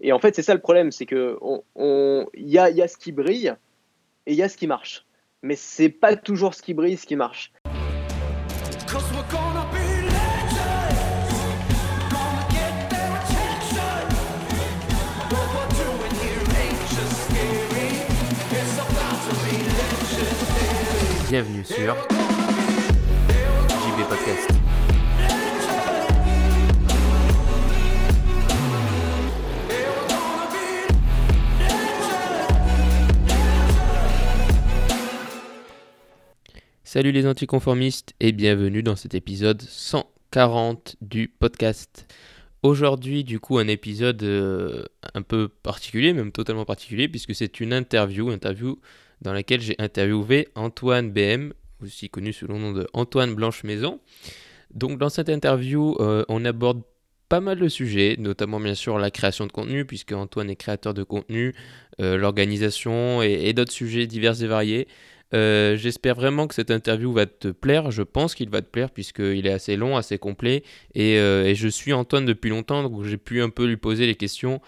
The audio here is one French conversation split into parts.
Et en fait, c'est ça le problème, c'est que on, y, a, y a ce qui brille et il y a ce qui marche. Mais c'est pas toujours ce qui brille, ce qui marche. Bienvenue sur JB Podcast. Salut les anticonformistes et bienvenue dans cet épisode 140 du podcast. Aujourd'hui, du coup, un épisode euh, un peu particulier, même totalement particulier, puisque c'est une interview, interview dans laquelle j'ai interviewé Antoine BM, aussi connu sous le nom de Antoine Blanche-Maison. Donc dans cette interview, euh, on aborde pas mal de sujets, notamment bien sûr la création de contenu, puisque Antoine est créateur de contenu, euh, l'organisation et, d'autres sujets divers et variés. Euh, j'espère vraiment que cette interview va te plaire. Je pense qu'il va te plaire puisqu'il est assez long, assez complet. Et, et, je suis Antoine depuis longtemps, donc j'ai pu un peu lui poser les questions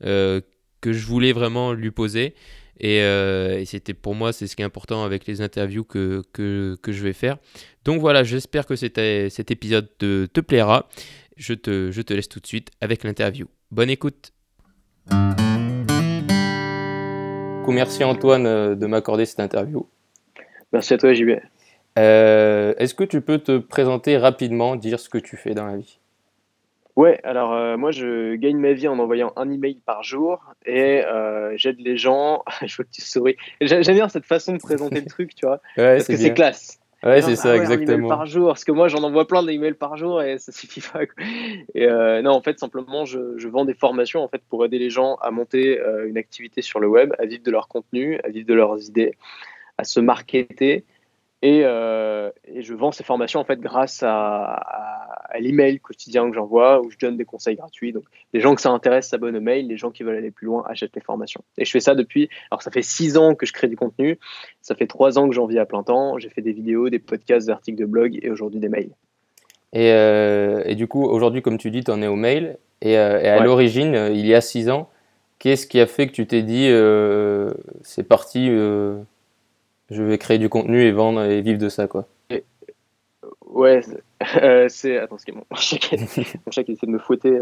que je voulais vraiment lui poser. Euh, et, c'était pour moi, c'est ce qui est important avec les interviews que, que, que je vais faire. Donc voilà, j'espère que cet épisode te, plaira. Je te, je te laisse tout de suite avec l'interview. Bonne écoute. Merci Antoine euh, de m'accorder cette interview. Merci à toi JB. Euh, Est-ce que tu peux te présenter rapidement, dire ce que tu fais dans la vie? Ouais, alors euh, moi je gagne ma vie en envoyant un email par jour et euh, j'aide les gens. je vois que tu souris. J'aime bien cette façon de présenter le truc, tu vois, ouais, parce que c'est classe. Ouais, c'est ça, exactement. par jour, parce que moi j'en envoie plein d'emails par jour et ça suffit pas. Et euh, non, en fait, simplement, je, je, vends des formations en fait pour aider les gens à monter euh, une activité sur le web, à vivre de leur contenu, à vivre de leurs idées, à se marketer euh, et, je vends ces formations en fait grâce à, l'email quotidien que j'envoie où je donne des conseils gratuits. Donc les gens que ça intéresse s'abonnent au mail, les gens qui veulent aller plus loin achètent les formations. Et je fais ça depuis. Alors ça fait six ans que je crée du contenu, ça fait trois ans que j'en vis à plein temps. J'ai fait des vidéos, des podcasts, des articles de blog et aujourd'hui des mails. Et, euh, et, du coup aujourd'hui comme tu dis, tu en es au mail. Et, euh, à l'origine, il y a six ans, qu'est-ce qui a fait que tu t'es dit c'est parti je vais créer du contenu et vendre et vivre de ça, quoi. ouais, c'est. Attends, c'est mon chat qui essaie de me fouetter.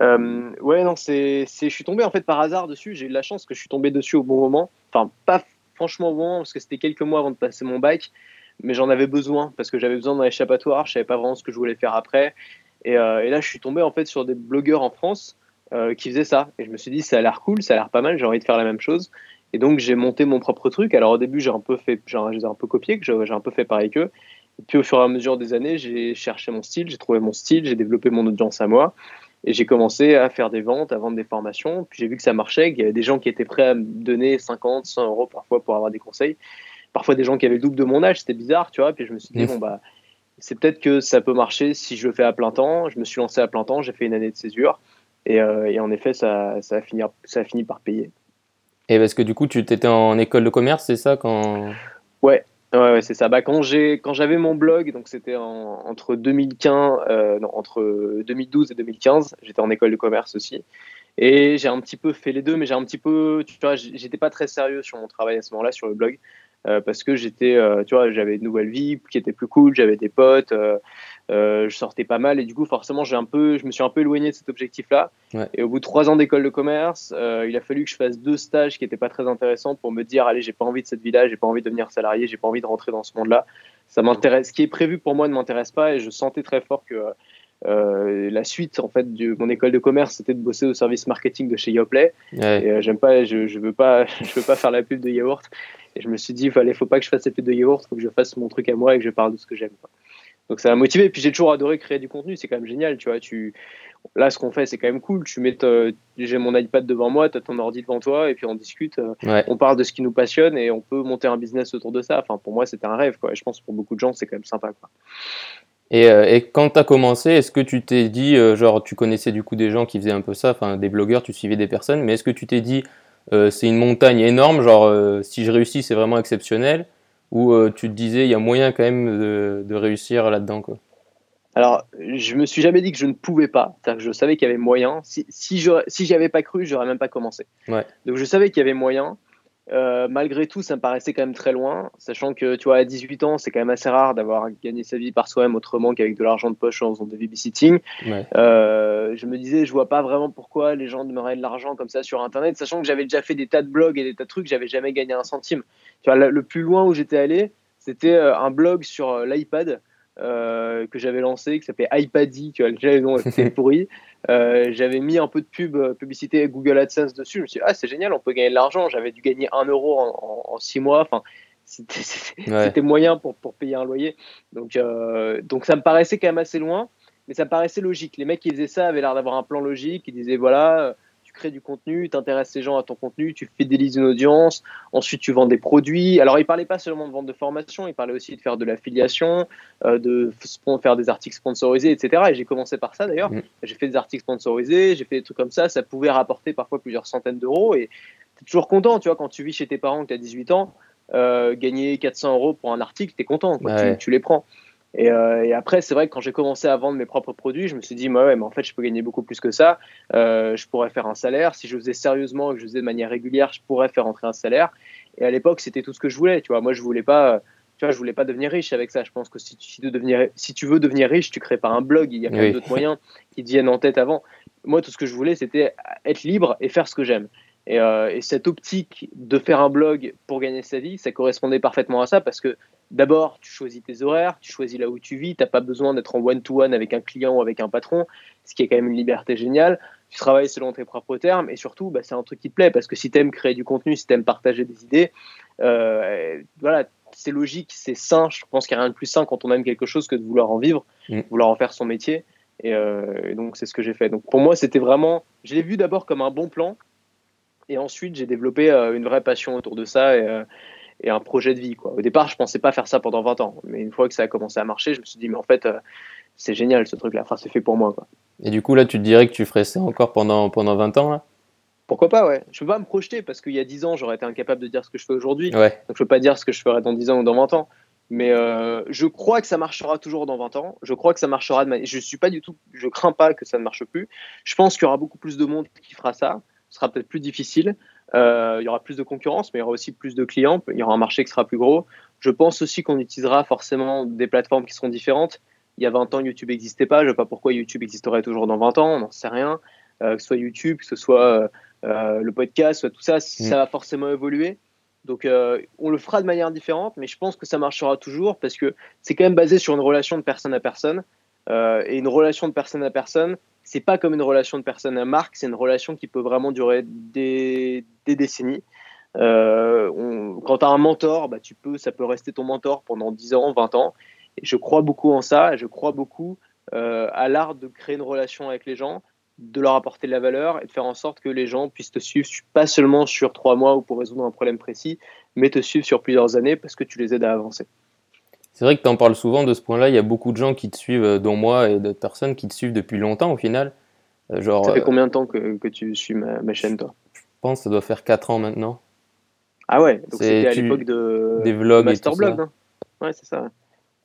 Euh, ouais, non, c'est. Je suis tombé en fait par hasard dessus. J'ai eu la chance que je suis tombé dessus au bon moment. Enfin, pas franchement au bon moment, parce que c'était quelques mois avant de passer mon bac, mais j'en avais besoin, parce que j'avais besoin d'un échappatoire. Je savais pas vraiment ce que je voulais faire après. Et, euh, et là, je suis tombé en fait sur des blogueurs en France euh, qui faisaient ça. Et je me suis dit, ça a l'air cool, ça a l'air pas mal, j'ai envie de faire la même chose. Et donc j'ai monté mon propre truc. Alors au début j'ai un peu fait, j'ai un peu copié, j'ai un peu fait pareil qu'eux. Et puis au fur et à mesure des années, j'ai cherché mon style, j'ai trouvé mon style, j'ai développé mon audience à moi. Et j'ai commencé à faire des ventes, à vendre des formations. Puis j'ai vu que ça marchait, qu'il y avait des gens qui étaient prêts à me donner 50, 100 euros parfois pour avoir des conseils. Parfois des gens qui avaient le double de mon âge, c'était bizarre, tu vois. Puis je me suis dit, bon, bah, c'est peut-être que ça peut marcher si je le fais à plein temps. Je me suis lancé à plein temps, j'ai fait une année de césure. Et, euh, et en effet, ça, ça, a fini, ça a fini par payer. Et parce que du coup, tu étais en école de commerce, c'est ça quand Ouais, ouais, c'est ça. Bah, quand j'avais mon blog, donc c'était entre 2015, euh, 2012 et 2015, j'étais en école de commerce aussi. Et j'ai un petit peu fait les deux, mais j'ai un petit peu, tu vois, j'étais pas très sérieux sur mon travail à ce moment-là sur le blog. Euh, parce que j'étais, euh, j'avais une nouvelle vie qui était plus cool, j'avais des potes, je sortais pas mal et du coup forcément j'ai un peu, je me suis un peu éloigné de cet objectif-là. Et au bout de trois ans d'école de commerce, il a fallu que je fasse deux stages qui étaient pas très intéressants pour me dire allez j'ai pas envie de cette vie-là, j'ai pas envie de devenir salarié, j'ai pas envie de rentrer dans ce monde-là. Ça m'intéresse, ce qui est prévu pour moi ne m'intéresse pas et je sentais très fort que euh, la suite en fait de mon école de commerce c'était de bosser au service marketing de chez Yoplait et j'aime pas je, je veux pas je veux pas faire la pub de yaourt et je me suis dit, il faut pas que je fasse cette pute de yaourt, faut que je fasse mon truc à moi et que je parle de ce que j'aime. Donc ça m'a motivé. Et puis j'ai toujours adoré créer du contenu, c'est quand même génial, tu vois. Tu... Là, ce qu'on fait, c'est quand même cool. Tu mets j'ai mon iPad devant moi, tu as ton ordi devant toi, et puis on discute, euh, on parle de ce qui nous passionne et on peut monter un business autour de ça. Enfin, pour moi, c'était un rêve, quoi. Et je pense que pour beaucoup de gens, c'est quand même sympa, quoi. Et, euh, et quand tu as commencé, est-ce que tu t'es dit, euh, genre, tu connaissais du coup des gens qui faisaient un peu ça, enfin, des blogueurs, tu suivais des personnes, mais est-ce que tu t'es dit, euh, c'est une montagne énorme, genre si je réussis c'est vraiment exceptionnel, ou euh, tu te disais il y a moyen quand même de, réussir là-dedans quoi Alors, je me suis jamais dit que je ne pouvais pas. C'est-à-dire que je savais qu'il y avait moyen. Si, si, je, si j'y avais pas cru, j'aurais même pas commencé. Ouais. Donc, je savais qu'il y avait moyen. Euh, malgré tout, ça me paraissait quand même très loin, sachant que tu vois, à 18 ans, c'est quand même assez rare d'avoir gagné sa vie par soi-même autrement qu'avec de l'argent de poche en faisant des babysitting. Ouais. Euh, je me disais, je vois pas vraiment pourquoi les gens demanderaient de l'argent comme ça sur Internet, sachant que j'avais déjà fait des tas de blogs et des tas de trucs, j'avais jamais gagné un centime. Tu vois, le, plus loin où j'étais allé, c'était euh, un blog sur l'iPad. Euh, que j'avais lancé qui s'appelait iPaddy, tu vois, déjà le nom était pourri. Euh, j'avais mis un peu de pub, euh, publicité Google AdSense dessus. Je me suis dit, ah, c'est génial, on peut gagner de l'argent. J'avais dû gagner 1 euro en, en, en six mois. Enfin, c'était c'était- Ouais. c'était moyen pour, pour payer un loyer. Donc, euh, donc, ça me paraissait quand même assez loin, mais ça me paraissait logique. Les mecs qui faisaient ça avaient l'air d'avoir un plan logique. Ils disaient, voilà, crées du contenu, tu intéresses les gens à ton contenu, tu fidélises une audience, ensuite tu vends des produits. Alors, ils parlaient pas seulement de vente de formation, ils parlaient aussi de faire de l'affiliation, euh, de faire des articles sponsorisés, etc. Et j'ai commencé par ça d'ailleurs. Mm. J'ai fait des articles sponsorisés, j'ai fait des trucs comme ça. Ça pouvait rapporter parfois plusieurs centaines d'euros. Et tu es toujours content, tu vois, quand tu vis chez tes parents, que tu as 18 ans, euh, gagner 400 euros pour un article, tu es content, quoi. Ouais. tu, tu les prends. Et, euh, et après, c'est vrai que quand j'ai commencé à vendre mes propres produits, je me suis dit, bah ouais, mais en fait, je peux gagner beaucoup plus que ça. Euh, je pourrais faire un salaire. Si je faisais sérieusement et que je faisais de manière régulière, je pourrais faire entrer un salaire. Et à l'époque, c'était tout ce que je voulais. Tu vois, moi, je voulais pas. Tu vois, je voulais pas devenir riche avec ça. Je pense que si tu, si tu, devenir, si tu veux devenir riche, tu crées pas un blog. Il y a plein Oui. d'autres moyens qui te viennent en tête avant. Moi, tout ce que je voulais, c'était être libre et faire ce que j'aime. Et, euh, et cette optique de faire un blog pour gagner sa vie, ça correspondait parfaitement à ça parce que d'abord, tu choisis tes horaires, tu choisis là où tu vis, tu n'as pas besoin d'être en one-to-one avec un client ou avec un patron, ce qui est quand même une liberté géniale. Tu travailles selon tes propres termes et surtout, bah, c'est un truc qui te plaît parce que si tu aimes créer du contenu, si tu aimes partager des idées, euh, voilà, c'est logique, c'est sain. Je pense qu'il n'y a rien de plus sain quand on aime quelque chose que de vouloir en vivre, Mm. vouloir en faire son métier. Et, euh, et donc, c'est ce que j'ai fait. Donc, pour moi, c'était vraiment. Je l'ai vu d'abord comme un bon plan. Et ensuite, j'ai développé euh, une vraie passion autour de ça et, euh, et un projet de vie. Quoi. Au départ, je pensais pas faire ça pendant 20 ans. Mais une fois que ça a commencé à marcher, je me suis dit, mais en fait, euh, c'est génial ce truc-là. Enfin, c'est fait pour moi. Quoi. Et du coup, là, tu te dirais que tu ferais ça encore pendant, pendant 20 ans, là? Pourquoi pas, ouais. Je peux pas me projeter parce qu'il y a 10 ans, j'aurais été incapable de dire ce que je fais aujourd'hui. Ouais. Donc, je peux pas dire ce que je ferai dans 10 ans ou dans 20 ans. Mais euh, je crois que ça marchera toujours dans 20 ans. Je crois que ça marchera de manière. Je suis pas du tout. Je crains pas que ça ne marche plus. Je pense qu'il y aura beaucoup plus de monde qui fera ça. Ce sera peut-être plus difficile. Euh, il y aura plus de concurrence, mais il y aura aussi plus de clients. Il y aura un marché qui sera plus gros. Je pense aussi qu'on utilisera forcément des plateformes qui seront différentes. Il y a 20 ans, YouTube n'existait pas. Je ne sais pas pourquoi YouTube existerait toujours dans 20 ans. On n'en sait rien. Euh, que ce soit YouTube, que ce soit euh, le podcast, soit tout ça, ça va forcément évoluer. Donc, euh, on le fera de manière différente, mais je pense que ça marchera toujours parce que c'est quand même basé sur une relation de personne à personne. Euh, et une relation de personne à personne, c'est pas comme une relation de personne à marque, c'est une relation qui peut vraiment durer des, décennies. Euh, quand tu as un mentor, bah, tu peux, ça peut rester ton mentor pendant 10 ans, 20 ans. Et je crois beaucoup en ça, je crois beaucoup euh, à l'art de créer une relation avec les gens, de leur apporter de la valeur et de faire en sorte que les gens puissent te suivre, pas seulement sur trois mois ou pour résoudre un problème précis, mais te suivre sur plusieurs années parce que tu les aides à avancer. C'est vrai que tu en parles souvent de ce point-là. Il y a beaucoup de gens qui te suivent, euh, dont moi et d'autres personnes qui te suivent depuis longtemps au final. Euh, Genre, Ça fait euh, combien de temps que, que tu suis ma, ma chaîne, toi? Je pense que ça doit faire 4 ans maintenant. Ah ouais, donc c'était à l'époque de des vlogs et Master tout Blog. ça. hein. Ouais, c'est ça.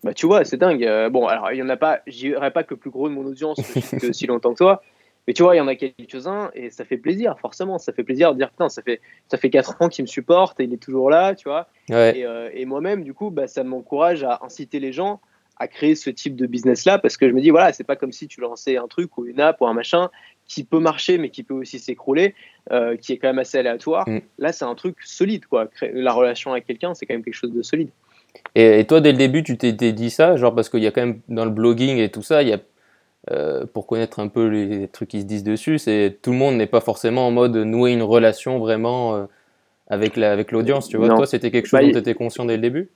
Bah tu vois, c'est dingue. Bon, alors il y en a pas, je dirais pas que le plus gros de mon audience que aussi longtemps que toi, mais tu vois, il y en a quelques-uns et ça fait plaisir, forcément, ça fait plaisir de dire putain, ça fait ça fait quatre ans qu'il me supporte et il est toujours là, tu vois. Ouais, Et, euh, et moi-même, du coup, bah, ça m'encourage à inciter les gens à créer ce type de business-là parce que je me dis, voilà, c'est pas comme si tu lançais un truc ou une app ou un machin qui peut marcher mais qui peut aussi s'écrouler, euh, qui est quand même assez aléatoire. Mm. Là, c'est un truc solide, quoi. La relation avec quelqu'un, c'est quand même quelque chose de solide. Et, et toi, dès le début, tu t'es dit ça, genre parce qu'il y a quand même dans le blogging et tout ça, il y a, euh, pour connaître un peu les trucs qui se disent dessus, c'est tout le monde n'est pas forcément en mode nouer une relation vraiment euh, avec la, avec l'audience, tu vois. Non. Toi, c'était quelque chose Bah, dont tu étais conscient dès le début?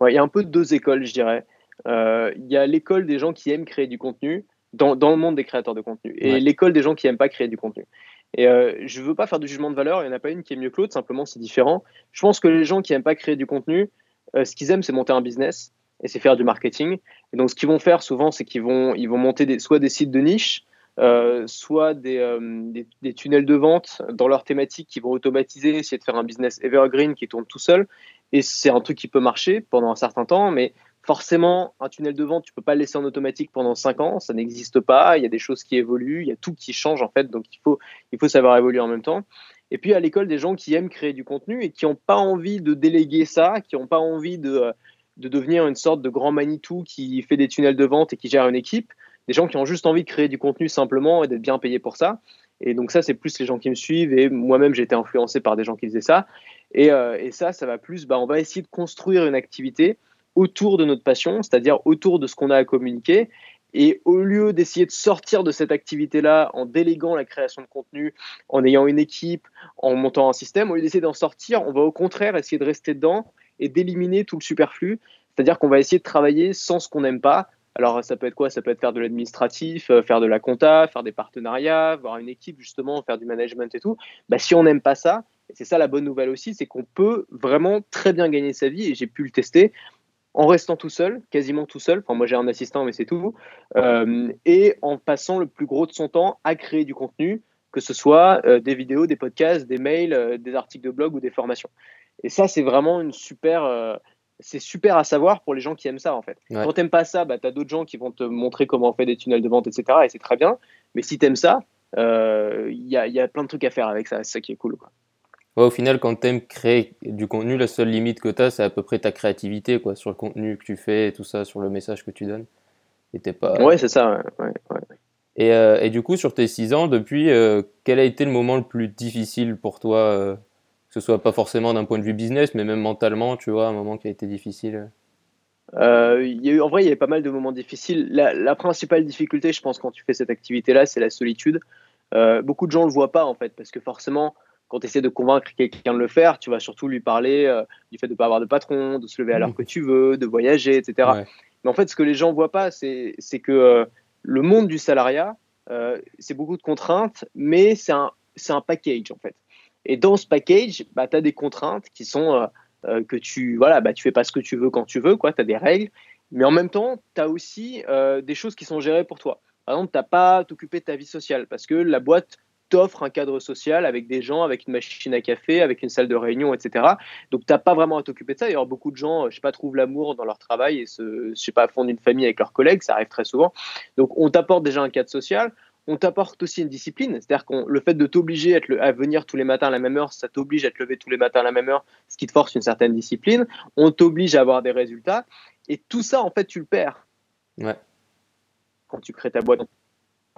Ouais, il y a un peu deux écoles, je dirais. Euh, Il y a l'école des gens qui aiment créer du contenu dans, dans le monde des créateurs de contenu et Ouais. l'école des gens qui aiment pas créer du contenu. Et euh, je veux pas faire de jugement de valeur, il n'y en a pas une qui est mieux que l'autre, simplement c'est différent. Je pense que les gens qui aiment pas créer du contenu, euh, ce qu'ils aiment, c'est monter un business et c'est faire du marketing. Et donc, ce qu'ils vont faire souvent, c'est qu'ils vont, ils vont monter des, soit des sites de niche, euh, soit des, euh, des, des tunnels de vente dans leur thématique qui vont automatiser, essayer de faire un business evergreen qui tourne tout seul. Et c'est un truc qui peut marcher pendant un certain temps, mais Forcément, un tunnel de vente, tu peux pas le laisser en automatique pendant 5 ans, ça n'existe pas. Il y a des choses qui évoluent, il y a tout qui change en fait, donc il faut, il faut savoir évoluer en même temps. Et puis à l'école, des gens qui aiment créer du contenu et qui n'ont pas envie de déléguer ça, qui n'ont pas envie de, de devenir une sorte de grand Manitou qui fait des tunnels de vente et qui gère une équipe. Des gens qui ont juste envie de créer du contenu simplement et d'être bien payés pour ça. Et donc ça, c'est plus les gens qui me suivent. Et moi-même, j'ai été influencé par des gens qui faisaient ça. Et, euh, et ça, ça va plus, bah, on va essayer de construire une activité autour de notre passion, c'est-à-dire autour de ce qu'on a à communiquer. Et au lieu d'essayer de sortir de cette activité-là en déléguant la création de contenu, en ayant une équipe, en montant un système, au lieu d'essayer d'en sortir, on va au contraire essayer de rester dedans et d'éliminer tout le superflu. C'est-à-dire qu'on va essayer de travailler sans ce qu'on n'aime pas. Alors ça peut être quoi? Ça peut être faire de l'administratif, euh, faire de la compta, faire des partenariats, avoir une équipe justement, faire du management et tout. Bah, si on n'aime pas ça, et c'est ça la bonne nouvelle aussi, c'est qu'on peut vraiment très bien gagner sa vie, et j'ai pu le tester, en restant tout seul, quasiment tout seul, enfin moi j'ai un assistant mais c'est tout, euh, et en passant le plus gros de son temps à créer du contenu, que ce soit euh, des vidéos, des podcasts, des mails, des articles de blog ou des formations. Et ça c'est vraiment une super, c'est super à savoir pour les gens qui aiment ça en fait. Ouais. Quand t'aimes pas ça, bah, tu as d'autres gens qui vont te montrer comment on fait des tunnels de vente, etc. Et c'est très bien, mais si tu aimes ça, il y a, y, a, plein de trucs à faire avec ça, c'est ça qui est cool. Quoi. Ouais, au final, quand tu aimes créer du contenu, la seule limite que tu as, c'est à peu près ta créativité quoi, sur le contenu que tu fais et tout ça, sur le message que tu donnes. Et pas... Ouais, c'est ça. Ouais. Et, euh, et, du coup, sur tes 6 ans, depuis, euh, quel a été le moment le plus difficile pour toi euh, ce soit pas forcément d'un point de vue business, mais même mentalement, tu vois, un moment qui a été difficile il y a eu, En vrai, il y avait pas mal de moments difficiles. La, la principale difficulté, je pense, quand tu fais cette activité-là, c'est la solitude. beaucoup de gens ne le voient pas, en fait, parce que forcément, quand tu essaies de convaincre quelqu'un de le faire, tu vas surtout lui parler euh, du fait de ne pas avoir de patron, de se lever à l'heure mmh. que tu veux, de voyager, etc. Mais en fait, ce que les gens ne voient pas, c'est que euh, le monde du salariat, euh, c'est beaucoup de contraintes, mais c'est un, un package, en fait. Et dans ce package, bah, tu as des contraintes qui sont que tu voilà, bah, tu fais pas ce que tu veux quand tu veux, tu as des règles, mais en même temps, tu as aussi des choses qui sont gérées pour toi. Par exemple, tu n'as pas à t'occuper de ta vie sociale parce que la boîte t'offre un cadre social avec des gens, avec une machine à café, avec une salle de réunion, etc. Donc, tu n'as pas vraiment à t'occuper de ça. D'ailleurs, beaucoup de gens, je sais pas, trouvent l'amour dans leur travail et se, je sais pas, fondent une famille avec leurs collègues. Ça arrive très souvent. Donc, on t'apporte déjà un cadre social. On t'apporte aussi une discipline, c'est-à-dire que le fait de t'obliger à, venir tous les matins à la même heure, ça t'oblige à te lever tous les matins à la même heure, ce qui te force une certaine discipline. On t'oblige à avoir des résultats. Et tout ça, en fait, tu le perds. Ouais. Quand tu crées ta boîte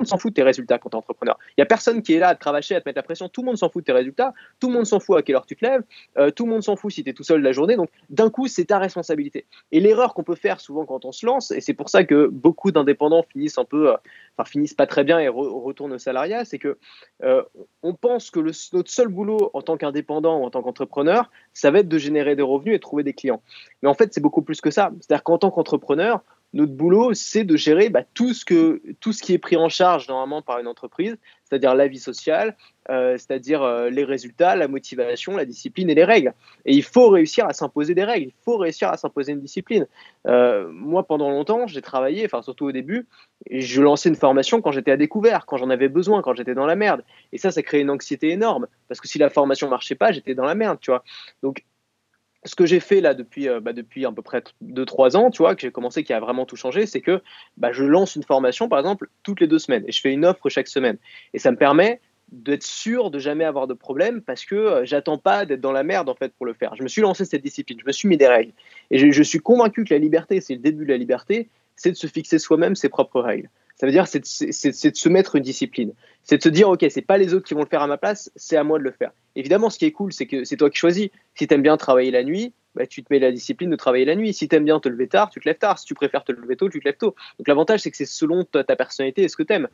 s'en fout de tes résultats quand tu es entrepreneur. Il n'y a personne qui est là à te cravacher, à te mettre la pression. Tout le monde s'en fout de tes résultats. Tout le monde s'en fout à quelle heure tu te lèves. Euh, tout le monde s'en fout si tu es tout seul la journée. Donc, d'un coup, c'est ta responsabilité. Et l'erreur qu'on peut faire souvent quand on se lance, et c'est pour ça que beaucoup d'indépendants finissent un peu, euh, enfin, finissent pas très bien et retournent au salariat, c'est que euh, on pense que notre seul boulot en tant qu'indépendant ou en tant qu'entrepreneur, ça va être de générer des revenus et de trouver des clients. Mais en fait, c'est beaucoup plus que ça. C'est-à-dire qu'en tant qu'entrepreneur, notre boulot, c'est de gérer bah, tout, ce qui est pris en charge normalement par une entreprise, c'est-à-dire la vie sociale, euh, c'est-à-dire euh, les résultats, la motivation, la discipline et les règles. Et il faut réussir à s'imposer des règles, il faut réussir à s'imposer une discipline. Euh, moi, pendant longtemps, j'ai travaillé, enfin surtout au début, je lançais une formation quand j'étais à découvert, quand j'en avais besoin, quand j'étais dans la merde. Et ça, ça crée une anxiété énorme, parce que si la formation marchait pas, j'étais dans la merde, tu vois. Donc ce que j'ai fait là depuis, euh, bah, depuis à peu près 2-3 ans, tu vois, que j'ai commencé, qui a vraiment tout changé, c'est que bah, je lance une formation, par exemple, toutes les deux semaines, et je fais une offre chaque semaine. Et ça me permet d'être sûr de jamais avoir de problème parce que euh, j'attends pas d'être dans la merde en fait pour le faire. Je me suis lancé cette discipline, je me suis mis des règles. Et je, je suis convaincu que la liberté, c'est le début de la liberté, c'est de se fixer soi-même ses propres règles. Ça veut dire c'est de, de, se mettre une discipline. C'est de se dire ok, c'est pas les autres qui vont le faire à ma place, c'est à moi de le faire. Évidemment, ce qui est cool, c'est que c'est toi qui choisis. Si tu aimes bien travailler la nuit, bah, tu te mets la discipline de travailler la nuit. Si tu aimes bien te lever tard, tu te lèves tard. Si tu préfères te lever tôt, tu te lèves tôt. Donc l'avantage, c'est que c'est selon ta, ta, personnalité et ce que tu aimes.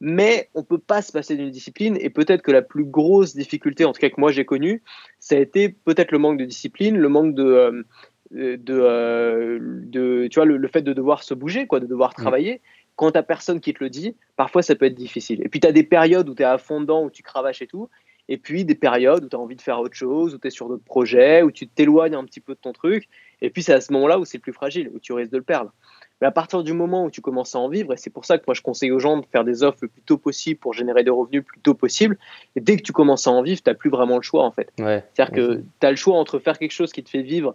Mais on peut pas se passer d'une discipline et peut-être que la plus grosse difficulté, en tout cas que moi j'ai connue, ça a été peut-être le manque de discipline, le manque de, euh, de, euh, de, tu vois, le, le, fait de devoir se bouger, quoi, de devoir mmh. travailler quand tu personne qui te le dit, parfois ça peut être difficile. Et puis tu as des périodes où tu es à fond dedans, où tu cravaches et tout, et puis des périodes où tu as envie de faire autre chose, où tu es sur d'autres projets, où tu t'éloignes un petit peu de ton truc, et puis c'est à ce moment-là où c'est le plus fragile, où tu risques de le perdre. Mais à partir du moment où tu commences à en vivre, et c'est pour ça que moi je conseille aux gens de faire des offres le plus tôt possible pour générer des revenus le plus tôt possible, et dès que tu commences à en vivre, tu n'as plus vraiment le choix en fait. Ouais, C'est-à-dire que tu as le choix entre faire quelque chose qui te fait vivre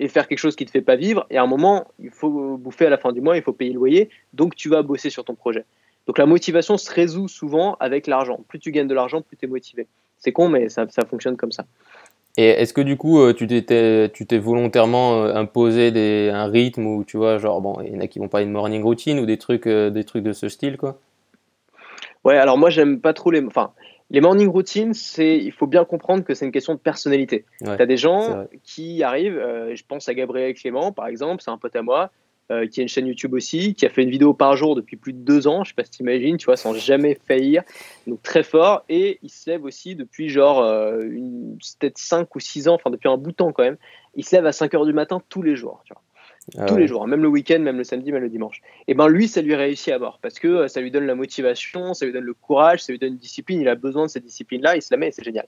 et faire quelque chose qui te fait pas vivre. Et à un moment, il faut bouffer à la fin du mois, il faut payer le loyer, donc tu vas bosser sur ton projet. Donc la motivation se résout souvent avec l'argent. Plus tu gagnes de l'argent, plus tu es motivé. C'est con, mais ça, ça, fonctionne comme ça. Et est-ce que du coup, euh, tu t'es, tu t'es volontairement euh, imposé des, un rythme ou tu vois, genre, bon, il y en a qui vont parler de morning routine ou des trucs, euh, des trucs de ce style, quoi? Ouais, alors moi, j'aime pas trop les. Enfin, les morning routines, c'est, il faut bien comprendre que c'est une question de personnalité. tu as des gens qui arrivent, je pense à Gabriel Clément, par exemple, c'est un pote à moi, euh, qui a une chaîne YouTube aussi, qui a fait une vidéo par jour depuis plus de deux ans, je sais pas si t'imagines, tu vois, sans jamais faillir, donc très fort, et il se lève aussi depuis genre euh, peut-être 5 ou 6 ans, enfin depuis un bout de temps quand même, il se lève à 5 heures du matin tous les jours, tu vois. Ah tous les jours, même le week-end, même le samedi, même le dimanche. Et ben lui, ça lui réussit à mort parce que euh, ça lui donne la motivation, ça lui donne le courage, ça lui donne une discipline. Il a besoin de cette discipline-là, il se la met et c'est génial.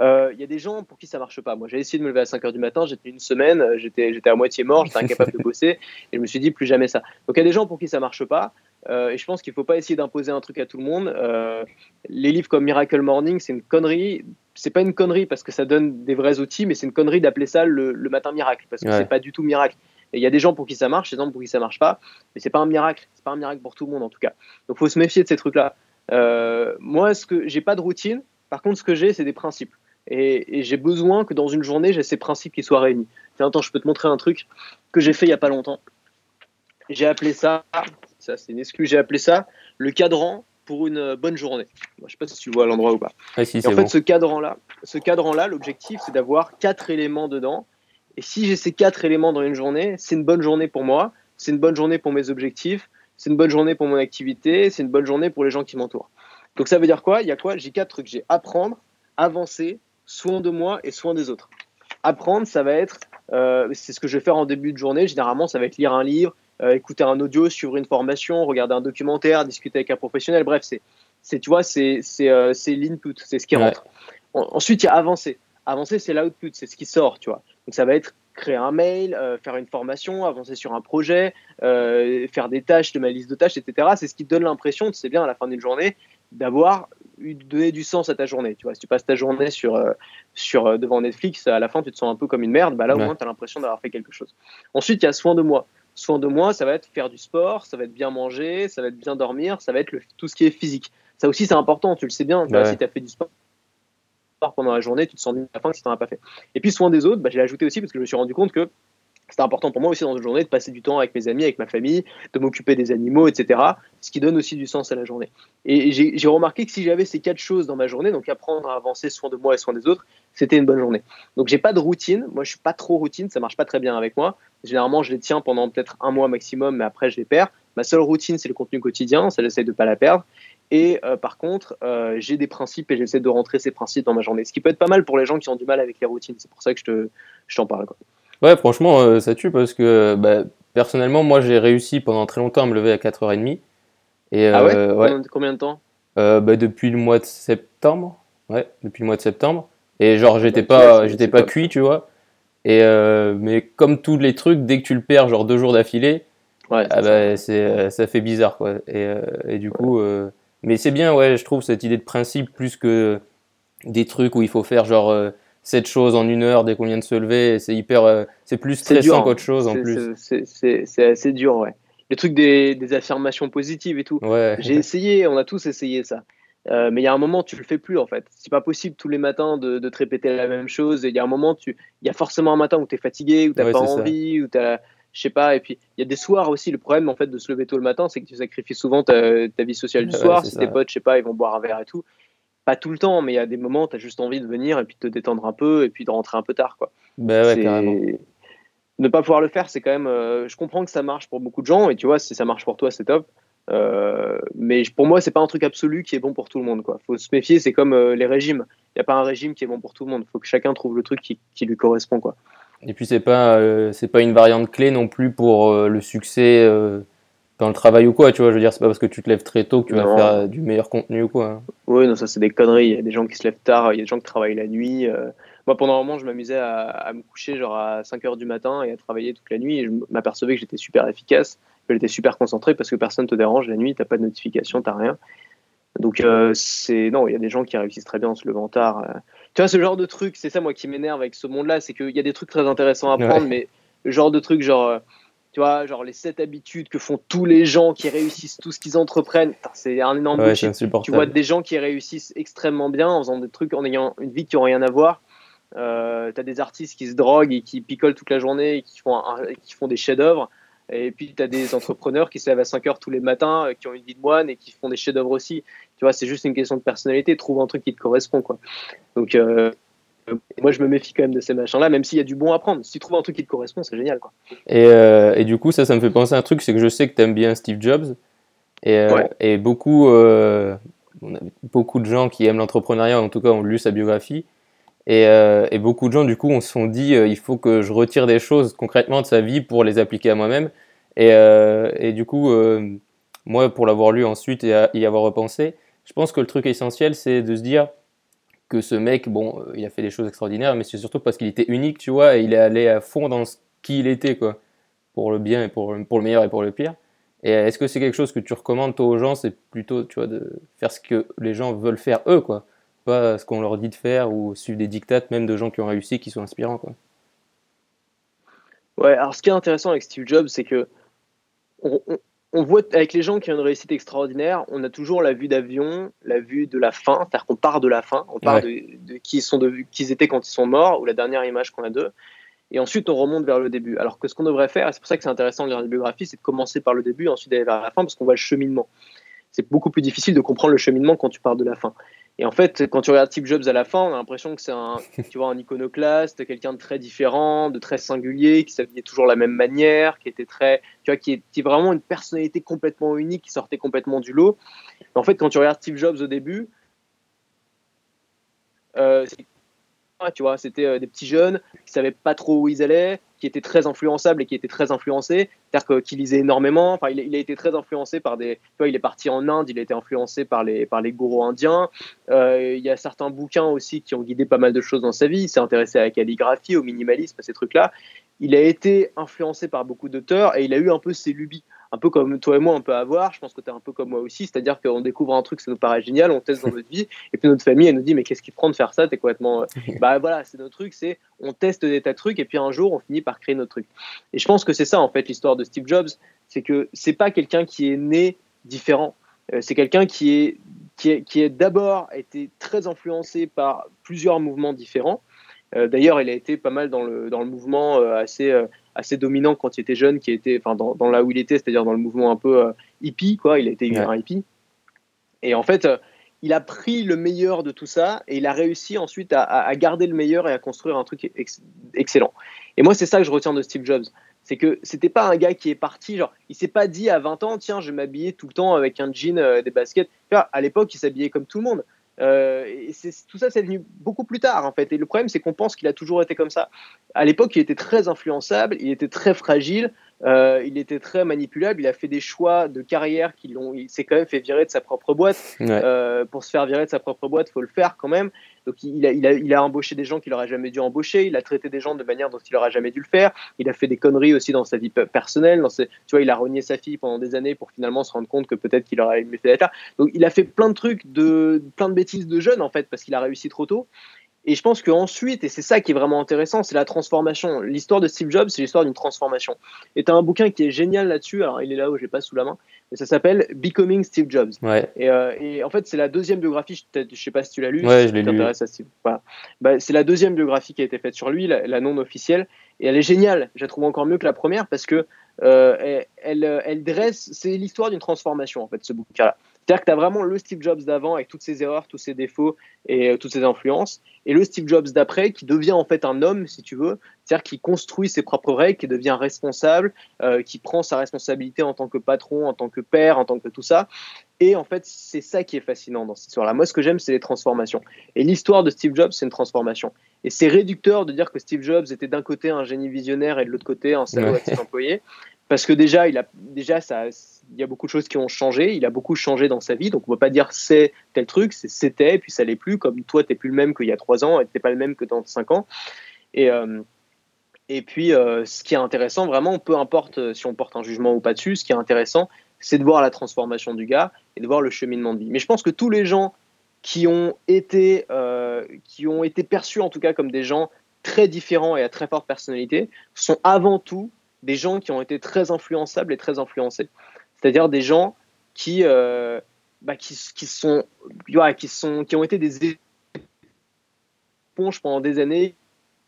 Euh, il y a des gens pour qui ça marche pas. Moi, j'ai essayé de me lever à 5 heures du matin, j'étais une semaine, euh, j'étais, j'étais à moitié mort, j'étais incapable de bosser, et je me suis dit plus jamais ça. Donc il y a des gens pour qui ça marche pas, euh, et je pense qu'il faut pas essayer d'imposer un truc à tout le monde. les livres comme Miracle Morning, c'est une connerie. C'est pas une connerie parce que ça donne des vrais outils, mais c'est une connerie d'appeler ça le, matin miracle parce que c'est pas du tout miracle. Et il y a des gens pour qui ça marche, des gens pour qui ça marche pas, mais c'est pas un miracle. C'est pas un miracle pour tout le monde en tout cas. Donc faut se méfier de ces trucs-là. moi, ce que j'ai pas de routine. Par contre, ce que j'ai, c'est des principes. Et, j'ai besoin que dans une journée, j'ai ces principes qui soient réunis. Tiens, attends, je peux te montrer un truc que j'ai fait il n'y a pas longtemps. J'ai appelé ça, ça c'est une excuse, j'ai appelé ça le cadran pour une bonne journée. Je ne sais pas si tu vois l'endroit ou pas. en fait, ce cadran-là, ce cadran-là, l'objectif, c'est d'avoir quatre éléments dedans. Et si j'ai ces quatre éléments dans une journée, c'est une bonne journée pour moi, c'est une bonne journée pour mes objectifs, c'est une bonne journée pour mon activité, c'est une bonne journée pour les gens qui m'entourent. Donc ça veut dire quoi? Il y a quoi? J'ai quatre trucs. J'ai apprendre, avancer, soin de moi et soin des autres. Apprendre, ça va être, euh, c'est ce que je vais faire en début de journée. Généralement, ça va être lire un livre, euh, écouter un audio, suivre une formation, regarder un documentaire, discuter avec un professionnel. Bref, c'est, c'est tu vois, c'est, c'est, euh, c'est l'input, c'est ce qui rentre. ensuite, il y a avancer. Avancer, c'est l'output, c'est ce qui sort, tu vois. Donc, ça va être créer un mail, faire une formation, avancer sur un projet, faire des tâches de ma liste de tâches, etc. C'est ce qui te donne l'impression, tu sais bien, à la fin d'une journée, d'avoir donner du sens à ta journée. Tu vois, si tu passes ta journée sur, euh, sur, euh, devant Netflix, à la fin, tu te sens un peu comme une merde. Bah là, au moins, tu as l'impression d'avoir fait quelque chose. Ensuite, il y a soin de moi. Soin de moi, ça va être faire du sport, ça va être bien manger, ça va être bien dormir, ça va être le, tout ce qui est physique. Ça aussi, c'est important, tu le sais bien. si tu as fait du sport pendant la journée, tu te sens bien à la fin si tu n'en as pas fait. Et puis, soin des autres, bah, j'ai ajouté aussi parce que je me suis rendu compte que c'était important pour moi aussi dans une journée de passer du temps avec mes amis, avec ma famille, de m'occuper des animaux, etc. Ce qui donne aussi du sens à la journée. Et j'ai remarqué que si j'avais ces quatre choses dans ma journée, donc apprendre à avancer soin de moi et soin des autres, c'était une bonne journée. Donc j'ai pas de routine. Moi, je suis pas trop routine. Ça marche pas très bien avec moi. Généralement, je les tiens pendant peut-être un mois maximum, mais après, je les perds. Ma seule routine, c'est le contenu quotidien. Ça, j'essaie de pas la perdre. Et euh, par contre, euh, j'ai des principes et j'essaie de rentrer ces principes dans ma journée. Ce qui peut être pas mal pour les gens qui ont du mal avec les routines. C'est pour ça que je t'en parle. Quoi. Ouais, franchement, euh, ça tue parce que bah, personnellement, moi j'ai réussi pendant très longtemps à me lever à 4h30. Et, ah ouais, ouais. Combien de temps? Bah, Depuis le mois de septembre. Ouais, depuis le mois de septembre. Et genre, j'étais pas, j'étais pas cuit, tu vois. Et mais comme tous les trucs, dès que tu le perds, genre deux jours d'affilée, ouais, ah bah, c'est, ça fait bizarre, quoi. Et, et du coup, mais c'est bien, ouais, je trouve cette idée de principe plus que des trucs où il faut faire genre cette chose en une heure dès qu'on vient de se lever. C'est hyper, euh, c'est plus stressant qu'autre chose en plus. C'est assez dur, ouais. Le truc des, des affirmations positives et tout. Ouais. J'ai essayé, on a tous essayé ça. Euh, mais il y a un moment, tu le fais plus en fait. C'est pas possible tous les matins de, de, te répéter la même chose. Il y a un moment, tu, il y a forcément un matin où tu es fatigué, où tu n'as pas envie, où tu je sais pas. Et puis il y a des soirs aussi. Le problème en fait de se lever tôt le matin, c'est que tu sacrifies souvent ta, ta vie sociale du soir. Si tes potes, je sais pas, ils vont boire un verre et tout pas tout le temps, mais il y a des moments où tu as juste envie de venir et puis de te détendre un peu et puis de rentrer un peu tard. Quoi. Bah ouais, carrément. Ne pas pouvoir le faire, c'est quand même. Euh, je comprends que ça marche pour beaucoup de gens et tu vois, si ça marche pour toi, c'est top. Euh, mais pour moi, c'est pas un truc absolu qui est bon pour tout le monde. Quoi. Faut se méfier, c'est comme euh, les régimes. Il n'y a pas un régime qui est bon pour tout le monde. Il faut que chacun trouve le truc qui, qui lui correspond. Quoi. Et puis, c'est pas, c'est pas une variante clé non plus pour le succès dans le travail ou quoi, tu vois, je veux dire, c'est pas parce que tu te lèves très tôt que tu vas faire du meilleur contenu ou quoi. Hein. Oui, non, ça c'est des conneries. Il y a des gens qui se lèvent tard, il y a des gens qui travaillent la nuit. Euh. Moi, pendant un moment, je m'amusais à, me coucher genre à 5 heures du matin et à travailler toute la nuit et je m'apercevais que j'étais super efficace, que j'étais super concentré parce que personne te dérange la nuit, t'as pas de notification, t'as rien. Donc, euh, c'est non, il y a des gens qui réussissent très bien en se levant tard. Tu vois, ce genre de truc, c'est ça, moi, qui m'énerve avec ce monde-là, c'est qu'il y a des trucs très intéressants à prendre, mais le genre de truc, genre, euh, tu vois, genre les sept habitudes que font tous les gens qui réussissent tout ce qu'ils entreprennent, c'est un énorme ouais, Tu vois des gens qui réussissent extrêmement bien en faisant des trucs, en ayant une vie qui n'ont rien à voir. Euh, tu as des artistes qui se droguent et qui picolent toute la journée et qui font, qui font des chefs-d'œuvre. Et puis, tu as des entrepreneurs qui se lèvent à 5 heures tous les matins, euh, qui ont une vie de moine et qui font des chefs-d'œuvre aussi. Tu vois, c'est juste une question de personnalité. Trouve un truc qui te correspond, quoi. Donc, euh, moi, je me méfie quand même de ces machins-là, même s'il y a du bon à prendre. Si tu trouves un truc qui te correspond, c'est génial, quoi. Et, euh, et, du coup, ça, ça me fait penser à un truc, c'est que je sais que tu aimes bien Steve Jobs. Et, et beaucoup, beaucoup de gens qui aiment l'entrepreneuriat, en tout cas, ont lu sa biographie. Et, euh, et, beaucoup de gens, du coup, on se sont dit, euh, il faut que je retire des choses concrètement de sa vie pour les appliquer à moi-même. Et, euh, du coup, moi, pour l'avoir lu ensuite et y avoir repensé, je pense que le truc essentiel, c'est de se dire que ce mec, bon, il a fait des choses extraordinaires, mais c'est surtout parce qu'il était unique, tu vois, et il est allé à fond dans ce qu'il était, quoi, pour le bien et pour, pour le meilleur et pour le pire. Et est-ce que c'est quelque chose que tu recommandes, toi, aux gens? C'est plutôt, tu vois, de faire ce que les gens veulent faire eux, quoi pas ce qu'on leur dit de faire ou suivre des dictates même de gens qui ont réussi, qui sont inspirants. Quoi. Ouais, alors ce qui est intéressant avec Steve Jobs, c'est que on, voit avec les gens qui ont une réussite extraordinaire, on a toujours la vue d'avion, la vue de la fin, c'est-à-dire qu'on part de la fin, on part de, qui, sont de qui ils étaient quand ils sont morts, ou la dernière image qu'on a d'eux, et ensuite on remonte vers le début. Alors que ce qu'on devrait faire, et c'est pour ça que c'est intéressant de lire les biographies, c'est de commencer par le début, ensuite d'aller vers la fin, parce qu'on voit le cheminement. C'est beaucoup plus difficile de comprendre le cheminement quand tu pars de la fin. Et en fait, quand tu regardes Steve Jobs à la fin, on a l'impression que c'est un, tu vois, un iconoclaste, quelqu'un de très différent, de très singulier, qui s'habillait toujours de la même manière, qui était très, tu vois, qui était vraiment une personnalité complètement unique, qui sortait complètement du lot. en fait, quand tu regardes Steve Jobs au début, euh, tu vois, c'était euh, des petits jeunes qui savaient pas trop où ils allaient, qui étaient très influençables et qui étaient très influencés, c'est-à-dire qu'il lisait énormément. Enfin, il, a été très influencé par des. Tu vois, il est parti en Inde, il a été influencé par les par les gourous indiens. Euh, il y a certains bouquins aussi qui ont guidé pas mal de choses dans sa vie. Il s'est intéressé à la calligraphie, au minimalisme, à ces trucs-là. Il a été influencé par beaucoup d'auteurs et il a eu un peu ses lubies un peu comme toi et moi on peut avoir, je pense que tu es un peu comme moi aussi, c'est-à-dire qu'on découvre un truc, ça nous paraît génial, on teste dans notre vie, et puis notre famille elle nous dit mais qu'est-ce qui prend de faire ça, t'es complètement... Euh, bah voilà, c'est notre truc, c'est on teste des tas de trucs, et puis un jour on finit par créer notre truc. Et je pense que c'est ça en fait l'histoire de Steve Jobs, c'est que c'est pas quelqu'un qui est né différent, euh, c'est quelqu'un qui est, qui est, qui est d'abord été très influencé par plusieurs mouvements différents, euh, D'ailleurs, il a été pas mal dans le, dans le mouvement assez, assez dominant quand il était jeune, qui était, enfin, dans, dans là où il était, c'est-à-dire dans le mouvement un peu euh, hippie, quoi. Il a été un hippie. Et en fait, euh, il a pris le meilleur de tout ça et il a réussi ensuite à, garder le meilleur et à construire un truc excellent. Et moi, c'est ça que je retiens de Steve Jobs. C'est que c'était pas un gars qui est parti, genre, il s'est pas dit à 20 ans, tiens, je vais m'habiller tout le temps avec un jean, euh, des baskets. À l'époque, il s'habillait comme tout le monde. Euh, et tout ça, c'est venu beaucoup plus tard, en fait. Et le problème, c'est qu'on pense qu'il a toujours été comme ça. À l'époque, il était très influençable, il était très fragile, euh, il était très manipulable. Il a fait des choix de carrière qui l'ont. Il s'est quand même fait virer de sa propre boîte. Euh, pour se faire virer de sa propre boîte, faut le faire quand même. Donc il a, embauché des gens qu'il n'aurait jamais dû embaucher. Il a traité des gens de manière dont il n'aurait jamais dû le faire. Il a fait des conneries aussi dans sa vie personnelle. Dans ses, tu vois, il a renié sa fille pendant des années pour finalement se rendre compte que peut-être qu'il aurait aimé faire là. Donc il a fait plein de trucs, de plein de bêtises de jeune en fait parce qu'il a réussi trop tôt. Et je pense qu'ensuite, et c'est ça qui est vraiment intéressant, c'est la transformation. L'histoire de Steve Jobs, c'est l'histoire d'une transformation. Et tu as un bouquin qui est génial là-dessus, alors il est là où j'ai pas sous la main, mais ça s'appelle Becoming Steve Jobs. Ouais. Et, euh, et, en fait, c'est la deuxième biographie, je, je sais pas si tu l'as lu, ouais, si je l'ai lu. À Steve. Voilà. Bah, c'est la deuxième biographie qui a été faite sur lui, la, non officielle, et elle est géniale. Je la trouve encore mieux que la première parce que euh, elle, elle, dresse, c'est l'histoire d'une transformation en fait, ce bouquin-là. C'est-à-dire que tu as vraiment le Steve Jobs d'avant avec toutes ses erreurs, tous ses défauts et euh, toutes ses influences, et le Steve Jobs d'après qui devient en fait un homme, si tu veux, c'est-à-dire qui construit ses propres règles, qui devient responsable, euh, qui prend sa responsabilité en tant que patron, en tant que père, en tant que tout ça. Et en fait, c'est ça qui est fascinant dans cette histoire-là. Moi, ce que j'aime, c'est les transformations. Et l'histoire de Steve Jobs, c'est une transformation. Et c'est réducteur de dire que Steve Jobs était d'un côté un génie visionnaire et de l'autre côté un salaud ouais. employé parce que déjà, il a déjà ça, il y a beaucoup de choses qui ont changé. Il a beaucoup changé dans sa vie, donc on ne peut pas dire c'est tel truc, c'était, puis ça l'est plus. Comme toi, tu n'es plus le même qu'il y a trois ans, et n'es pas le même que dans cinq ans. Et euh, puis, euh, ce qui est intéressant, vraiment, peu importe si on porte un jugement ou pas dessus, ce qui est intéressant, c'est de voir la transformation du gars et de voir le cheminement de vie. Mais je pense que tous les gens qui ont été, euh, qui ont été perçus en tout cas comme des gens très différents et à très forte personnalité sont avant tout des gens qui ont été très influençables et très influencés. C'est-à-dire des gens qui, euh, bah, qui, qui, sont, qui, sont, qui ont été des éponges pendant des années,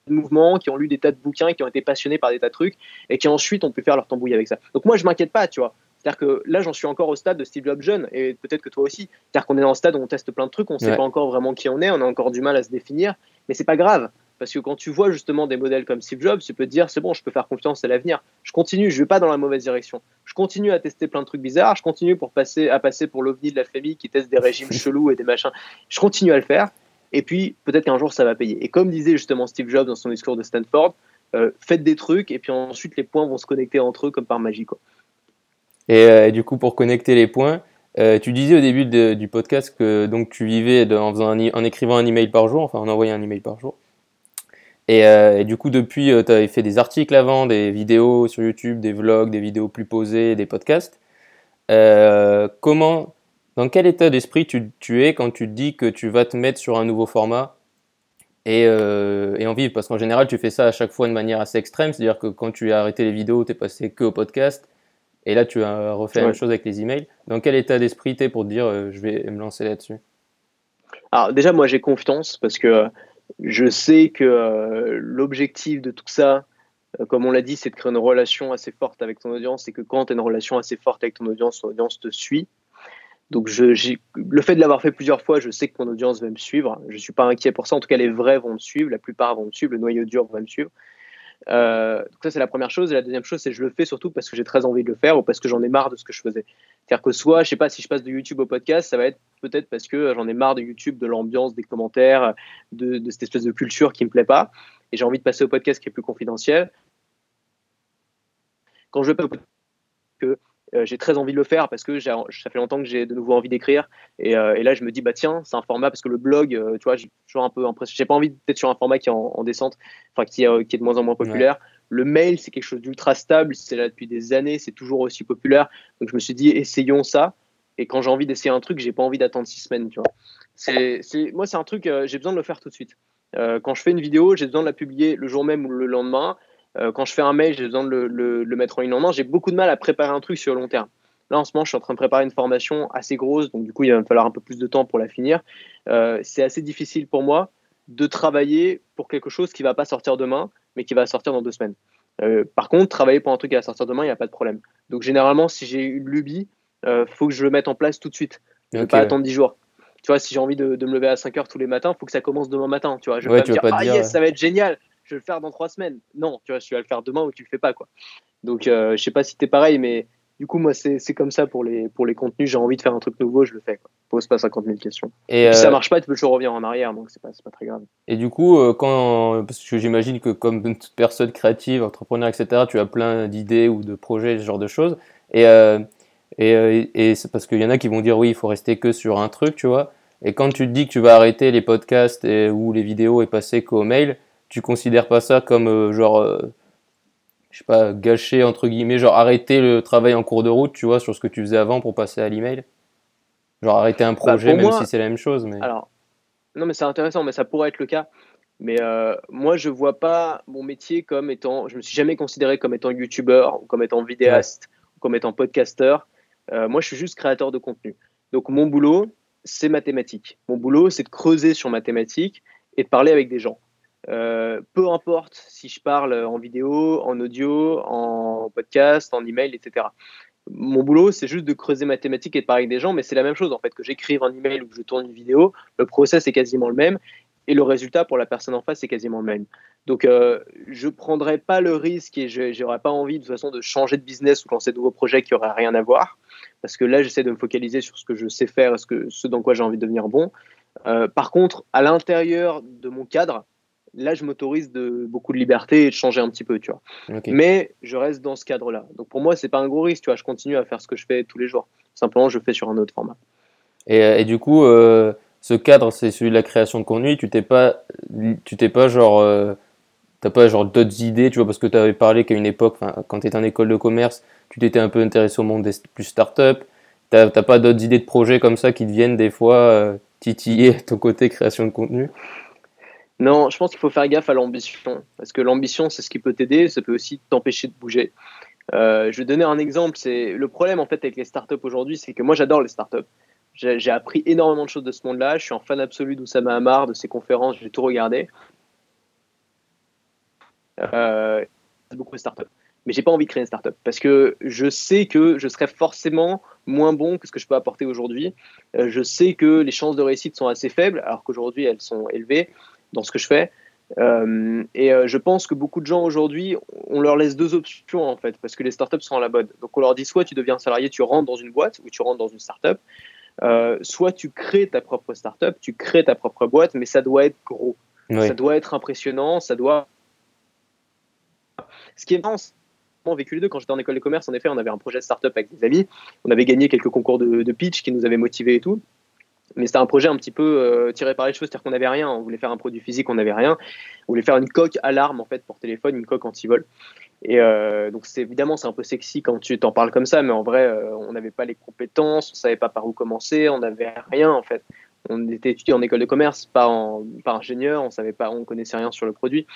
de mouvements, qui ont lu des tas de bouquins, qui ont été passionnés par des tas de trucs, et qui ensuite ont pu faire leur tambouille avec ça. Donc moi, je m'inquiète pas, tu vois. C'est-à-dire que là, j'en suis encore au stade de Steve Jobs jeune, et peut-être que toi aussi. C'est-à-dire qu'on est dans le stade où on teste plein de trucs, on ne sait pas encore vraiment qui on est, on a encore du mal à se définir, mais c'est pas grave. Parce que quand tu vois justement des modèles comme Steve Jobs, tu peux te dire c'est bon, je peux faire confiance à l'avenir. Je continue, je vais pas dans la mauvaise direction. Je continue à tester plein de trucs bizarres, je continue pour passer, à passer pour l'ovni de la famille qui teste des régimes chelous et des machins. Je continue à le faire. Et puis peut-être qu'un jour ça va payer. Et comme disait justement Steve Jobs dans son discours de Stanford, euh, faites des trucs et puis ensuite les points vont se connecter entre eux comme par magie. Quoi. Euh, et, du coup, pour connecter les points, euh, tu disais au début du podcast que donc tu vivais en, faisant en écrivant un email par jour, enfin en envoyant un email par jour. Et, euh, du coup, depuis, tu avais fait des articles avant, des vidéos sur YouTube, des vlogs, des vidéos plus posées, des podcasts. comment, dans quel état d'esprit tu, tu, es quand tu te dis que tu vas te mettre sur un nouveau format et, et en vivre? Parce qu'en général, tu fais ça à chaque fois de manière assez extrême, c'est-à-dire que quand tu as arrêté les vidéos, tu es passé que au podcast. Et là, tu as refait la même chose avec les emails. Dans quel état d'esprit tu es pour te dire euh, je vais me lancer là-dessus? Alors, déjà, moi, j'ai confiance parce que je sais que euh, l'objectif de tout ça, euh, comme on l'a dit, c'est de créer une relation assez forte avec ton audience et que quand tu as une relation assez forte avec ton audience, ton audience te suit. Donc, le fait de l'avoir fait plusieurs fois, je sais que mon audience va me suivre. Je ne suis pas inquiet pour ça. En tout cas, les vrais vont me suivre. La plupart vont me suivre. Le noyau dur va me suivre. Euh, donc ça c'est la première chose. Et la deuxième chose, c'est que je le fais surtout parce que j'ai très envie de le faire ou parce que j'en ai marre de ce que je faisais. C'est-à-dire que soit, je sais pas, si je passe de YouTube au podcast, ça va être peut-être parce que j'en ai marre de YouTube, de l'ambiance, des commentaires, de, de, cette espèce de culture qui me plaît pas, et j'ai envie de passer au podcast qui est plus confidentiel. Quand je vais pas que euh, j'ai très envie de le faire parce que ça fait longtemps que j'ai de nouveau envie d'écrire. Euh, et, là, je me dis, bah tiens, c'est un format parce que le blog, euh, tu vois, j'ai toujours un peu J'ai pas envie d'être sur un format qui est en, descente, enfin qui, qui, est de moins en moins populaire. Le mail, c'est quelque chose d'ultra stable, c'est là depuis des années, c'est toujours aussi populaire. Donc je me suis dit, essayons ça. Et quand j'ai envie d'essayer un truc, j'ai pas envie d'attendre six semaines, tu vois. C'est, moi, c'est un truc, j'ai besoin de le faire tout de suite. quand je fais une vidéo, j'ai besoin de la publier le jour même ou le lendemain. Euh, quand je fais un mail, j'ai besoin de le, mettre en ligne en main. J'ai beaucoup de mal à préparer un truc sur le long terme. Là, en ce moment, je suis en train de préparer une formation assez grosse, donc du coup, il va me falloir un peu plus de temps pour la finir. Euh, c'est assez difficile pour moi de travailler pour quelque chose qui ne va pas sortir demain, mais qui va sortir dans deux semaines. Euh, par contre, travailler pour un truc qui va sortir demain, il n'y a pas de problème. Donc, généralement, si j'ai une lubie, il faut que je le mette en place tout de suite. ne pas attendre 10 jours. Tu vois, si j'ai envie de, me lever à 5 heures tous les matins, il faut que ça commence demain matin. Tu vois, je vais pas me dire, ah yes, ça va être génial je vais le faire dans trois semaines. Non, tu vois, tu vas le faire demain ou tu le fais pas, quoi. Donc, euh, je sais pas si tu es pareil, mais du coup, moi, c'est comme ça pour les, pour les contenus. J'ai envie de faire un truc nouveau, je le fais. Quoi. Pose pas 50 000 questions. Et, si ça euh, marche pas, tu peux toujours revenir en arrière, donc c'est pas, pas très grave. Et du coup, euh, quand, parce que j'imagine que comme toute personne créative, entrepreneur, etc., tu as plein d'idées ou de projets, ce genre de choses. Et, et, et c'est parce qu'il y en a qui vont dire oui, il faut rester que sur un truc, tu vois. Et quand tu te dis que tu vas arrêter les podcasts et, ou les vidéos et passer qu'au mail, tu considères pas ça comme euh, genre euh, je sais pas gâcher entre guillemets genre arrêter le travail en cours de route tu vois sur ce que tu faisais avant pour passer à l'email? Genre arrêter un bah, projet même si c'est la même chose mais alors non mais c'est intéressant mais ça pourrait être le cas. Mais euh, moi je vois pas mon métier comme étant je me suis jamais considéré comme étant youtubeur ou comme étant vidéaste ou comme étant podcasteur. Moi je suis juste créateur de contenu. Donc mon boulot c'est mathématique. Mon boulot c'est de creuser sur mathématiques et de parler avec des gens euh, peu importe si je parle en vidéo, en audio, en podcast, en email, etc. Mon boulot, c'est juste de creuser ma thématique et de parler avec des gens, mais c'est la même chose en fait que j'écrive un email ou que je tourne une vidéo. Le process est quasiment le même et le résultat pour la personne en face est quasiment le même. Donc, euh, je ne prendrai pas le risque et je n'aurais pas envie de toute façon de changer de business ou lancer de nouveaux projets qui n'auraient rien à voir. Parce que là, j'essaie de me focaliser sur ce que je sais faire ce, ce dans quoi j'ai envie de devenir bon. Euh, par contre, à l'intérieur de mon cadre, là, je m'autorise de beaucoup de liberté et de changer un petit peu, tu vois. Mais je reste dans ce cadre-là. Donc pour moi, c'est pas un gros risque, tu vois. Je continue à faire ce que je fais tous les jours. Simplement, je fais sur un autre format. Et, euh, du coup, euh, ce cadre, c'est celui de la création de contenu. Tu t'es pas, tu t'es pas genre, euh, t'as pas genre d'autres idées, tu vois, parce que tu avais parlé qu'à une époque, quand tu étais en école de commerce, tu t'étais un peu intéressé au monde des plus startups. T'as pas d'autres idées de projets comme ça qui te viennent des fois euh, titiller ton côté création de contenu? Non, je pense qu'il faut faire gaffe à l'ambition. Parce que l'ambition, c'est ce qui peut t'aider, ça peut aussi t'empêcher de bouger. Euh, je vais donner un exemple. C'est le problème en fait avec les startups aujourd'hui, c'est que moi j'adore les startups. J'ai appris énormément de choses de ce monde-là. Je suis un fan absolu d'Oussama Hamar, de ses conférences, j'ai tout regardé. Euh, beaucoup de startups. Mais j'ai pas envie de créer une startup parce que je sais que je serais forcément moins bon que ce que je peux apporter aujourd'hui. Euh, je sais que les chances de réussite sont assez faibles, alors qu'aujourd'hui elles sont élevées dans ce que je fais. Euh, et euh, je pense que beaucoup de gens aujourd'hui, on leur laisse deux options en fait, parce que les startups sont à la mode. Donc on leur dit soit tu deviens salarié, tu rentres dans une boîte, ou tu rentres dans une startup, euh, soit tu crées ta propre startup, tu crées ta propre boîte, mais ça doit être gros, ça doit être impressionnant, ça doit. Ce qui est marrant, vécu les deux. Quand j'étais en école de commerce, en effet, on avait un projet de startup avec des amis. On avait gagné quelques concours de, de pitch qui nous avaient motivés et tout mais c'était un projet un petit peu euh, tiré par les cheveux, c'est-à-dire qu'on n'avait rien, on voulait faire un produit physique, on n'avait rien, on voulait faire une coque alarme en fait pour téléphone, une coque anti-vol. Et euh, donc c'est évidemment c'est un peu sexy quand tu t'en parles comme ça, mais en vrai euh, on n'avait pas les compétences, on savait pas par où commencer, on n'avait rien en fait. On était étudié en école de commerce, pas en pas ingénieur, on savait pas, on connaissait rien sur le produit.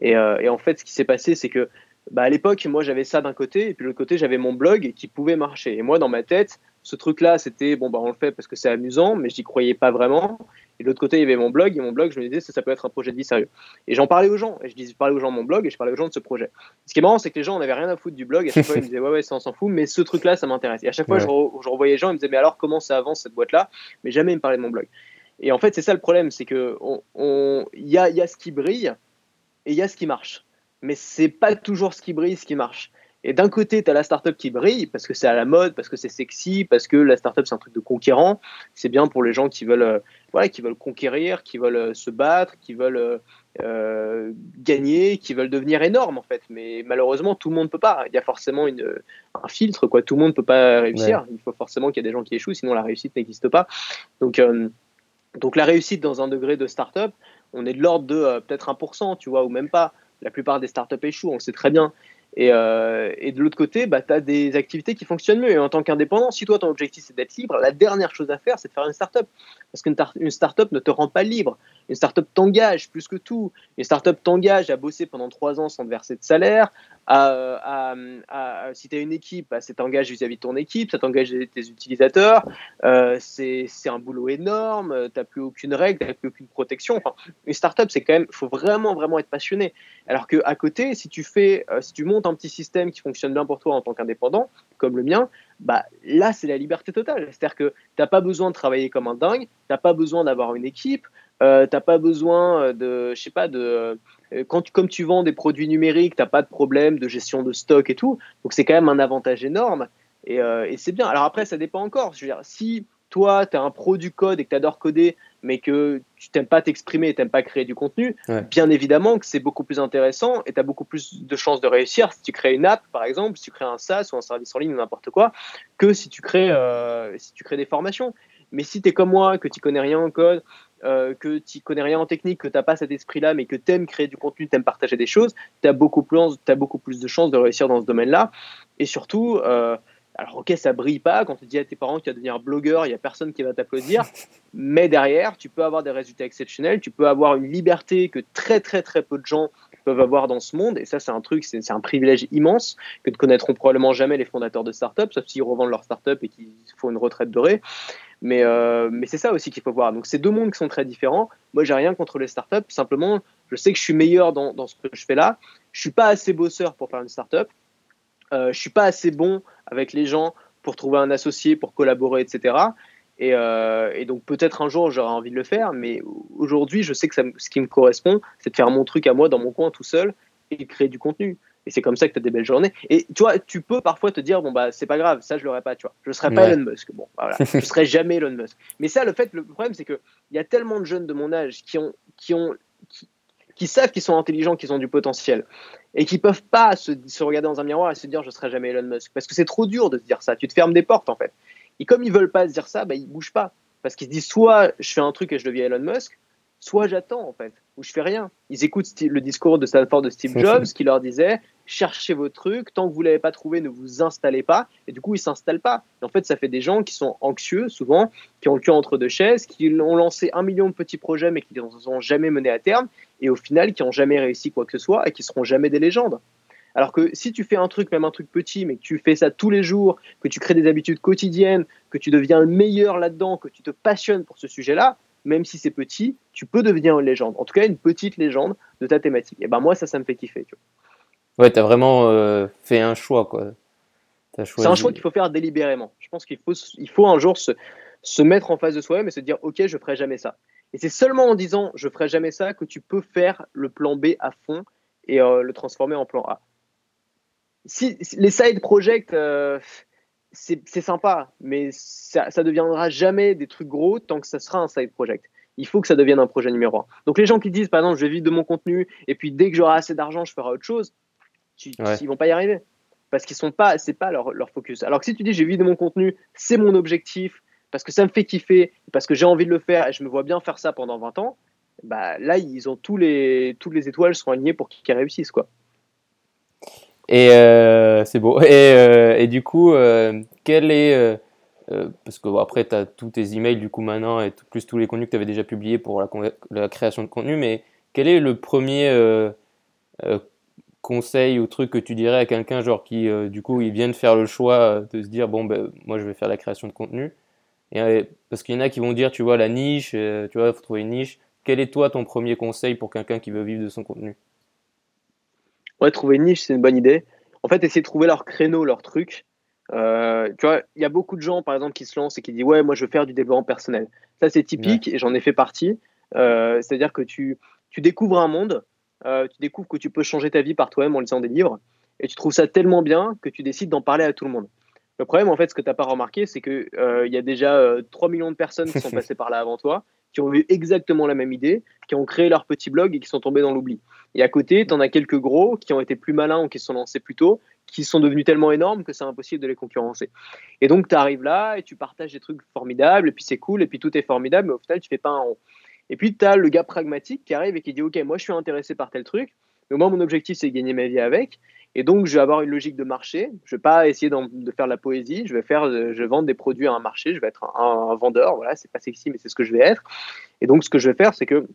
Et, et en fait ce qui s'est passé c'est que bah, à l'époque, moi j'avais ça d'un côté, et puis de l'autre côté, j'avais mon blog qui pouvait marcher. Et moi, dans ma tête, ce truc-là, c'était bon, bah, on le fait parce que c'est amusant, mais j'y croyais pas vraiment. Et de l'autre côté, il y avait mon blog, et mon blog, je me disais, ça, ça peut être un projet de vie sérieux. Et j'en parlais aux gens, et je disais, parlais aux gens de mon blog, et je parlais aux gens de ce projet. Ce qui est marrant, c'est que les gens n'avaient rien à foutre du blog, et à chaque fois, ils me disaient, ouais, ouais, ça, on s'en fout, mais ce truc-là, ça m'intéresse. Et à chaque fois, je, je, revoyais les gens, ils me disaient, mais alors, comment ça avance cette boîte-là? Mais jamais ils me parlaient de mon blog. Et en fait, c'est ça le problème, c'est que il on, y, a, y a ce qui brille, et il y a ce qui marche. Mais c'est pas toujours ce qui brille, ce qui marche. Et d'un côté, tu as la startup qui brille parce que c'est à la mode, parce que c'est sexy, parce que la startup c'est un truc de conquérant. C'est bien pour les gens qui veulent, euh, voilà, qui veulent conquérir, qui veulent euh, se battre, qui veulent euh, gagner, qui veulent devenir énormes en fait. Mais malheureusement, tout le monde ne peut pas. Il y a forcément une, un filtre, quoi. Tout le monde ne peut pas réussir. Il faut forcément qu'il y ait des gens qui échouent, sinon la réussite n'existe pas. Donc, donc la réussite dans un degré de startup, on est de l'ordre de peut-être 1%, tu vois, ou même pas. La plupart des startups échouent, on le sait très bien. Euh, et, de l'autre côté, bah, tu as des activités qui fonctionnent mieux. Et en tant qu'indépendant, si toi, ton objectif, c'est d'être libre, la dernière chose à faire, c'est de faire une startup. Parce qu'une startup ne te rend pas libre. Une startup t'engage plus que tout. Une startup t'engage à bosser pendant trois ans sans te verser de salaire. Si tu as une équipe, bah, ça t'engage vis-à-vis de ton équipe, ça t'engage tes utilisateurs. Euh, c'est un boulot énorme. Tu n'as plus aucune règle, tu n'as plus aucune protection. Enfin, une startup, c'est quand même, il faut vraiment, vraiment être passionné. Alors qu'à côté, si tu fais, euh, si tu montes un petit système qui fonctionne bien pour toi en tant qu'indépendant, comme le mien, bah là c'est la liberté totale. C'est-à-dire que tu n'as pas besoin de travailler comme un dingue, tu n'as pas besoin d'avoir une équipe, euh, t'as pas besoin euh, de, je sais pas, de euh, quand tu, comme tu vends des produits numériques, t'as pas de problème de gestion de stock et tout. Donc c'est quand même un avantage énorme et, et c'est bien. Alors après, ça dépend encore. Je veux dire, si toi, tu un pro du code et que tu adores coder, mais que tu t'aimes pas t'exprimer et t'aimes pas créer du contenu, bien évidemment que c'est beaucoup plus intéressant et tu as beaucoup plus de chances de réussir si tu crées une app, par exemple, si tu crées un SaaS ou un service en ligne ou n'importe quoi, que si tu crées, si tu crées des formations. Mais si tu es comme moi, que tu connais rien en code, euh, que tu connais rien en technique, que tu n'as pas cet esprit-là, mais que tu aimes créer du contenu, tu aimes partager des choses, tu as, beaucoup plus, de chances de réussir dans ce domaine-là. Et surtout, euh, alors ok, ça brille pas quand tu dis à tes parents que tu vas devenir blogueur, il n'y a personne qui va t'applaudir, mais derrière, tu peux avoir des résultats exceptionnels, tu peux avoir une liberté que très très très peu de gens peuvent avoir dans ce monde, et ça c'est un truc, c'est un privilège immense que ne connaîtront probablement jamais les fondateurs de startups, sauf s'ils revendent leur startup et qu'ils font une retraite dorée. Mais, euh, mais c'est ça aussi qu'il faut voir. Donc c'est deux mondes qui sont très différents. Moi, j'ai rien contre les startups. Simplement, je sais que je suis meilleur dans, dans ce que je fais là. Je suis pas assez bosseur pour faire une startup. Euh, je suis pas assez bon avec les gens pour trouver un associé, pour collaborer, etc. Et, euh, et donc peut-être un jour j'aurai envie de le faire, mais aujourd'hui je sais que ça, ce qui me correspond, c'est de faire mon truc à moi dans mon coin tout seul et de créer du contenu. Et c'est comme ça que tu as des belles journées. Et tu vois, tu peux parfois te dire, bon, bah, c'est pas grave, ça, je l'aurais pas, tu vois. Je serais pas Elon Musk. Bon, voilà. je serais jamais Elon Musk. Mais ça, le fait, le problème, c'est qu'il y a tellement de jeunes de mon âge qui ont, qui ont, qui, savent qu'ils sont intelligents, qu'ils ont du potentiel. Et qui peuvent pas se, se, regarder dans un miroir et se dire, je serai jamais Elon Musk. Parce que c'est trop dur de se dire ça. Tu te fermes des portes, en fait. Et comme ils veulent pas se dire ça, bah, ils bougent pas. Parce qu'ils se disent, soit je fais un truc et je deviens Elon Musk, soit j'attends en fait, ou je fais rien. Ils écoutent le discours de Stanford de Steve Jobs qui leur disait cherchez vos trucs, tant que vous l'avez pas trouvé, ne vous installez pas. Et du coup, ils s'installent pas. en fait, ça fait des gens qui sont anxieux souvent, qui ont le cul entre deux chaises, qui ont lancé un million de petits projets mais qui ne les ont jamais menés à terme, et au final, qui n'ont jamais réussi quoi que ce soit et qui seront jamais des légendes. Alors que si tu fais un truc, même un truc petit, mais que tu fais ça tous les jours, que tu crées des habitudes quotidiennes, que tu deviens le meilleur là-dedans, que tu te passionnes pour ce sujet-là, même si c'est petit, tu peux devenir une légende. En tout cas, une petite légende de ta thématique. Et ben moi, ça, ça me fait kiffer. Tu vois. Ouais, tu as vraiment euh, fait un choix, quoi. C'est un choix qu'il faut faire délibérément. Je pense qu'il faut, il faut un jour se, se mettre en face de soi-même et se dire, ok, je ferai jamais ça. Et c'est seulement en disant, je ferai jamais ça, que tu peux faire le plan B à fond et euh, le transformer en plan A. Si, les side projects, euh, c'est sympa, mais ça, ça deviendra jamais des trucs gros tant que ça sera un side project. Il faut que ça devienne un projet numéro un. Donc les gens qui disent, par exemple, je vais vivre de mon contenu et puis dès que j'aurai assez d'argent, je ferai autre chose, tu, ils vont pas y arriver parce qu'ils sont pas, c'est pas leur, leur, focus. Alors que si tu dis, je vais vivre de mon contenu, c'est mon objectif, parce que ça me fait kiffer, parce que j'ai envie de le faire et je me vois bien faire ça pendant 20 ans, bah là ils ont tous les, toutes les étoiles sont alignées pour qu'ils réussissent quoi. Et euh, c'est beau. Et, euh, et, du coup, euh, quel est. parce que après, tu as tous tes emails du coup maintenant et plus tous les contenus que tu avais déjà publiés pour la, création de contenu, mais quel est le premier conseil ou truc que tu dirais à quelqu'un genre qui du coup il vient de faire le choix de se dire bon ben moi je vais faire la création de contenu? Et, parce qu'il y en a qui vont dire tu vois la niche tu vois faut trouver une niche quel est toi ton premier conseil pour quelqu'un qui veut vivre de son contenu? Ouais, trouver une niche, c'est une bonne idée. En fait, essayer de trouver leur créneau, leur truc. Euh, tu vois, il y a beaucoup de gens, par exemple, qui se lancent et qui disent Ouais, moi, je veux faire du développement personnel. Ça, c'est typique et j'en ai fait partie. Euh, c'est-à-dire que tu, tu découvres un monde, euh, tu découvres que tu peux changer ta vie par toi-même en lisant des livres et tu trouves ça tellement bien que tu décides d'en parler à tout le monde. Le problème, en fait, ce que tu n'as pas remarqué, c'est qu'il il y a déjà 3 millions de personnes qui sont passées par là avant toi qui ont eu exactement la même idée, qui ont créé leur petit blog et qui sont tombés dans l'oubli. Et à côté, tu en as quelques gros qui ont été plus malins ou qui se sont lancés plus tôt, qui sont devenus tellement énormes que c'est impossible de les concurrencer. Et donc, tu arrives là et tu partages des trucs formidables, et puis c'est cool, et puis tout est formidable, mais au final, tu fais pas un rond. Et puis, tu as le gars pragmatique qui arrive et qui dit Ok, moi, je suis intéressé par tel truc, mais moi, mon objectif, c'est gagner ma vie avec. Et donc, je vais avoir une logique de marché. Je ne vais pas essayer de faire de la poésie. Je vais faire, je vais vendre des produits à un marché. Je vais être un, vendeur. Voilà, c'est pas sexy, mais c'est ce que je vais être. Et donc, ce que je vais faire, c'est que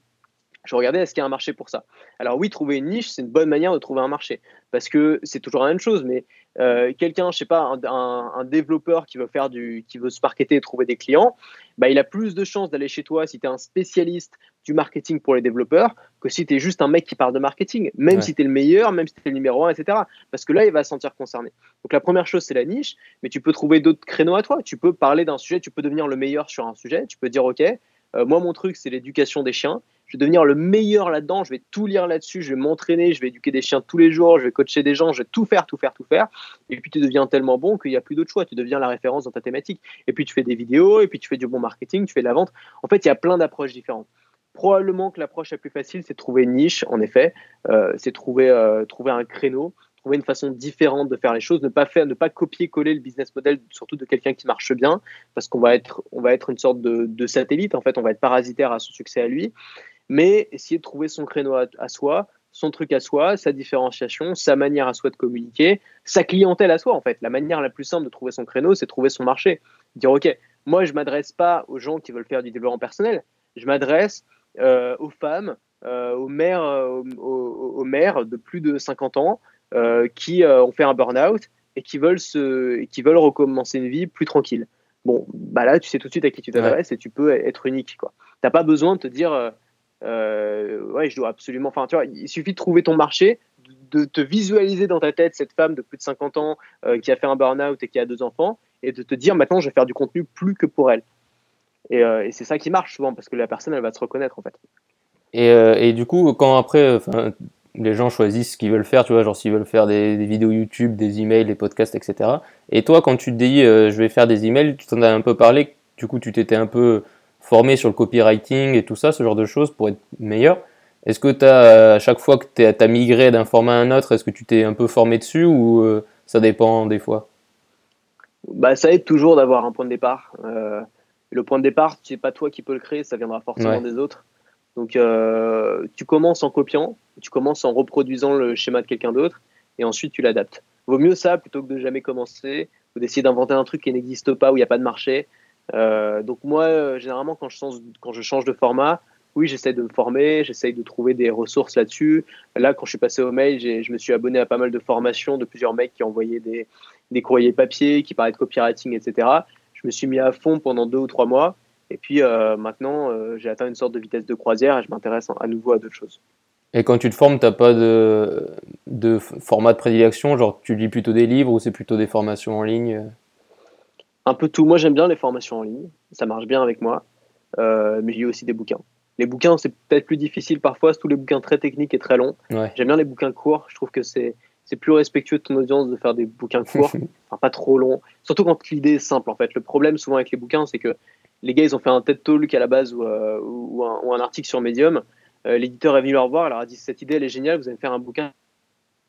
je regardais est-ce qu'il y a un marché pour ça? Alors oui, trouver une niche, c'est une bonne manière de trouver un marché parce que c'est toujours la même chose. Mais euh, quelqu'un, je sais pas, un, développeur qui veut faire du, qui veut se marketer et trouver des clients, bah, il a plus de chances d'aller chez toi si tu es un spécialiste du marketing pour les développeurs que si tu es juste un mec qui parle de marketing, même si tu es le meilleur, même si tu es le numéro un, etc. Parce que là, il va se sentir concerné. Donc la première chose, c'est la niche, mais tu peux trouver d'autres créneaux à toi. Tu peux parler d'un sujet, tu peux devenir le meilleur sur un sujet, tu peux dire, OK, euh, moi, mon truc, c'est l'éducation des chiens je vais devenir le meilleur là-dedans, je vais tout lire là-dessus, je vais m'entraîner, je vais éduquer des chiens tous les jours, je vais coacher des gens, je vais tout faire, tout faire, tout faire. Et puis tu deviens tellement bon qu'il n'y a plus d'autre choix, tu deviens la référence dans ta thématique. Et puis tu fais des vidéos, et puis tu fais du bon marketing, tu fais de la vente. En fait, il y a plein d'approches différentes. Probablement que l'approche la plus facile, c'est trouver une niche, en effet, euh, c'est trouver, euh, trouver un créneau, trouver une façon différente de faire les choses, ne pas faire, ne pas copier-coller le business model, surtout de quelqu'un qui marche bien, parce qu'on va être, va être une sorte de, de, satellite, en fait, on va être parasitaire à son succès à lui mais essayer de trouver son créneau à, soi, son truc à soi, sa différenciation, sa manière à soi de communiquer, sa clientèle à soi en fait. La manière la plus simple de trouver son créneau, c'est trouver son marché. Dire ok, moi je m'adresse pas aux gens qui veulent faire du développement personnel, je m'adresse euh, aux femmes, euh, aux mères, euh, aux, mères de plus de 50 ans qui ont fait un burn-out et qui veulent se, qui veulent recommencer une vie plus tranquille. Bon, bah là tu sais tout de suite à qui tu t'adresses et tu peux être unique quoi. T'as pas besoin de te dire euh, ouais, je dois absolument. Enfin, tu vois, il suffit de trouver ton marché, de te visualiser dans ta tête cette femme de plus de 50 ans euh, qui a fait un burn-out et qui a deux enfants, et de te dire maintenant je vais faire du contenu plus que pour elle. Et, euh, et c'est ça qui marche souvent parce que la personne elle va se reconnaître en fait. Et, et du coup, quand après, les gens choisissent ce qu'ils veulent faire, tu vois, genre s'ils veulent faire des, des, vidéos YouTube, des emails, des podcasts, etc. Et toi, quand tu te dis je vais faire des emails, tu t'en as un peu parlé, du coup, tu t'étais un peu formé sur le copywriting et tout ça, ce genre de choses pour être meilleur. Est-ce que tu as, à chaque fois que tu as migré d'un format à un autre, est-ce que tu t'es un peu formé dessus ou euh, ça dépend des fois? Bah, Ça aide toujours d'avoir un point de départ. Euh, le point de départ, c'est pas toi qui peux le créer, ça viendra forcément des autres. Donc, tu commences en copiant, tu commences en reproduisant le schéma de quelqu'un d'autre, et ensuite tu l'adaptes. Vaut mieux ça plutôt que de jamais commencer ou d'essayer d'inventer un truc qui n'existe pas, où il n'y a pas de marché. Donc moi, généralement, quand je, change, quand je change de format, oui, j'essaie de me former, j'essaie de trouver des ressources là-dessus. Là, quand je suis passé au mail, je me suis abonné à pas mal de formations de plusieurs mecs qui envoyaient des, des courriers papier, qui parlaient de copywriting, etc. Je me suis mis à fond pendant deux ou trois mois. Et puis euh, maintenant, euh, j'ai atteint une sorte de vitesse de croisière et je m'intéresse à nouveau à d'autres choses. Et quand tu te formes, tu n'as pas de, de format de prédilection? Genre, tu lis plutôt des livres ou c'est plutôt des formations en ligne? Un peu tout. Moi, j'aime bien les formations en ligne. Ça marche bien avec moi. Euh, mais j'ai aussi des bouquins. Les bouquins, c'est peut-être plus difficile parfois, tous les bouquins très techniques et très longs. J'aime bien les bouquins courts. Je trouve que c'est c'est plus respectueux de ton audience de faire des bouquins courts, enfin pas trop longs. Surtout quand l'idée est simple en fait. Le problème souvent avec les bouquins, c'est que les gars ils ont fait un TED Talk à la base ou, euh, ou, un, article sur Medium. Euh, l'éditeur est venu leur voir, il leur a dit cette idée elle est géniale, vous allez faire un bouquin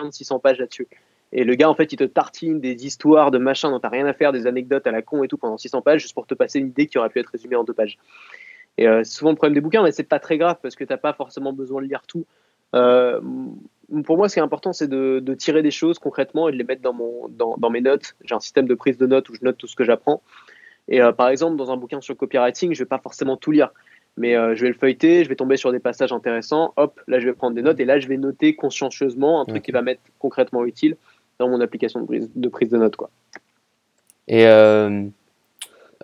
de 600 pages là-dessus. Et le gars en fait il te tartine des histoires de machin dont t'as rien à faire, des anecdotes à la con et tout pendant 600 pages juste pour te passer une idée qui aurait pu être résumée en deux pages. Et euh, c'est souvent le problème des bouquins, mais c'est pas très grave parce que t'as pas forcément besoin de lire tout. Euh, pour moi, ce qui est important, c'est de, de, tirer des choses concrètement et de les mettre dans, mon, dans, dans mes notes. J'ai un système de prise de notes où je note tout ce que j'apprends. Et euh, par exemple, dans un bouquin sur copywriting, je vais pas forcément tout lire, mais je vais le feuilleter, je vais tomber sur des passages intéressants. Hop, là, je vais prendre des notes et là, je vais noter consciencieusement un truc qui va m'être concrètement utile dans mon application de prise de, prise de notes. Quoi. Et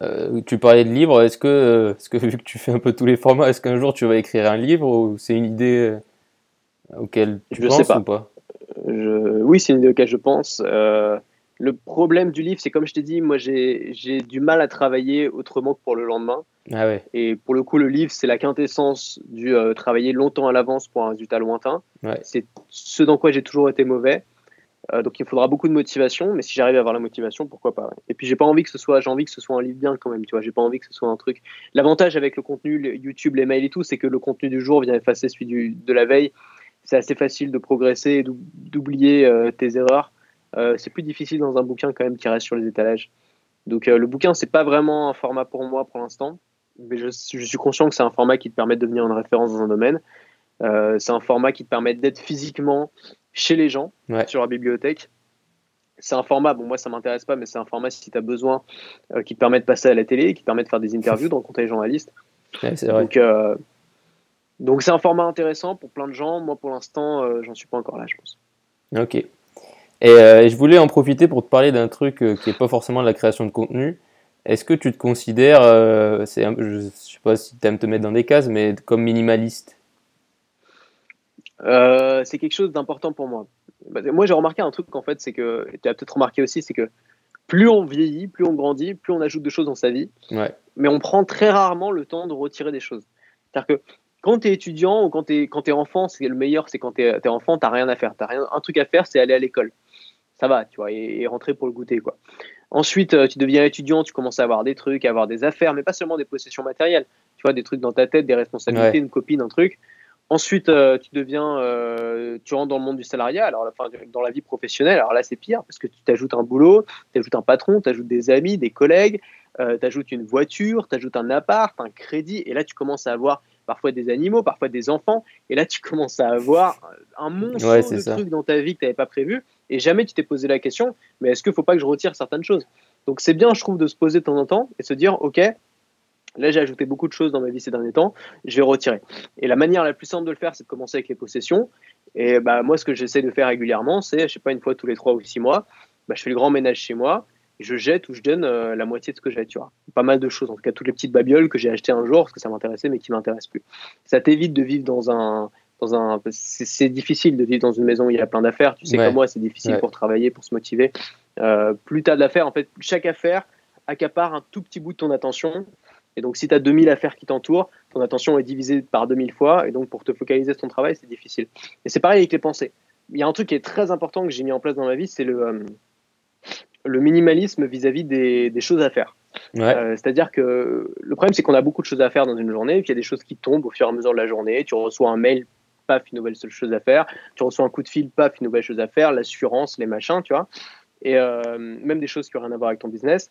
euh, tu parlais de livres, est-ce que, euh, est que vu que tu fais un peu tous les formats, est-ce qu'un jour tu vas écrire un livre ou c'est une idée euh, auquel tu penses sais pas. ou pas? Oui, c'est une idée auquel je pense. le problème du livre, c'est comme je t'ai dit, moi j'ai du mal à travailler autrement que pour le lendemain. Ah ouais. Et pour le coup, le livre, c'est la quintessence du travailler longtemps à l'avance pour un résultat lointain. Ouais. C'est ce dans quoi j'ai toujours été mauvais. Euh, donc il faudra beaucoup de motivation, mais si j'arrive à avoir la motivation, pourquoi pas. Et puis j'ai pas envie que ce soit, j'ai envie que ce soit un livre bien quand même, tu vois. J'ai pas envie que ce soit un truc. L'avantage avec le contenu, YouTube, les mails et tout, c'est que le contenu du jour vient effacer celui du, de la veille. C'est assez facile de progresser et d'oublier euh, tes erreurs. Euh, c'est plus difficile dans un bouquin quand même qui reste sur les étalages. Donc le bouquin, c'est pas vraiment un format pour moi pour l'instant, mais je, je, suis conscient que c'est un format qui te permet de devenir une référence dans un domaine. C'est un format qui te permet d'être physiquement chez les gens sur la bibliothèque. C'est un format, bon, moi ça m'intéresse pas, mais c'est un format si tu as besoin euh, qui te permet de passer à la télé, qui te permet de faire des interviews, de rencontrer les journalistes. Donc, euh, donc c'est un format intéressant pour plein de gens. Moi pour l'instant, euh, j'en suis pas encore là, je pense. Ok. Et je voulais en profiter pour te parler d'un truc qui n'est pas forcément de la création de contenu. Est-ce que tu te considères, je sais pas si tu aimes te mettre dans des cases, mais comme minimaliste? Euh, c'est quelque chose d'important pour moi. Bah, moi, j'ai remarqué un truc, en fait, c'est que, tu as peut-être remarqué aussi, c'est que plus on vieillit, plus on grandit, plus on ajoute de choses dans sa vie. Mais on prend très rarement le temps de retirer des choses. C'est-à-dire que quand tu es étudiant ou quand tu es, es, enfant, c'est le meilleur, c'est quand tu es, enfant, tu rien à faire. As rien, un truc à faire, c'est aller à l'école. Ça va, tu vois, et, rentrer pour le goûter, quoi. Ensuite, euh, tu deviens étudiant, tu commences à avoir des trucs, à avoir des affaires, mais pas seulement des possessions matérielles. Tu vois, des trucs dans ta tête, des responsabilités, une copine, un truc. Ensuite, euh, tu deviens, euh, tu rentres dans le monde du salariat, alors enfin, dans la vie professionnelle. Alors là, c'est pire parce que tu t'ajoutes un boulot, tu ajoutes un patron, tu ajoutes des amis, des collègues, euh, tu ajoutes une voiture, tu ajoutes un appart, un crédit, et là, tu commences à avoir parfois des animaux, parfois des enfants, et là, tu commences à avoir un monstre de trucs dans ta vie que tu n'avais pas prévu, et jamais tu t'es posé la question, mais est-ce qu'il ne faut pas que je retire certaines choses? Donc, c'est bien, je trouve, de se poser de temps en temps et se dire, OK, Là, j'ai ajouté beaucoup de choses dans ma vie ces derniers temps. Je vais retirer. Et la manière la plus simple de le faire, c'est de commencer avec les possessions. Et bah, moi, ce que j'essaie de faire régulièrement, c'est, je sais pas, une fois tous les trois ou six mois, bah, je fais le grand ménage chez moi. Je jette ou je donne euh, la moitié de ce que j'ai, tu vois. Pas mal de choses, en tout cas toutes les petites babioles que j'ai achetées un jour parce que ça m'intéressait mais qui m'intéressent plus. Ça t'évite de vivre dans un, dans un, c'est difficile de vivre dans une maison où il y a plein d'affaires. Tu sais comme moi, c'est difficile pour travailler, pour se motiver. Euh, plus tu as d'affaires, en fait, chaque affaire accapare un tout petit bout de ton attention et donc, si tu as 2000 affaires qui t'entourent, ton attention est divisée par 2000 fois. Et donc, pour te focaliser sur ton travail, c'est difficile. Et c'est pareil avec les pensées. Il y a un truc qui est très important que j'ai mis en place dans ma vie, c'est le, euh, le minimalisme vis-à-vis des, choses à faire. Euh, c'est-à-dire que le problème, c'est qu'on a beaucoup de choses à faire dans une journée, et puis il y a des choses qui tombent au fur et à mesure de la journée. Tu reçois un mail, paf, une nouvelle chose à faire. Tu reçois un coup de fil, paf, une nouvelle chose à faire. L'assurance, les machins, tu vois. Et euh, même des choses qui n'ont rien à voir avec ton business.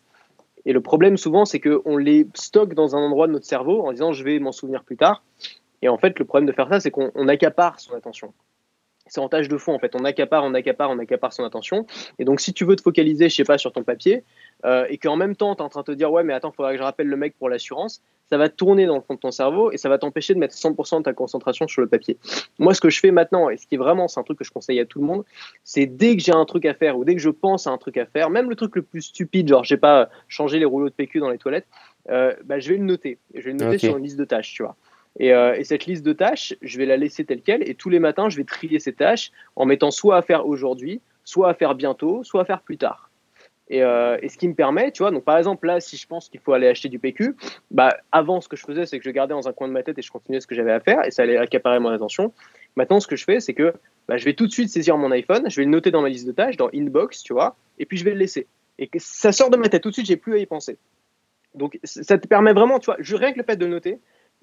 Et le problème souvent, c'est qu'on les stocke dans un endroit de notre cerveau en disant je vais m'en souvenir plus tard. Et en fait, le problème de faire ça, c'est qu'on accapare son attention c'est en tâche de fond en fait. On accapare, on accapare, on accapare son attention. Et donc si tu veux te focaliser, je sais pas, sur ton papier, euh, et qu'en même temps tu es en train de te dire ouais mais attends, faudrait que je rappelle le mec pour l'assurance, ça va tourner dans le fond de ton cerveau et ça va t'empêcher de mettre 100% de ta concentration sur le papier. Moi ce que je fais maintenant, et ce qui est vraiment, c'est un truc que je conseille à tout le monde, c'est dès que j'ai un truc à faire ou dès que je pense à un truc à faire, même le truc le plus stupide, genre j'ai pas changé les rouleaux de PQ dans les toilettes, euh, bah, je vais le noter. Je vais le noter sur une liste de tâches, tu vois. Euh, et, cette liste de tâches, je vais la laisser telle quelle. Et tous les matins, je vais trier ces tâches en mettant soit à faire aujourd'hui, soit à faire bientôt, soit à faire plus tard. Et, euh, ce qui me permet, tu vois, donc par exemple là, si je pense qu'il faut aller acheter du PQ, bah avant ce que je faisais, c'est que je gardais dans un coin de ma tête et je continuais ce que j'avais à faire et ça allait accaparer mon attention. Maintenant, ce que je fais, c'est que bah, je vais tout de suite saisir mon iPhone, je vais le noter dans ma liste de tâches, dans Inbox, tu vois, et puis je vais le laisser. Et ça sort de ma tête tout de suite, j'ai plus à y penser. Donc ça te permet vraiment, tu vois, rien que le fait de noter,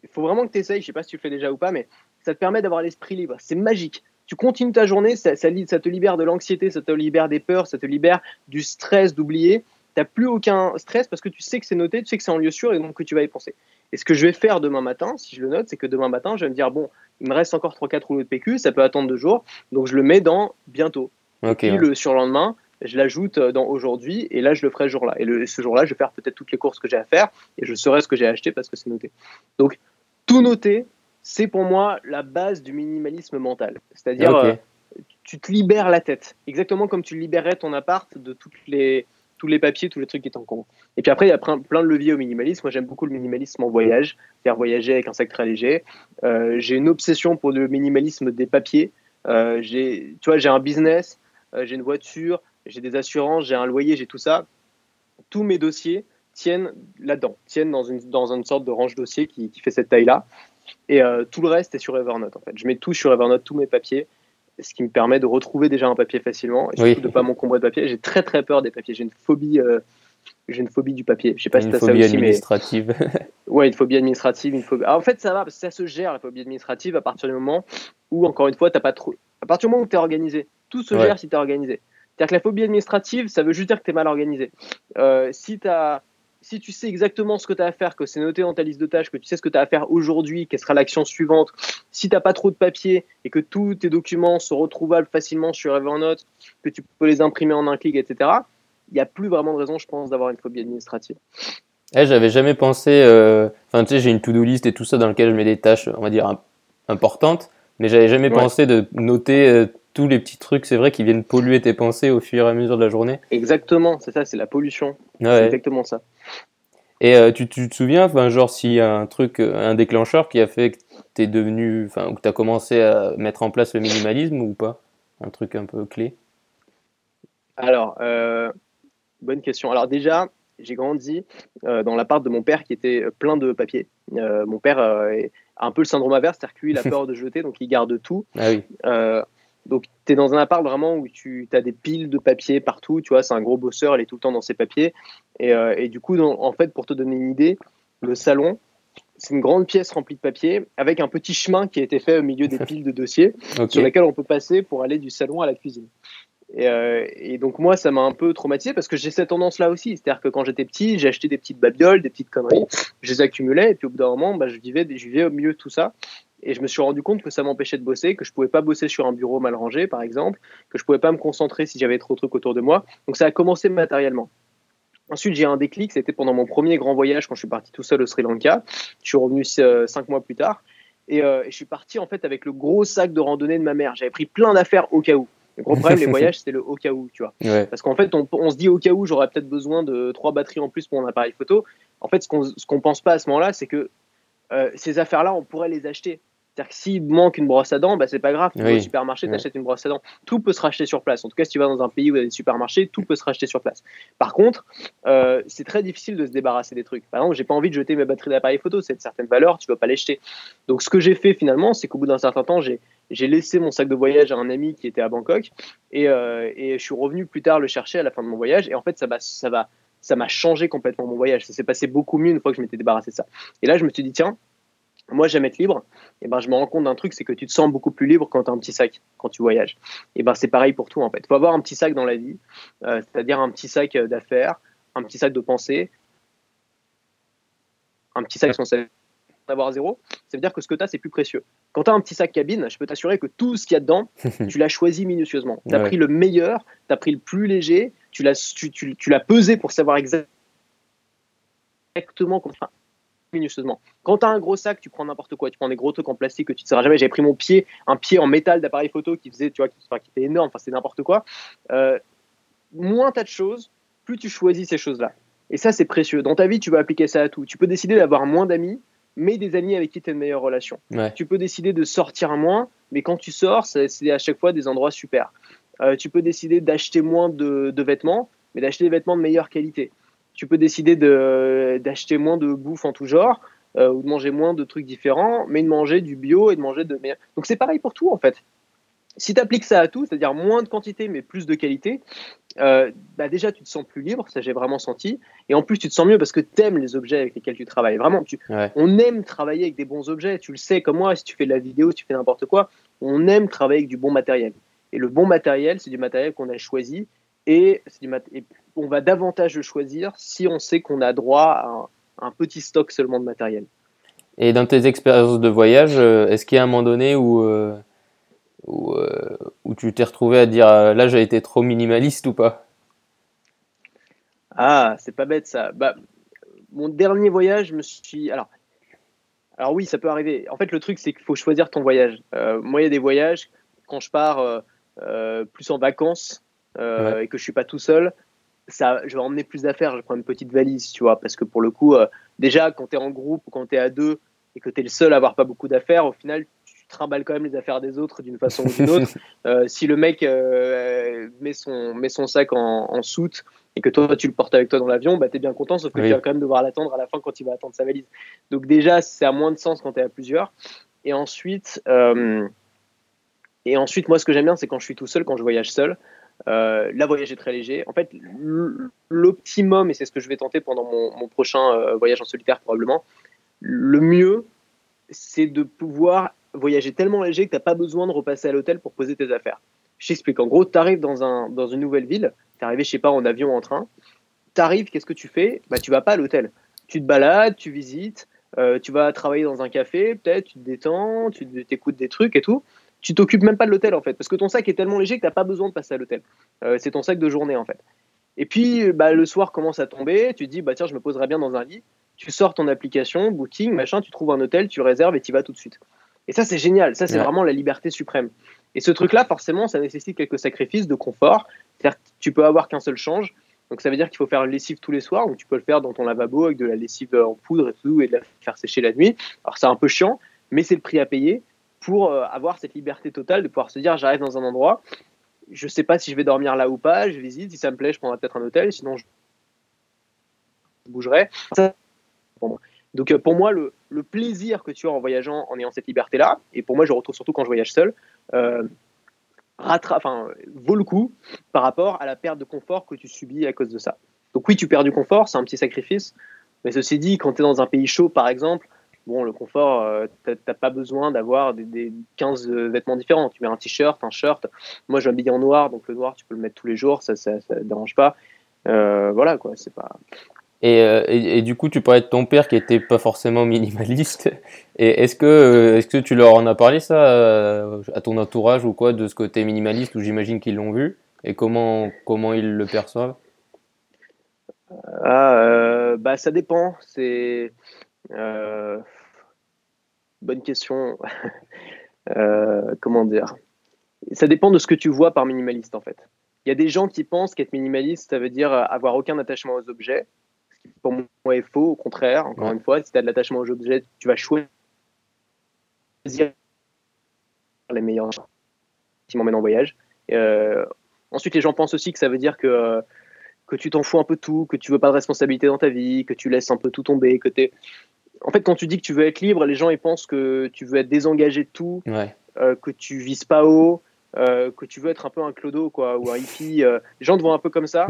il faut vraiment que tu essayes, je sais pas si tu le fais déjà ou pas, mais ça te permet d'avoir l'esprit libre. C'est magique. Tu continues ta journée, ça, ça, te libère de l'anxiété, ça te libère des peurs, ça te libère du stress d'oublier. Tu n'as plus aucun stress parce que tu sais que c'est noté, tu sais que c'est en lieu sûr et donc que tu vas y penser. Et ce que je vais faire demain matin, si je le note, c'est que demain matin, je vais me dire bon, il me reste encore 3-4 rouleaux de PQ, ça peut attendre deux jours, donc je le mets dans bientôt. et puis le surlendemain, je l'ajoute dans aujourd'hui et là je le ferai ce jour-là. Et ce jour-là, je vais faire peut-être toutes les courses que j'ai à faire et je saurai ce que j'ai acheté parce que c'est noté. Donc tout noter, c'est pour moi la base du minimalisme mental. C'est-à-dire, euh, tu te libères la tête, exactement comme tu libérerais ton appart de toutes les, tous les papiers, tous les trucs qui t'encombrent. Et puis après, il y a plein, de leviers au minimalisme. Moi, j'aime beaucoup le minimalisme en voyage, faire voyager avec un sac très léger. Euh, j'ai une obsession pour le minimalisme des papiers. Euh, j'ai, tu vois, j'ai un business, j'ai une voiture, j'ai des assurances, j'ai un loyer, j'ai tout ça. Tous mes dossiers, tiennent là-dedans, tiennent dans une, dans une sorte de range dossier qui, qui fait cette taille-là. Et euh, tout le reste est sur Evernote en fait. Je mets tout sur Evernote, tous mes papiers, ce qui me permet de retrouver déjà un papier facilement et surtout de pas m'encombrer de papier. J'ai très très peur des papiers. J'ai une phobie. Euh, j'ai une phobie du papier. Je sais pas une si tu as ça aussi, administrative. mais. ouais, une phobie administrative. Une phobie... en fait, ça va, parce que ça se gère, la phobie administrative, à partir du moment où, encore une fois, t'as pas trop. À partir du moment où tu es organisé. Tout se gère si tu es organisé. C'est-à-dire que la phobie administrative, ça veut juste dire que tu es mal organisé. Euh, si tu as si tu sais exactement ce que tu as à faire, que c'est noté dans ta liste de tâches, que tu sais ce que tu as à faire aujourd'hui, quelle sera l'action suivante, si tu n'as pas trop de papier et que tous tes documents sont retrouvables facilement sur Evernote, que tu peux les imprimer en un clic, etc., il n'y a plus vraiment de raison, je pense, d'avoir une phobie administrative. Eh, j'avais jamais pensé. Euh, enfin, tu sais, j'ai une to-do list et tout ça dans lequel je mets des tâches, on va dire, importantes, mais j'avais jamais pensé de noter euh, tous les petits trucs, c'est vrai, qui viennent polluer tes pensées au fur et à mesure de la journée. Exactement, c'est ça, c'est la pollution. C'est exactement ça. Et euh, tu, tu, te souviens, enfin, genre, s'il y a un truc, euh, un déclencheur qui a fait que tu es devenu, enfin, que tu as commencé à mettre en place le minimalisme ou pas? Un truc un peu clé? Alors, euh, bonne question. Alors, déjà, j'ai grandi dans l'appart de mon père qui était plein de papiers. mon père a un peu le syndrome inverse, c'est-à-dire qu'il a peur de jeter, donc il garde tout. Ah oui. Donc, tu es dans un appart vraiment où tu as des piles de papier partout. Tu vois, c'est un gros bosseur, il est tout le temps dans ses papiers. Et, euh, du coup, en fait, pour te donner une idée, le salon, c'est une grande pièce remplie de papier avec un petit chemin qui a été fait au milieu des piles de dossiers sur lesquels on peut passer pour aller du salon à la cuisine. Euh, et, donc moi, ça m'a un peu traumatisé parce que j'ai cette tendance-là aussi. C'est-à-dire que quand j'étais petit, j'ai acheté des petites babioles, des petites conneries, je les accumulais et puis au bout d'un moment, bah, je, vivais, je vivais au milieu de tout ça. Et je me suis rendu compte que ça m'empêchait de bosser, que je pouvais pas bosser sur un bureau mal rangé, par exemple, que je pouvais pas me concentrer si j'avais trop de trucs autour de moi. Donc ça a commencé matériellement. Ensuite, j'ai un déclic, c'était pendant mon premier grand voyage quand je suis parti tout seul au Sri Lanka. Je suis revenu euh, cinq mois plus tard euh, et, je suis parti en fait avec le gros sac de randonnée de ma mère. J'avais pris plein d'affaires au cas où. Le gros problème, les voyages, c'était le au cas où, tu vois. Parce qu'en fait, on, se dit au cas où, j'aurais peut-être besoin de trois batteries en plus pour mon appareil photo. En fait, ce qu'on ne pense pas à ce moment-là, c'est que euh, ces affaires-là, on pourrait les acheter. C'est-à-dire que s'il manque une brosse à dents, bah, c'est pas grave. Tu vas au supermarché, tu achètes une brosse à dents. Tout peut se racheter sur place. En tout cas, si tu vas dans un pays où il y a des supermarchés, tout peut se racheter sur place. Par contre, euh, c'est très difficile de se débarrasser des trucs. Par exemple, j'ai pas envie de jeter mes batteries d'appareil photo. C'est de certaines valeurs, tu vas pas les jeter. Donc, ce que j'ai fait finalement, c'est qu'au bout d'un certain temps, j'ai j'ai laissé mon sac de voyage à un ami qui était à Bangkok et, euh, et, je suis revenu plus tard le chercher à la fin de mon voyage. Et en fait, ça va, ça va, ça m'a changé complètement mon voyage. Ça s'est passé beaucoup mieux une fois que je m'étais débarrassé de ça. Et là, je me suis dit, tiens, moi j'aime être libre, et ben je me rends compte d'un truc, c'est que tu te sens beaucoup plus libre quand tu as un petit sac, quand tu voyages. Et ben c'est pareil pour tout en fait. Il faut avoir un petit sac dans la vie, euh, c'est-à-dire un petit sac euh, d'affaires, un petit sac de pensée, un petit sac sans avoir zéro, ça veut dire que ce que tu as, c'est plus précieux. Quand tu as un petit sac cabine, je peux t'assurer que tout ce qu'il y a dedans, tu l'as choisi minutieusement. Tu as pris le meilleur, tu as pris le plus léger, tu l'as tu, tu, tu pesé pour savoir exactement comment minutieusement. Quand tu as un gros sac, tu prends n'importe quoi. Tu prends des gros trucs en plastique que tu ne seras jamais. J'avais pris mon pied, un pied en métal d'appareil photo qui faisait, tu vois, qui, qui était énorme. Enfin, c'est n'importe quoi. Euh, moins tu as de choses, plus tu choisis ces choses-là. Et ça, c'est précieux. Dans ta vie, tu vas appliquer ça à tout. Tu peux décider d'avoir moins d'amis, mais des amis avec qui tu as une meilleure relation. Tu peux décider de sortir moins, mais quand tu sors, c'est à chaque fois des endroits super. Euh, tu peux décider d'acheter moins de, vêtements, mais d'acheter des vêtements de meilleure qualité. Tu peux décider d'acheter moins de bouffe en tout genre, euh, ou de manger moins de trucs différents, mais de manger du bio et de manger de meilleur. Donc c'est pareil pour tout en fait. Si tu appliques ça à tout, c'est-à-dire moins de quantité mais plus de qualité, euh, bah déjà tu te sens plus libre, ça j'ai vraiment senti, et en plus tu te sens mieux parce que tu aimes les objets avec lesquels tu travailles. Vraiment, tu, on aime travailler avec des bons objets, tu le sais comme moi, si tu fais de la vidéo, si tu fais n'importe quoi, on aime travailler avec du bon matériel. Et le bon matériel, c'est du matériel qu'on a choisi, et, on va davantage le choisir si on sait qu'on a droit à un, petit stock seulement de matériel. Et dans tes expériences de voyage, euh, est-ce qu'il y a un moment donné où... Euh, euh, où, tu t'es retrouvé à dire là j'ai été trop minimaliste ou pas? Ah, c'est pas bête ça. Bah, mon dernier voyage, je me suis. Alors, alors oui, ça peut arriver. En fait, le truc, c'est qu'il faut choisir ton voyage. Euh, moi, il y a des voyages, quand je pars plus en vacances et que je suis pas tout seul, ça, je vais emmener plus d'affaires. Je prends une petite valise, tu vois, parce que pour le coup, déjà, quand tu es en groupe ou quand tu es à deux et que tu es le seul à avoir pas beaucoup d'affaires, au final, trimballe quand même les affaires des autres d'une façon ou d'une autre. Euh, si le mec euh, met, son, met son sac en, en, soute et que toi tu le portes avec toi dans l'avion, bah, tu es bien content, sauf que tu vas quand même devoir l'attendre à la fin quand il va attendre sa valise. Donc déjà, c'est à moins de sens quand tu es à plusieurs. Et ensuite, euh, et ensuite, moi ce que j'aime bien, c'est quand je suis tout seul, quand je voyage seul. Euh, là, voyager très léger. En fait, l'optimum, et c'est ce que je vais tenter pendant mon, prochain voyage en solitaire probablement, le mieux, c'est de pouvoir voyager tellement léger que tu n'as pas besoin de repasser à l'hôtel pour poser tes affaires. Je t'explique. En gros, tu arrives dans, un, dans une nouvelle ville, tu arrivé, je sais pas, en avion ou en train. Tu arrives, qu'est-ce que tu fais? Bah, Tu vas pas à l'hôtel. Tu te balades, tu visites, euh, tu vas travailler dans un café, peut-être, tu te détends, tu t'écoutes des trucs et tout. Tu t'occupes même pas de l'hôtel en fait, parce que ton sac est tellement léger que tu n'as pas besoin de passer à l'hôtel. Euh, c'est ton sac de journée en fait. Et puis bah, le soir commence à tomber, tu te dis bah tiens je me poserai bien dans un lit. Tu sors ton application, booking, machin, tu trouves un hôtel, tu réserves et tu vas tout de suite. Et ça, c'est génial. Ça, c'est vraiment la liberté suprême. Et ce truc-là, forcément, ça nécessite quelques sacrifices de confort. C'est-à-dire tu peux avoir qu'un seul change. Donc, ça veut dire qu'il faut faire une lessive tous les soirs. Donc, tu peux le faire dans ton lavabo avec de la lessive en poudre et tout, et de la faire sécher la nuit. Alors, c'est un peu chiant, mais c'est le prix à payer pour euh, avoir cette liberté totale de pouvoir se dire j'arrive dans un endroit, je sais pas si je vais dormir là ou pas, je visite, si ça me plaît, je prendrai peut-être un hôtel, sinon je bougerai. Ça, pour moi. Donc euh, pour moi, le, plaisir que tu as en voyageant, en ayant cette liberté-là, et pour moi je retrouve surtout quand je voyage seul, euh, vaut le coup par rapport à la perte de confort que tu subis à cause de ça. Donc oui, tu perds du confort, c'est un petit sacrifice, mais ceci dit, quand tu es dans un pays chaud par exemple, bon, le confort, euh, tu n'as pas besoin d'avoir des, 15 vêtements différents. Tu mets un t-shirt, un shirt. Moi, je m'habille en noir, donc le noir, tu peux le mettre tous les jours, ça ne dérange pas. voilà, quoi, c'est pas. Euh, et, et, du coup, tu parlais de ton père qui était pas forcément minimaliste. Et est-ce que, euh, est-ce que tu leur en as parlé ça euh, à ton entourage ou quoi de ce côté minimaliste où j'imagine qu'ils l'ont vu? Et comment comment ils le perçoivent? Ah, bah ça dépend. C'est bonne question. comment dire? Ça dépend de ce que tu vois par minimaliste en fait. Il y a des gens qui pensent qu'être minimaliste, ça veut dire avoir aucun attachement aux objets pour moi est faux. Au contraire, encore une fois, si tu as de l'attachement aux objets, tu vas choisir les meilleurs qui m'emmènent en voyage. Euh, ensuite, les gens pensent aussi que ça veut dire que, euh, que tu t'en fous un peu tout, que tu veux pas de responsabilité dans ta vie, que tu laisses un peu tout tomber, que es... En fait, quand tu dis que tu veux être libre, les gens ils pensent que tu veux être désengagé de tout, euh, que tu vises pas haut, euh, que tu veux être un peu un clodo quoi, ou un hippie. Euh, les gens te voient un peu comme ça.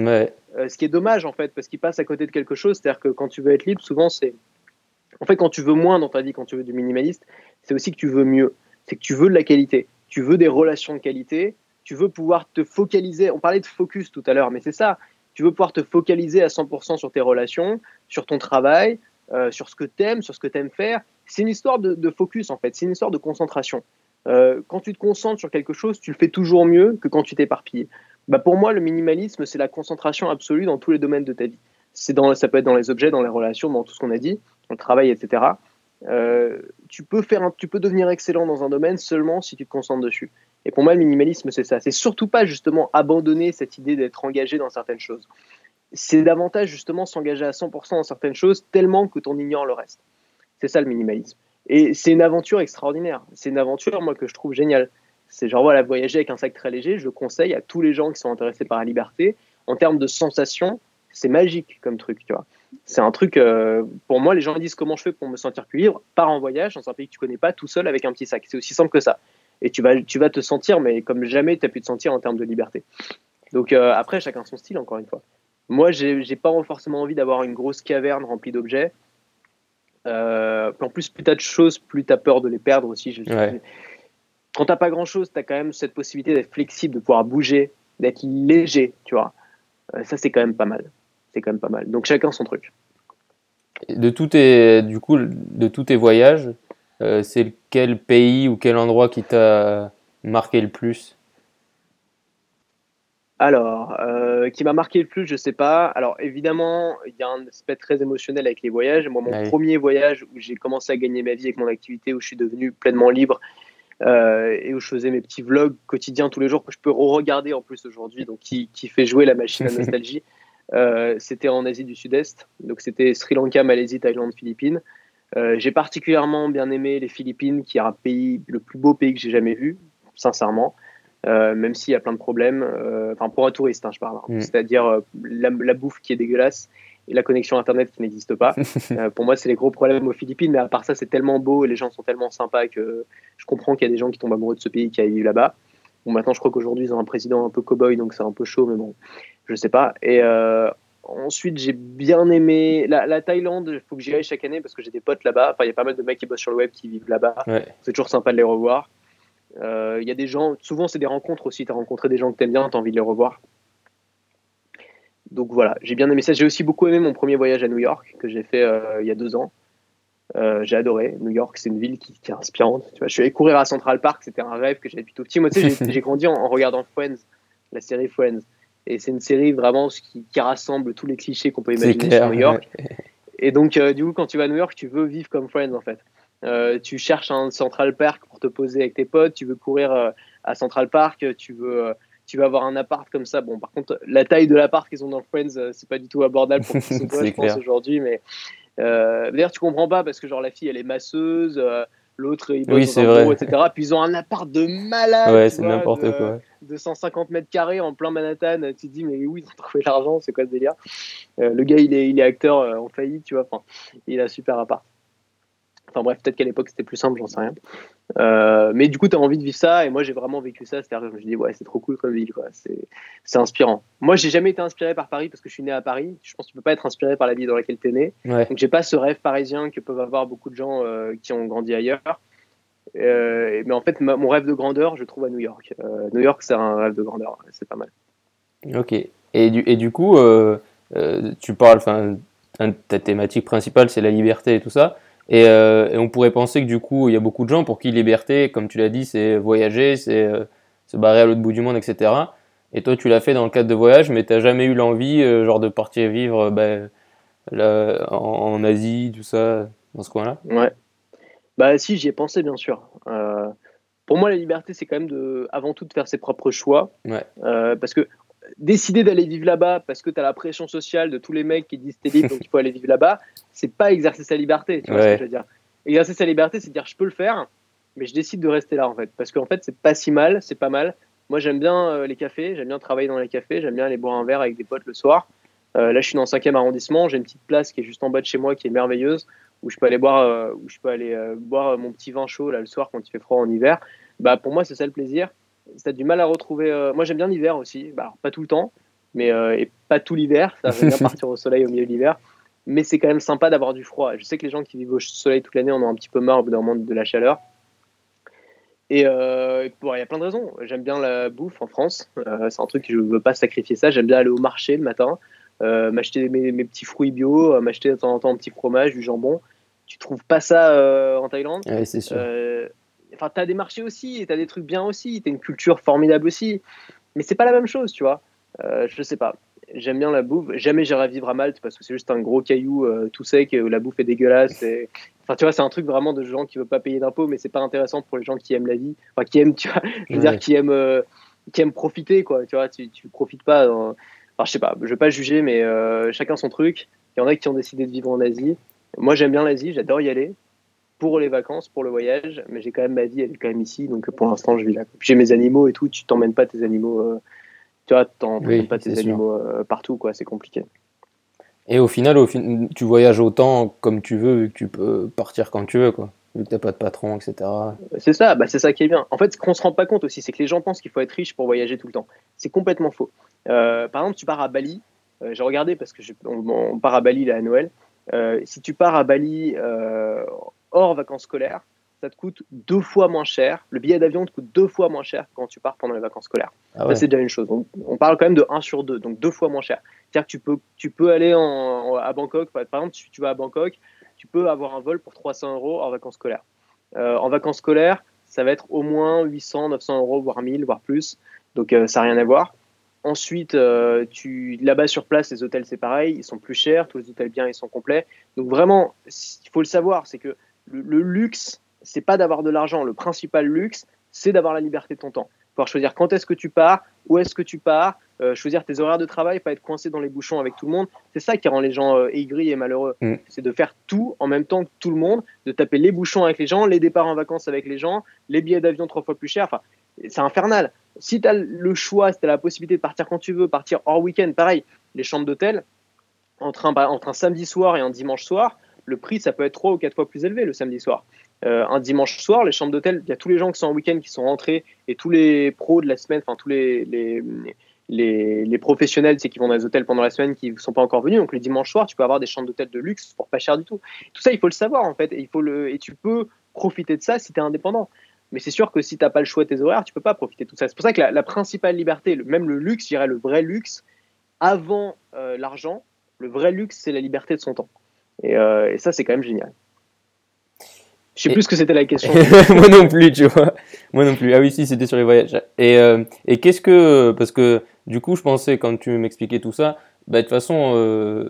Ce qui est dommage en fait, parce qu'ils passent à côté de quelque chose. C'est-à-dire que quand tu veux être libre, souvent c'est. En fait, quand tu veux moins dans ta vie, quand tu veux du minimaliste, c'est aussi que tu veux mieux. C'est que tu veux de la qualité. Tu veux des relations de qualité. Tu veux pouvoir te focaliser. On parlait de focus tout à l'heure, mais c'est ça. Tu veux pouvoir te focaliser à 100% sur tes relations, sur ton travail, sur ce que tu aimes, sur ce que tu aimes faire, c'est une histoire de, focus en fait, c'est une histoire de concentration. Euh, quand tu te concentres sur quelque chose, tu le fais toujours mieux que quand tu t'éparpilles. Bah pour moi, le minimalisme, c'est la concentration absolue dans tous les domaines de ta vie. C'est dans, ça peut être dans les objets, dans les relations, dans tout ce qu'on a dit, dans le travail, etc. Euh, tu, peux faire tu peux devenir excellent dans un domaine seulement si tu te concentres dessus. Et pour moi, le minimalisme, c'est ça. C'est surtout pas justement abandonner cette idée d'être engagé dans certaines choses. C'est davantage justement s'engager à 100% dans certaines choses tellement que tu en ignores le reste. C'est ça le minimalisme. Et c'est une aventure extraordinaire. C'est une aventure, moi, que je trouve géniale. C'est genre, voilà, voyager avec un sac très léger, je le conseille à tous les gens qui sont intéressés par la liberté. En termes de sensations, c'est magique comme truc, tu vois. C'est un truc, euh, pour moi, les gens disent comment je fais pour me sentir plus libre. Pars en voyage dans un pays que tu connais pas, tout seul avec un petit sac. C'est aussi simple que ça. Et tu vas, tu vas te sentir, mais comme jamais tu as pu te sentir en termes de liberté. Donc euh, après, chacun son style, encore une fois. Moi, j'ai pas forcément envie d'avoir une grosse caverne remplie d'objets. Euh, en plus, plus t'as de choses, plus t'as peur de les perdre aussi. Je ouais. Quand t'as pas grand chose, t'as quand même cette possibilité d'être flexible, de pouvoir bouger, d'être léger, tu vois. Euh, ça, c'est quand même pas mal. C'est quand même pas mal. Donc chacun son truc. De tous tes, du coup, de tous tes voyages, euh, c'est quel pays ou quel endroit qui t'a marqué le plus? Alors, euh, qui m'a marqué le plus, je sais pas. Alors, évidemment, il y a un aspect très émotionnel avec les voyages. Moi, mon premier voyage où j'ai commencé à gagner ma vie avec mon activité, où je suis devenu pleinement libre euh, et où je faisais mes petits vlogs quotidiens tous les jours que je peux re-regarder en plus aujourd'hui, donc qui, qui, fait jouer la machine à nostalgie. Euh, c'était en Asie du Sud-Est, donc c'était Sri Lanka, Malaisie, Thaïlande, Philippines. j'ai particulièrement bien aimé les Philippines, qui est un pays, le plus beau pays que j'ai jamais vu, sincèrement. Euh, même s'il y a plein de problèmes. Euh, enfin, pour un touriste, hein, je parle. Hein. Mm. C'est-à-dire euh, la, bouffe qui est dégueulasse et la connexion Internet qui n'existe pas. pour moi, c'est les gros problèmes aux Philippines, mais à part ça, c'est tellement beau et les gens sont tellement sympas que je comprends qu'il y a des gens qui tombent amoureux de ce pays qui aillent vivre là-bas. Bon, maintenant, je crois qu'aujourd'hui, ils ont un président un peu cow-boy, donc c'est un peu chaud, mais bon, je sais pas. Et ensuite, j'ai bien aimé la, Thaïlande. Il faut que j'y aille chaque année parce que j'ai des potes là-bas. Enfin, il y a pas mal de mecs qui bossent sur le web qui vivent là-bas. C'est toujours sympa de les revoir. Euh, il y a des gens, souvent c'est des rencontres aussi, tu as rencontré des gens que tu aimes bien, tu as envie de les revoir. Donc voilà, j'ai bien aimé ça. J'ai aussi beaucoup aimé mon premier voyage à New York que j'ai fait euh, il y a deux ans. Euh, j'ai adoré. New York, c'est une ville qui, est inspirante. Tu vois, je suis allé courir à Central Park, c'était un rêve que j'avais plutôt petit. Moi, tu sais, j'ai grandi en, regardant Friends, la série Friends. Et c'est une série vraiment qui, rassemble tous les clichés qu'on peut imaginer sur New York. Et donc, du coup, quand tu vas à New York, tu veux vivre comme Friends en fait. Euh, tu cherches un Central Park pour te poser avec tes potes, tu veux courir euh, à Central Park, tu veux, euh, tu veux avoir un appart comme ça. Bon, par contre, la taille de l'appart qu'ils ont dans Friends, c'est pas du tout abordable pour je pense, aujourd'hui. Mais d'ailleurs, tu comprends pas parce que genre la fille, elle est masseuse. L'autre, il bosse dans un etc. Puis ils ont un appart de malade. Ouais, c'est n'importe quoi. De 150 mètres carrés en plein Manhattan. Tu te dis, mais où ils ont trouvé l'argent? C'est quoi ce délire? Le gars, il est, il est acteur en faillite, tu vois. Enfin, il a un super appart. Enfin bref, peut-être qu'à l'époque c'était plus simple, j'en sais rien. Euh, mais du coup, tu as envie de vivre ça, et moi j'ai vraiment vécu ça. C'est-à-dire que je me dis, ouais, c'est trop cool comme ville, quoi. C'est inspirant. Moi, j'ai jamais été inspiré par Paris parce que je suis né à Paris. Je pense que tu peux pas être inspiré par la ville dans laquelle tu es né. Donc, j'ai pas ce rêve parisien que peuvent avoir beaucoup de gens euh, qui ont grandi ailleurs. Euh, mais en fait, mon rêve de grandeur, je trouve à New York. New York, c'est un rêve de grandeur, c'est pas mal. Ok. Et du, et du coup, tu parles, enfin, ta thématique principale, c'est la liberté et tout ça. Euh, et, on pourrait penser que du coup, il y a beaucoup de gens pour qui liberté, comme tu l'as dit, c'est voyager, c'est euh, se barrer à l'autre bout du monde, etc. Et toi, tu l'as fait dans le cadre de voyage, mais tu n'as jamais eu l'envie, euh, genre, de partir vivre ben, en, Asie, tout ça, dans ce coin-là? Ouais. Bah si, j'y ai pensé, bien sûr. pour moi, la liberté, c'est quand même de, avant tout de faire ses propres choix. Ouais. parce que décider d'aller vivre là-bas parce que tu as la pression sociale de tous les mecs qui disent t'es libre donc il faut aller vivre là-bas, c'est pas exercer sa liberté. Tu vois ce que je veux dire Exercer sa liberté, c'est dire je peux le faire, mais je décide de rester là en fait. Parce qu'en fait, c'est pas si mal, c'est pas mal. Moi, j'aime bien euh, les cafés, j'aime bien travailler dans les cafés, j'aime bien aller boire un verre avec des potes le soir. Euh, là, je suis dans le 5e arrondissement, j'ai une petite place qui est juste en bas de chez moi qui est merveilleuse où je peux aller boire, euh, où je peux aller boire mon petit vin chaud là le soir quand il fait froid en hiver. Bah, pour moi, c'est ça le plaisir tu as du mal à retrouver. Euh, moi, j'aime bien l'hiver aussi. Bah, pas tout le temps, mais euh, et pas tout l'hiver. Ça j'aime bien partir au soleil au milieu de l'hiver. Mais c'est quand même sympa d'avoir du froid. Je sais que les gens qui vivent au soleil toute l'année en ont un petit peu marre au bout d'un moment de la chaleur. Et euh, il y a plein de raisons. J'aime bien la bouffe en France. c'est un truc que je ne veux pas sacrifier ça. J'aime bien aller au marché le matin, m'acheter mes, mes, petits fruits bio, m'acheter de temps en temps un petit fromage, du jambon. tu trouves pas ça en Thaïlande? Ouais, c'est sûr. Enfin, tu as des marchés aussi, et tu as des trucs bien aussi, tu as une culture formidable aussi. Mais c'est pas la même chose, tu vois. je sais pas j'aime bien la bouffe. Jamais j'irai vivre à Malte parce que c'est juste un gros caillou euh, tout sec où la bouffe est dégueulasse. Et... Enfin, tu vois, c'est un truc vraiment de gens qui veulent pas payer d'impôts, mais c'est pas intéressant pour les gens qui aiment la vie. Enfin, qui aiment, tu vois, je veux dire, qui aiment, euh, qui aiment profiter, quoi. Tu vois, tu, tu profites pas. Enfin, je sais pas, je vais pas juger, mais euh, chacun son truc. Il y en a qui ont décidé de vivre en Asie. Moi, j'aime bien l'Asie, j'adore y aller pour les vacances, pour le voyage, mais j'ai quand même ma vie, elle est quand même ici, donc pour l'instant, je vis là. J'ai mes animaux et tout, tu t'emmènes pas tes animaux tu vois, t'en pas tes animaux euh, partout, quoi, c'est compliqué. Et au final, au fin... tu voyages autant comme tu veux, vu que tu peux partir quand tu veux, quoi. Vu que t'as pas de patron, etc. C'est ça, bah c'est ça qui est bien. En fait, ce qu'on se rend pas compte aussi, c'est que les gens pensent qu'il faut être riche pour voyager tout le temps. C'est complètement faux. Euh, par exemple, tu pars à Bali. Euh, j'ai regardé parce que on, part à Bali là à Noël. si tu pars à Bali hors vacances scolaires, ça te coûte deux fois moins cher. Le billet d'avion te coûte deux fois moins cher quand tu pars pendant les vacances scolaires. Ah c'est déjà une chose. On, parle quand même de 1 sur 2, donc deux fois moins cher. C'est-à-dire que tu peux, tu peux aller en, à Bangkok, par exemple, si tu vas à Bangkok, tu peux avoir un vol pour 300 euros en vacances scolaires. Euh, en vacances scolaires, ça va être au moins 800, 900 euros, voire 1000, voire plus. Donc euh, ça n'a rien à voir. Ensuite, euh, là-bas sur place, les hôtels c'est pareil, ils sont plus chers, tous les hôtels bien, ils sont complets. Donc vraiment, il faut le savoir, c'est que le luxe, c'est pas d'avoir de l'argent. Le principal luxe, c'est d'avoir la liberté de ton temps. Pouvoir choisir quand est-ce que tu pars, où est-ce que tu pars, euh, choisir tes horaires de travail, pas être coincé dans les bouchons avec tout le monde. C'est ça qui rend les gens euh, aigris et malheureux. Mm. C'est de faire tout en même temps que tout le monde, de taper les bouchons avec les gens, les départs en vacances avec les gens, les billets d'avion trois fois plus chers. Enfin, c'est infernal. Si tu as le choix, si tu as la possibilité de partir quand tu veux, partir hors week-end, pareil, les chambres d'hôtel, entre un, entre un samedi soir et un dimanche soir, le prix, ça peut être trois ou quatre fois plus élevé le samedi soir. Euh, un dimanche soir, les chambres d'hôtel, il y a tous les gens qui sont en week-end qui sont rentrés et tous les pros de la semaine, enfin tous les, les, les, professionnels qui vont dans les hôtels pendant la semaine qui ne sont pas encore venus. Donc le dimanche soir, tu peux avoir des chambres d'hôtel de luxe pour pas cher du tout. Tout ça, il faut le savoir en fait. Et, tu peux profiter de ça si tu es indépendant. Mais c'est sûr que si tu n'as pas le choix de tes horaires, tu peux pas profiter de tout ça. C'est pour ça que la, principale liberté, même le luxe, je dirais le vrai luxe, avant euh, l'argent, le vrai luxe, c'est la liberté de son temps. Et, euh, et ça, c'est quand même génial. Je sais plus ce que c'était la question. Moi non plus, tu vois. Moi non plus. Ah oui, si, c'était sur les voyages. Et, euh, et qu'est-ce que. Parce que du coup, je pensais, quand tu m'expliquais tout ça, bah, de toute façon, euh,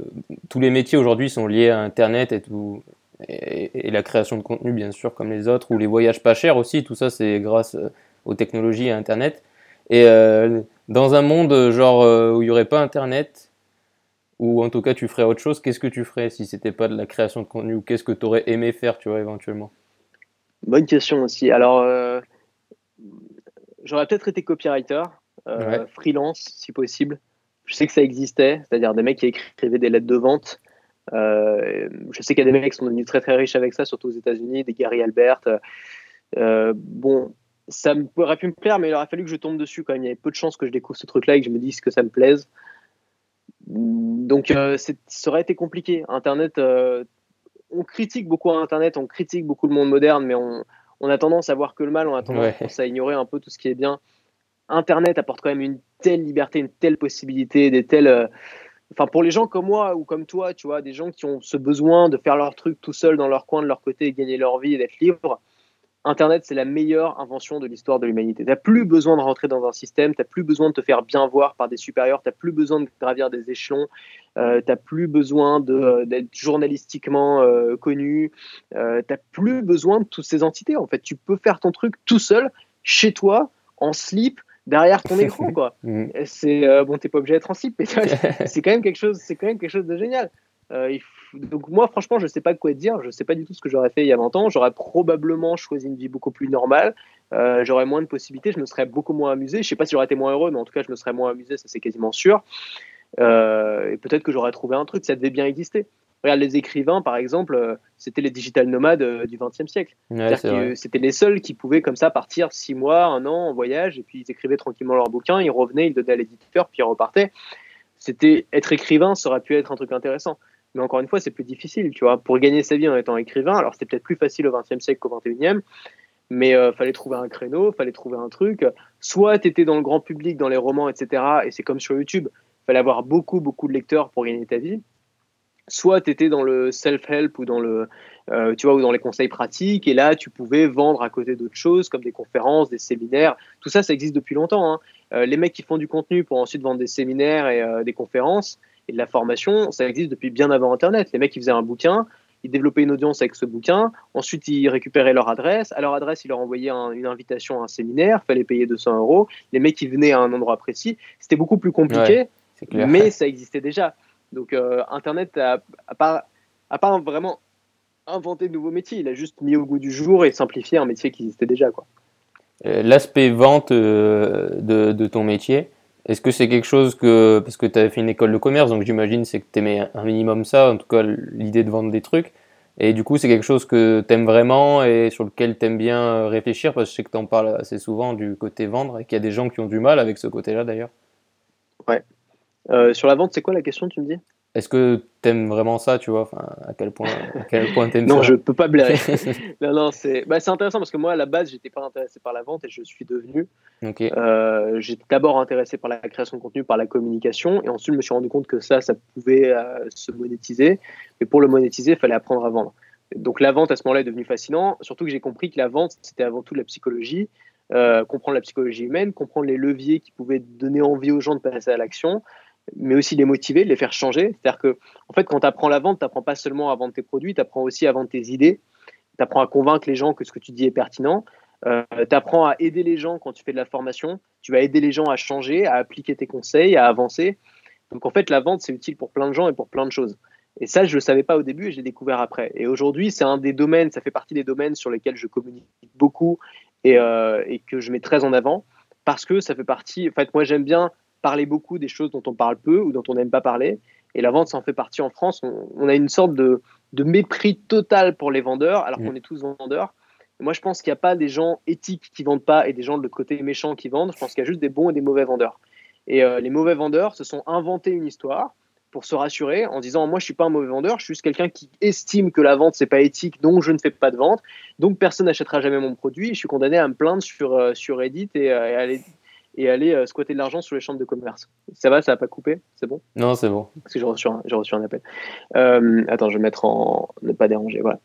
tous les métiers aujourd'hui sont liés à Internet et tout. Et, la création de contenu, bien sûr, comme les autres, ou les voyages pas chers aussi, tout ça, c'est grâce aux technologies et à Internet. Et dans un monde genre où il n'y aurait pas Internet, ou en tout cas tu ferais autre chose, qu'est-ce que tu ferais si c'était pas de la création de contenu ou qu'est-ce que tu aurais aimé faire, tu vois, éventuellement? Bonne question aussi. Alors, euh, j'aurais peut-être été copywriter, euh, freelance si possible. Je sais que ça existait, c'est-à-dire des mecs qui écrivaient des lettres de vente. Euh, je sais qu'il y a des mecs qui sont devenus très très riches avec ça, surtout aux États-Unis, des Gary Albert. bon, ça aurait pu me plaire, mais il aurait fallu que je tombe dessus quand même. Il y avait peu de chances que je découvre ce truc-là et que je me dise que ça me plaise. Donc euh, ça aurait été compliqué. Internet, euh, on critique beaucoup Internet, on critique beaucoup le monde moderne, mais on, a tendance à voir que le mal, on a tendance à ignorer un peu tout ce qui est bien. Internet apporte quand même une telle liberté, une telle possibilité, des telles. Euh, enfin, pour les gens comme moi ou comme toi, tu vois, des gens qui ont ce besoin de faire leur truc tout seul dans leur coin, de leur côté, gagner leur vie et d'être libre, Internet, c'est la meilleure invention de l'histoire de l'humanité. Tu n'as plus besoin de rentrer dans un système, tu n'as plus besoin de te faire bien voir par des supérieurs, tu n'as plus besoin de gravir des échelons, euh, tu n'as plus besoin euh, d'être journalistiquement euh, connu, euh, tu n'as plus besoin de toutes ces entités. En fait, tu peux faire ton truc tout seul, chez toi, en slip, derrière ton écran. Quoi. Mm. C'est bon, t'es pas obligé d'être en slip, mais c'est quand même quelque chose, c'est quand même quelque chose de génial. Faut donc moi, franchement, je sais pas quoi dire. Je sais pas du tout ce que j'aurais fait il y a 20 ans. J'aurais probablement choisi une vie beaucoup plus normale. Euh, j'aurais moins de possibilités. Je me serais beaucoup moins amusé. Je sais pas si j'aurais été moins heureux, mais en tout cas, je me serais moins amusé. Ça, c'est quasiment sûr. Euh, et peut-être que j'aurais trouvé un truc. Ça devait bien exister. Regarde, les écrivains, par exemple, euh, c'était les digital nomades du XXe siècle. c'était les seuls qui pouvaient comme ça partir six mois, un an en voyage, et puis ils écrivaient tranquillement leurs bouquins, ils revenaient, ils donnaient à l'éditeur, puis ils repartaient. C'était être écrivain, ça aurait pu être un truc intéressant. Mais encore une fois, c'est plus difficile, tu vois. Pour gagner sa vie en étant écrivain, alors c'était peut-être plus facile au XXe siècle qu'au XXIe, mais euh, fallait trouver un créneau, fallait trouver un truc. Soit tu étais dans le grand public, dans les romans, etc. Et c'est comme sur YouTube, fallait avoir beaucoup, beaucoup de lecteurs pour gagner ta vie. soit tu étais dans le self-help ou dans vois ou dans les conseils pratiques et là tu pouvais vendre à côté d'autres choses comme des conférences des séminaires tout ça ça existe depuis longtemps hein. les mecs qui font du contenu pour ensuite vendre des séminaires et des conférences et de la formation ça existe depuis bien avant internet les mecs qui faisaient un bouquin ils développaient une audience avec ce bouquin. Ensuite, ils récupéraient leur adresse. À leur adresse, ils leur envoyaient une invitation à un séminaire. Il fallait payer 200 euros. Les mecs, ils venaient à un endroit précis. C'était beaucoup plus compliqué, mais ça existait déjà. Donc, euh, Internet pas, pas vraiment inventé de nouveaux métiers. Il a juste mis au goût du jour et simplifié un métier qui existait déjà. Euh, l'aspect vente euh, de, de, ton métier, est-ce que c'est quelque chose que, parce que tu as fait une école de commerce, donc j'imagine c'est que tu aimais un minimum ça, en tout cas l'idée de vendre des trucs, et du coup c'est quelque chose que tu aimes vraiment et sur lequel tu aimes bien réfléchir, parce que je sais que tu en parles assez souvent du côté vendre, et qu'il y a des gens qui ont du mal avec ce côté-là d'ailleurs. Ouais. Euh, sur la vente, c'est quoi la question, tu me dis? Est-ce que tu aimes vraiment ça, tu vois enfin, À quel point, à quel point t'aimes ça Non, je peux pas blairer. non, non, c'est bah, intéressant parce que moi, à la base, j'étais pas intéressé par la vente et je suis devenu. Euh, j'étais d'abord intéressé par la création de contenu, par la communication, et ensuite, je me suis rendu compte que ça, ça pouvait euh, se monétiser. Mais pour le monétiser, il fallait apprendre à vendre. Donc la vente, à ce moment-là, est devenue fascinant, surtout que j'ai compris que la vente, c'était avant tout la psychologie. Euh, comprendre la psychologie humaine, comprendre les leviers qui pouvaient donner envie aux gens de passer à l'action, mais aussi les motiver, les faire changer. C'est-à-dire que, en fait, quand tu apprends la vente, tu n'apprends pas seulement à vendre tes produits, tu apprends aussi à vendre tes idées, tu apprends à convaincre les gens que ce que tu dis est pertinent, euh, tu apprends à aider les gens quand tu fais de la formation, tu vas aider les gens à changer, à appliquer tes conseils, à avancer. Donc, en fait, la vente, c'est utile pour plein de gens et pour plein de choses. Et ça, je ne le savais pas au début et j'ai découvert après. Et aujourd'hui, c'est un des domaines, ça fait partie des domaines sur lesquels je communique beaucoup et, euh, et que je mets très en avant parce que ça fait partie. En fait, moi, j'aime bien parler beaucoup des choses dont on parle peu ou dont on n'aime pas parler. Et la vente, ça en fait partie en France. On, a une sorte de, mépris total pour les vendeurs, alors mm. qu'on est tous vendeurs. moi, je pense qu'il n'y a pas des gens éthiques qui vendent pas et des gens de l'autre côté méchants qui vendent. Je pense qu'il y a juste des bons et des mauvais vendeurs. Et euh, les mauvais vendeurs se sont inventés une histoire pour se rassurer en disant moi je suis pas un mauvais vendeur, je suis juste quelqu'un qui estime que la vente c'est pas éthique, donc je ne fais pas de vente, donc personne n'achètera jamais mon produit. Et je suis condamné à me plaindre sur euh, sur Reddit et, euh, et à aller et aller euh, squatter de l'argent sur les chambres de commerce. Ça va, ça n'a pas coupé C'est bon? Non, c'est bon. Parce que j'ai reçu, reçu, un appel. Euh, attends, je vais mettre en ne pas déranger. Voilà.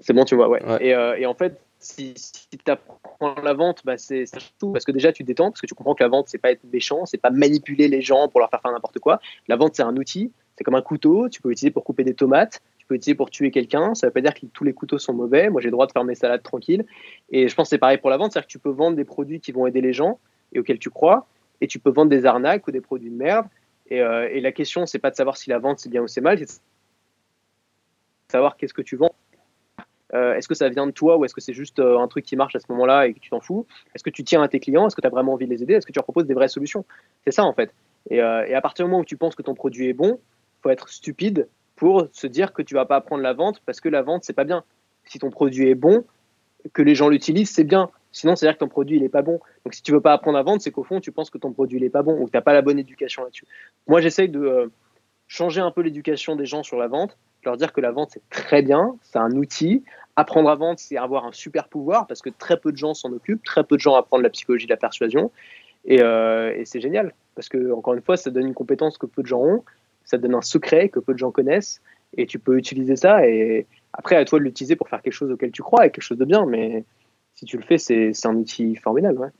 C'est bon, tu vois, ouais. Et, euh, et, en fait, si, tu apprends la vente, bah, c'est tout. Parce que déjà, tu te détends, parce que tu comprends que la vente, c'est pas être méchant, c'est pas manipuler les gens pour leur faire faire n'importe quoi. La vente, c'est un outil, c'est comme un couteau, tu peux l'utiliser pour couper des tomates, tu peux l'utiliser pour tuer quelqu'un. Ça veut pas dire que tous les couteaux sont mauvais. Moi, j'ai le droit de faire mes salades tranquilles. Et je pense que c'est pareil pour la vente, c'est-à-dire que tu peux vendre des produits qui vont aider les gens et auquel tu crois, et tu peux vendre des arnaques ou des produits de merde. Et, euh, et la question, c'est pas de savoir si la vente c'est bien ou c'est mal, c'est de savoir qu'est-ce que tu vends. Euh, est-ce que ça vient de toi ou est-ce que c'est juste euh, un truc qui marche à ce moment-là et que tu t'en fous? Est-ce que tu tiens à tes clients? Est-ce que tu as vraiment envie de les aider? Est-ce que tu leur proposes des vraies solutions? C'est ça en fait. Et, et, à partir du moment où tu penses que ton produit est bon, faut être stupide pour se dire que tu vas pas apprendre la vente parce que la vente c'est pas bien. Si ton produit est bon, que les gens l'utilisent, c'est bien. Sinon, c'est-à-dire que ton produit, il n'est pas bon. Donc, si tu veux pas apprendre à vendre, c'est qu'au fond, tu penses que ton produit, il n'est pas bon ou que tu n'as pas la bonne éducation là-dessus. Moi, j'essaye de euh, changer un peu l'éducation des gens sur la vente, leur dire que la vente, c'est très bien, c'est un outil. Apprendre à vendre, c'est avoir un super pouvoir parce que très peu de gens s'en occupent, très peu de gens apprennent la psychologie de la persuasion. Et, euh, et c'est génial parce que, encore une fois, ça donne une compétence que peu de gens ont, ça donne un secret que peu de gens connaissent et tu peux utiliser ça. Et après, à toi de l'utiliser pour faire quelque chose auquel tu crois et quelque chose de bien. Mais si tu le fais, c'est un outil formidable.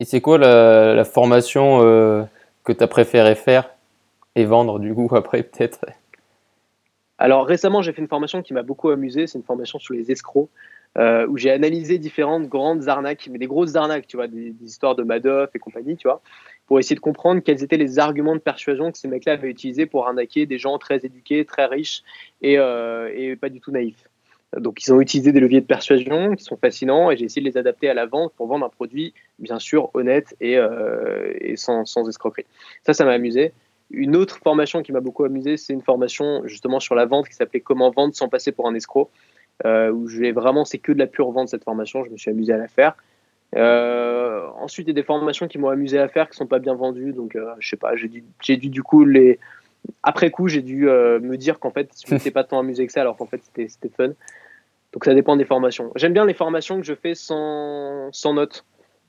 Et c'est quoi la, formation euh, que tu as préféré faire et vendre du coup après peut-être? Alors récemment, j'ai fait une formation qui m'a beaucoup amusé. C'est une formation sur les escrocs. Euh, où j'ai analysé différentes grandes arnaques, mais des grosses arnaques, tu vois, des, histoires de Madoff et compagnie, tu vois, pour essayer de comprendre quels étaient les arguments de persuasion que ces mecs-là avaient utilisés pour arnaquer des gens très éduqués, très riches et, euh, et pas du tout naïfs. Donc, ils ont utilisé des leviers de persuasion qui sont fascinants et j'ai essayé de les adapter à la vente pour vendre un produit, bien sûr, honnête et, euh, sans, escroquerie. Ça, ça m'a amusé. Une autre formation qui m'a beaucoup amusé, c'est une formation justement sur la vente qui s'appelait Comment vendre sans passer pour un escroc, euh, où je vraiment, c'est que de la pure vente cette formation. Je me suis amusé à la faire. Euh, ensuite, il y a des formations qui m'ont amusé à faire qui sont pas bien vendues, donc je sais pas, j'ai dû, j'ai dû du coup les après coup, j'ai dû euh, me dire qu'en fait, je n'étais pas tant amusé que ça, alors qu'en fait, c'était fun. Donc ça dépend des formations. J'aime bien les formations que je fais sans, sans notes,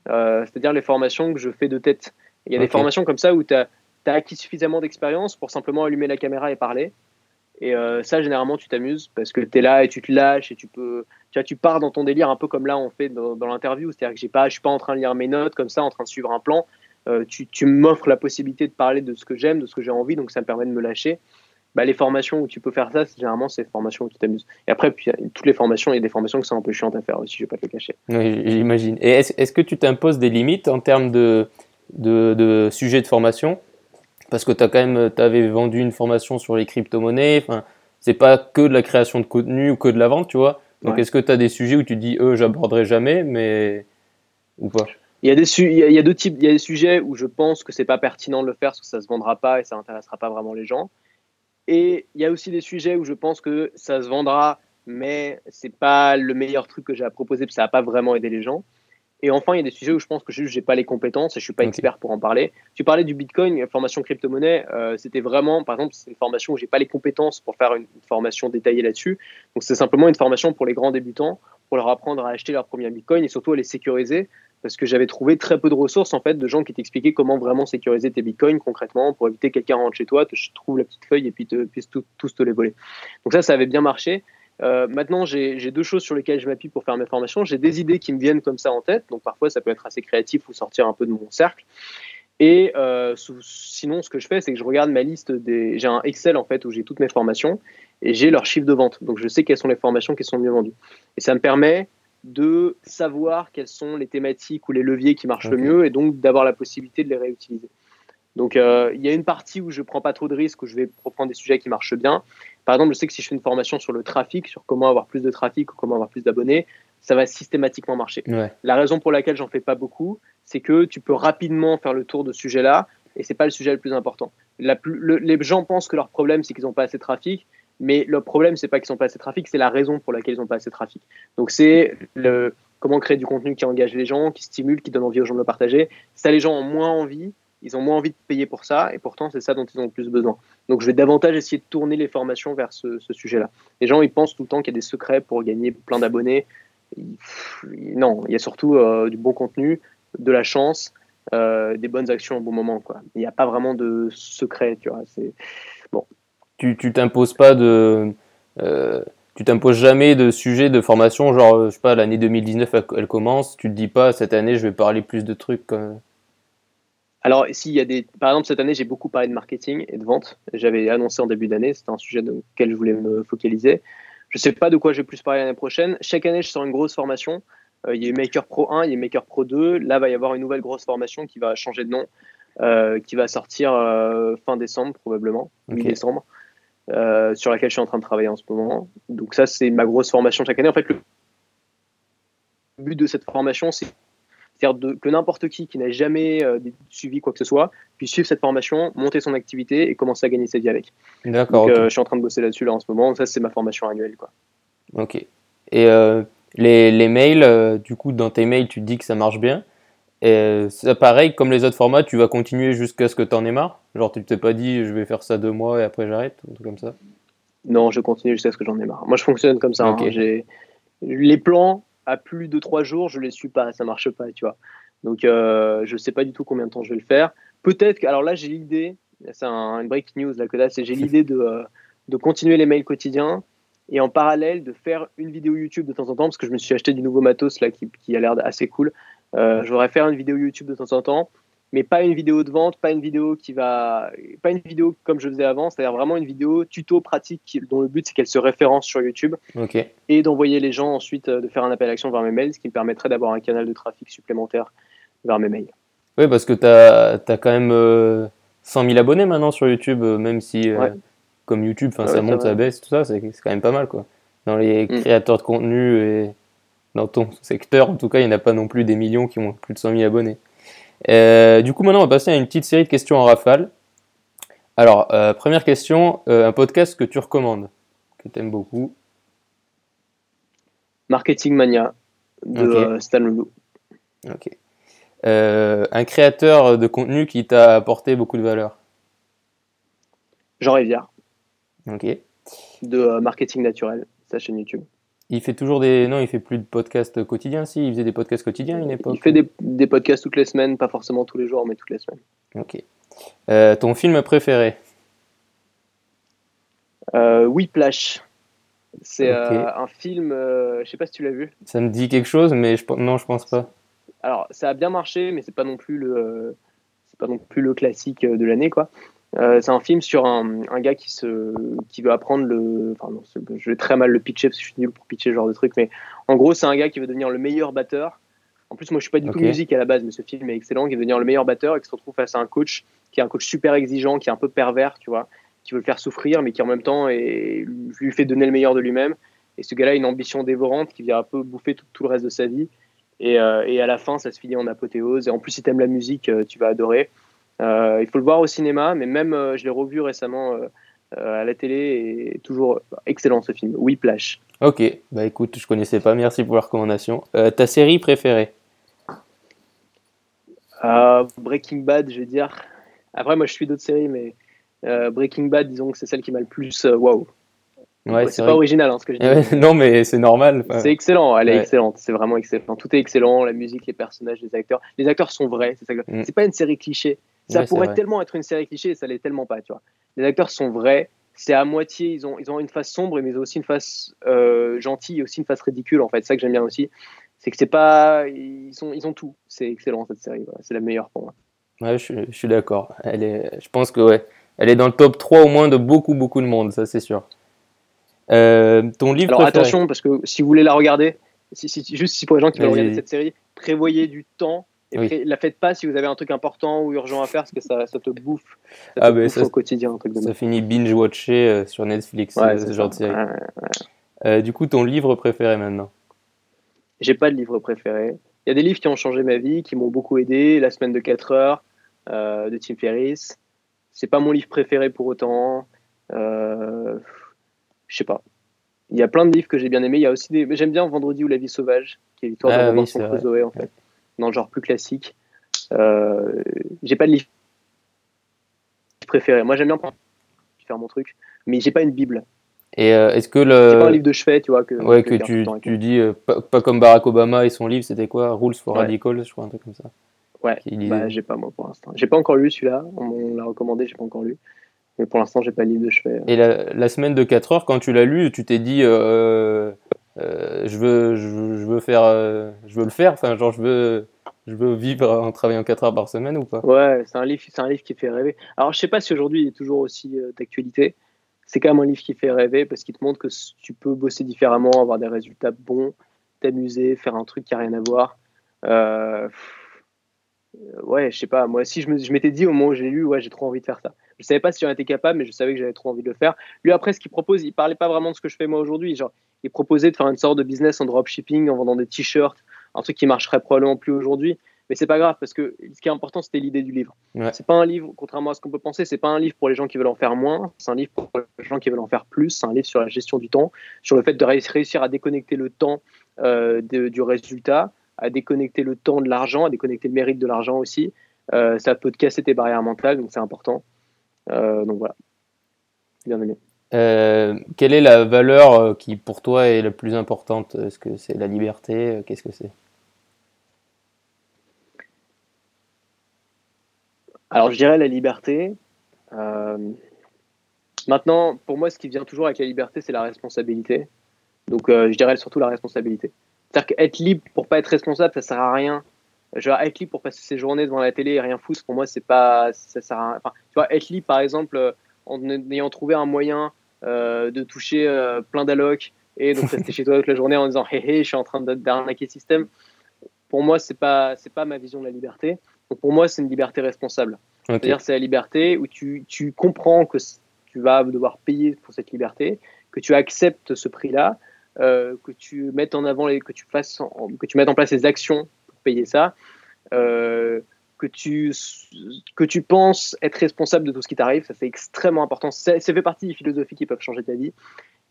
euh, c'est-à-dire les formations que je fais de tête. Il y a des formations comme ça où tu as, acquis suffisamment d'expérience pour simplement allumer la caméra et parler. Et euh, ça, généralement, tu t'amuses parce que tu es là et tu te lâches et tu peux. Tu, vois, tu pars dans ton délire un peu comme là on fait dans, l'interview. C'est-à-dire que pas, je suis pas en train de lire mes notes comme ça, en train de suivre un plan. Euh, tu, tu m'offres la possibilité de parler de ce que j'aime, de ce que j'ai envie, donc ça me permet de me lâcher. Bah, les formations où tu peux faire ça, généralement, c'est les formations où tu t'amuses. Et après, puis, toutes les formations, il y a des formations qui sont un peu chiantes à faire aussi, je vais pas te le cacher. Oui, j'imagine. Et est-ce est que tu t'imposes des limites en termes de, de, de sujets de formation? Parce que tu quand même, avais vendu une formation sur les crypto-monnaies. Enfin, c'est pas que de la création de contenu ou que de la vente, tu vois. Donc, est-ce que tu as des sujets où tu dis, eux, j'aborderai jamais, mais. ou pas? Il y, a des il, y a, deux types. Il y a des sujets où je pense que c'est pas pertinent de le faire parce que ça se vendra pas et ça intéressera pas vraiment les gens. Et il y a aussi des sujets où je pense que ça se vendra, mais c'est pas le meilleur truc que j'ai à proposer parce que ça va pas vraiment aider les gens. Et enfin, il y a des sujets où je pense que je n'ai pas les compétences et je suis pas expert pour en parler. Tu parlais du Bitcoin, formation crypto-monnaie, euh, c'était vraiment, par exemple, c'est une formation où j'ai pas les compétences pour faire une formation détaillée là-dessus. Donc c'est simplement une formation pour les grands débutants, pour leur apprendre à acheter leur premier Bitcoin et surtout à les sécuriser. Parce que j'avais trouvé très peu de ressources en fait de gens qui t'expliquaient comment vraiment sécuriser tes bitcoins concrètement pour éviter que quelqu'un rentre chez toi, te trouve la petite feuille et puis te, puisse tous te les voler. Donc ça, ça avait bien marché. Euh, maintenant, j'ai deux choses sur lesquelles je m'appuie pour faire mes formations. J'ai des idées qui me viennent comme ça en tête, donc parfois ça peut être assez créatif ou sortir un peu de mon cercle. Et euh, sinon, ce que je fais, c'est que je regarde ma liste des. J'ai un Excel en fait où j'ai toutes mes formations et j'ai leur chiffre de vente. Donc je sais quelles sont les formations qui sont mieux vendues. Et ça me permet de savoir quelles sont les thématiques ou les leviers qui marchent le mieux et donc d'avoir la possibilité de les réutiliser. Donc euh, il y a une partie où je prends pas trop de risques, où je vais reprendre des sujets qui marchent bien. Par exemple, je sais que si je fais une formation sur le trafic, sur comment avoir plus de trafic ou comment avoir plus d'abonnés, ça va systématiquement marcher. La raison pour laquelle j'en fais pas beaucoup, c'est que tu peux rapidement faire le tour de ce sujet-là et c'est pas le sujet le plus important. La les gens pensent que leur problème c'est qu'ils n'ont pas assez de trafic, mais le problème c'est pas qu'ils n'ont pas assez de trafic, c'est la raison pour laquelle ils n'ont pas assez de trafic. Donc c'est comment créer du contenu qui engage les gens, qui stimule, qui donne envie aux gens de le partager. Ça, les gens ont moins envie, ils ont moins envie de payer pour ça, et pourtant c'est ça dont ils ont le plus besoin. Donc je vais davantage essayer de tourner les formations vers ce, sujet-là. Les gens, ils pensent tout le temps qu'il y a des secrets pour gagner plein d'abonnés. Non, il y a surtout euh, du bon contenu, de la chance, euh, des bonnes actions au bon moment. Quoi. Il n'y a pas vraiment de secret, tu vois. C'est bon. Tu t'imposes pas de euh, tu t'imposes jamais de sujet de formation, genre, je sais pas, l'année 2019, elle, commence, tu te dis pas, cette année, je vais parler plus de trucs. Comme... Alors, s'il y a des. Par exemple, cette année, j'ai beaucoup parlé de marketing et de vente. J'avais annoncé en début d'année, c'était un sujet dans lequel je voulais me focaliser. Je ne sais pas de quoi je vais plus parler l'année prochaine. Chaque année, je sors une grosse formation. Euh, il y a eu Maker Pro 1, il y a Maker Pro 2. Là, il va y avoir une nouvelle grosse formation qui va changer de nom, euh, qui va sortir euh, fin décembre, probablement, mi-décembre, sur laquelle je suis en train de travailler en ce moment. Donc, ça, c'est ma grosse formation chaque année. En fait, le but de cette formation, c'est que n'importe qui qui n'a jamais euh, suivi quoi que ce soit puisse suivre cette formation, monter son activité et commencer à gagner sa vie avec. D'accord. Euh, je suis en train de bosser là-dessus là en ce moment. Ça, c'est ma formation annuelle. Quoi. Ok. Et euh, les, les, mails, du coup, dans tes mails, tu te dis que ça marche bien. Et c'est pareil, comme les autres formats, tu vas continuer jusqu'à ce que tu en aies marre Genre, tu t'es pas dit je vais faire ça deux mois et après j'arrête ou tout comme ça Non, je continue jusqu'à ce que j'en ai marre. Moi, je fonctionne comme ça. Hein. J'ai les plans, à plus de trois jours, je les suis pas, ça marche pas, tu vois. Donc, euh, je sais pas du tout combien de temps je vais le faire. Peut-être que, alors là, j'ai l'idée, c'est un, une break news là que là, c'est j'ai l'idée de, euh, de continuer les mails quotidiens et en parallèle de faire une vidéo YouTube de temps en temps parce que je me suis acheté du nouveau matos là qui, qui a l'air assez cool. Euh, je voudrais faire une vidéo YouTube de temps en temps mais pas une vidéo de vente, pas une vidéo qui va, pas une vidéo comme je faisais avant, c'est-à-dire vraiment une vidéo tuto pratique dont le but c'est qu'elle se référence sur YouTube et d'envoyer les gens ensuite euh, de faire un appel à action vers mes mails, ce qui me permettrait d'avoir un canal de trafic supplémentaire vers mes mails. Oui, parce que tu as, as, quand même 100 euh, 000 abonnés maintenant sur YouTube, même si comme YouTube, ça monte, ça baisse, tout ça, c'est quand même pas mal quoi. Dans les mm. créateurs de contenu et dans ton secteur, en tout cas, il n'y en a pas non plus des millions qui ont plus de 100 000 abonnés. Euh, du coup, maintenant, on va passer à une petite série de questions en rafale. Alors, euh, première question, euh, un podcast que tu recommandes, que tu aimes beaucoup Marketing Mania de Stan Lulu. Ok. un créateur de contenu qui t'a apporté beaucoup de valeur Jean Rivière. Ok. De Marketing Naturel, sa chaîne YouTube. Il fait toujours des. Non, il fait plus de podcasts quotidiens, si Il faisait des podcasts quotidiens à une époque Il fait des, des, podcasts toutes les semaines, pas forcément tous les jours, mais toutes les semaines. Ok. ton film préféré? Whiplash. C'est un film, je sais pas si tu l'as vu. Ça me dit quelque chose, mais je, non, je pense pas. Alors, ça a bien marché, mais c'est pas non plus le, c'est pas non plus le classique de l'année, quoi. Euh, c'est un film sur un, un, gars qui, se, qui veut apprendre le. Enfin, non, je vais très mal le pitcher parce que je suis nul pour pitcher ce genre de truc, mais en gros, c'est un gars qui veut devenir le meilleur batteur. En plus, moi, je suis pas du tout musique à la base, mais ce film est excellent. Qui veut devenir le meilleur batteur et qui se retrouve face à un coach qui est un coach super exigeant, qui est un peu pervers, tu vois, qui veut le faire souffrir, mais qui en même temps est, lui fait donner le meilleur de lui-même. Et ce gars-là a une ambition dévorante qui vient un peu bouffer tout, tout le reste de sa vie. Et, euh, et, à la fin, ça se finit en apothéose. Et en plus, si t'aimes la musique, euh, tu vas adorer. Euh, il faut le voir au cinéma, mais même euh, je l'ai revu récemment euh, à la télé et toujours excellent ce film, Whiplash. Ok, bah écoute, je connaissais pas, merci pour la recommandation. ta série préférée? Breaking Bad, je vais dire. Après, moi je suis d'autres séries, mais Breaking Bad, disons que c'est celle qui m'a le plus waouh. Ouais, c'est pas original hein, ce que je dis. non, mais c'est normal. C'est excellent, elle est excellente, c'est vraiment excellent. Tout est excellent, la musique, les personnages, les acteurs. Les acteurs sont vrais, c'est mm. pas une série cliché. Ça pourrait tellement être une série cliché et ça l'est tellement pas, tu vois. Les acteurs sont vrais, c'est à moitié, ils ont, ils ont une face sombre, mais ils ont aussi une face euh, gentille et aussi une face ridicule, en fait. C'est ça que j'aime bien aussi. C'est que c'est pas. Ils, sont, ils ont tout. C'est excellent, cette série. C'est la meilleure pour moi. Ouais, je, je suis d'accord. Est, je pense que, ouais, elle est dans le top 3 au moins de beaucoup, beaucoup de monde, ça c'est sûr. Euh, ton livre Alors attention, parce que si vous voulez la regarder, si, juste si pour les gens qui veulent regarder cette série, prévoyez du temps et la faites pas si vous avez un truc important ou urgent à faire parce que ça, ça te bouffe, ça ah, au quotidien. Un truc de ça finit binge-watcher euh, sur Netflix, ouais, ce genre de série. Euh, du coup, ton livre préféré maintenant? J'ai pas de livre préféré. Il y a des livres qui ont changé ma vie, qui m'ont beaucoup aidé. La semaine de 4 heures euh, de Tim Ferriss. C'est pas mon livre préféré pour autant. Je sais pas. Il y a plein de livres que j'ai bien aimés. Il y a aussi des... J'aime bien Vendredi ou La vie sauvage, qui est l'histoire de ah Robinson Crusoe en fait dans le genre plus classique. Euh, j'ai pas de livre préféré. Moi, j'aime bien faire mon truc, mais j'ai pas une Bible. Et euh, est-ce que le. C'est pas un livre de chevet, tu vois. Que, ouais, que, tu, tu dis, euh, pas, comme Barack Obama et son livre, c'était quoi? Rules for Radicals, je crois, un truc comme ça. Ouais, bah, j'ai pas moi pour l'instant. J'ai pas encore lu celui-là, on l'a recommandé, j'ai pas encore lu. Mais pour l'instant, j'ai pas le livre de chevet. Et la, la, semaine de 4 heures, quand tu l'as lu, tu t'es dit, euh, je veux, je, veux faire, euh, je veux le faire. Enfin, genre, je veux, je veux vivre en travaillant 4 heures par semaine ou pas? Ouais, c'est un livre, c'est un livre qui fait rêver. Alors, je sais pas si aujourd'hui il est toujours aussi euh, d'actualité. C'est quand même un livre qui fait rêver parce qu'il te montre que tu peux bosser différemment, avoir des résultats bons, t'amuser, faire un truc qui a rien à voir. Ouais, je sais pas. Moi, si je, je m'étais dit au moment où j'ai lu, ouais, j'ai trop envie de faire ça. Je savais pas si j'en étais capable, mais je savais que j'avais trop envie de le faire. Lui, après, ce qu'il propose, il parlait pas vraiment de ce que je fais moi aujourd'hui. Genre, il proposait de faire une sorte de business en dropshipping en vendant des t-shirts, un truc qui marcherait probablement plus aujourd'hui. Mais c'est pas grave parce que ce qui est important, c'était l'idée du livre. C'est pas un livre, contrairement à ce qu'on peut penser, c'est pas un livre pour les gens qui veulent en faire moins. C'est un livre pour les gens qui veulent en faire plus. C'est un livre sur la gestion du temps, sur le fait de réussir à déconnecter le temps euh, du résultat, à déconnecter le temps de l'argent, à déconnecter le mérite de l'argent aussi. Euh, ça peut te casser tes barrières mentales, donc c'est important. Euh, donc voilà, bien aimé. Euh, quelle est la valeur euh, qui pour toi est la plus importante? Est-ce que c'est la liberté? Euh, Qu'est-ce que c'est? Alors je dirais la liberté. maintenant, pour moi, ce qui vient toujours avec la liberté, c'est la responsabilité. Donc je dirais surtout la responsabilité. C'est-à-dire qu'être libre pour pas être responsable, ça sert à rien. Je être libre pour passer ses journées devant la télé et rien foutre, pour moi, c'est pas, ça sert à rien. Enfin, tu vois, être libre, par exemple, en ayant trouvé un moyen euh, de toucher euh, plein d'allocs et donc rester chez toi toute la journée en disant hé hé, je suis en train d'arnaquer le système. Pour moi, c'est pas c'est pas ma vision de la liberté. Donc pour moi, c'est une liberté responsable. C'est-à-dire c'est la liberté où tu, tu comprends que tu vas devoir payer pour cette liberté, que tu acceptes ce prix-là, euh, que tu mettes en avant les, que tu fasses, que tu mettes en place les actions pour payer ça. Euh, que tu, que tu penses être responsable de tout ce qui t'arrive, ça c'est extrêmement important. Ça, fait partie des philosophies qui peuvent changer ta vie.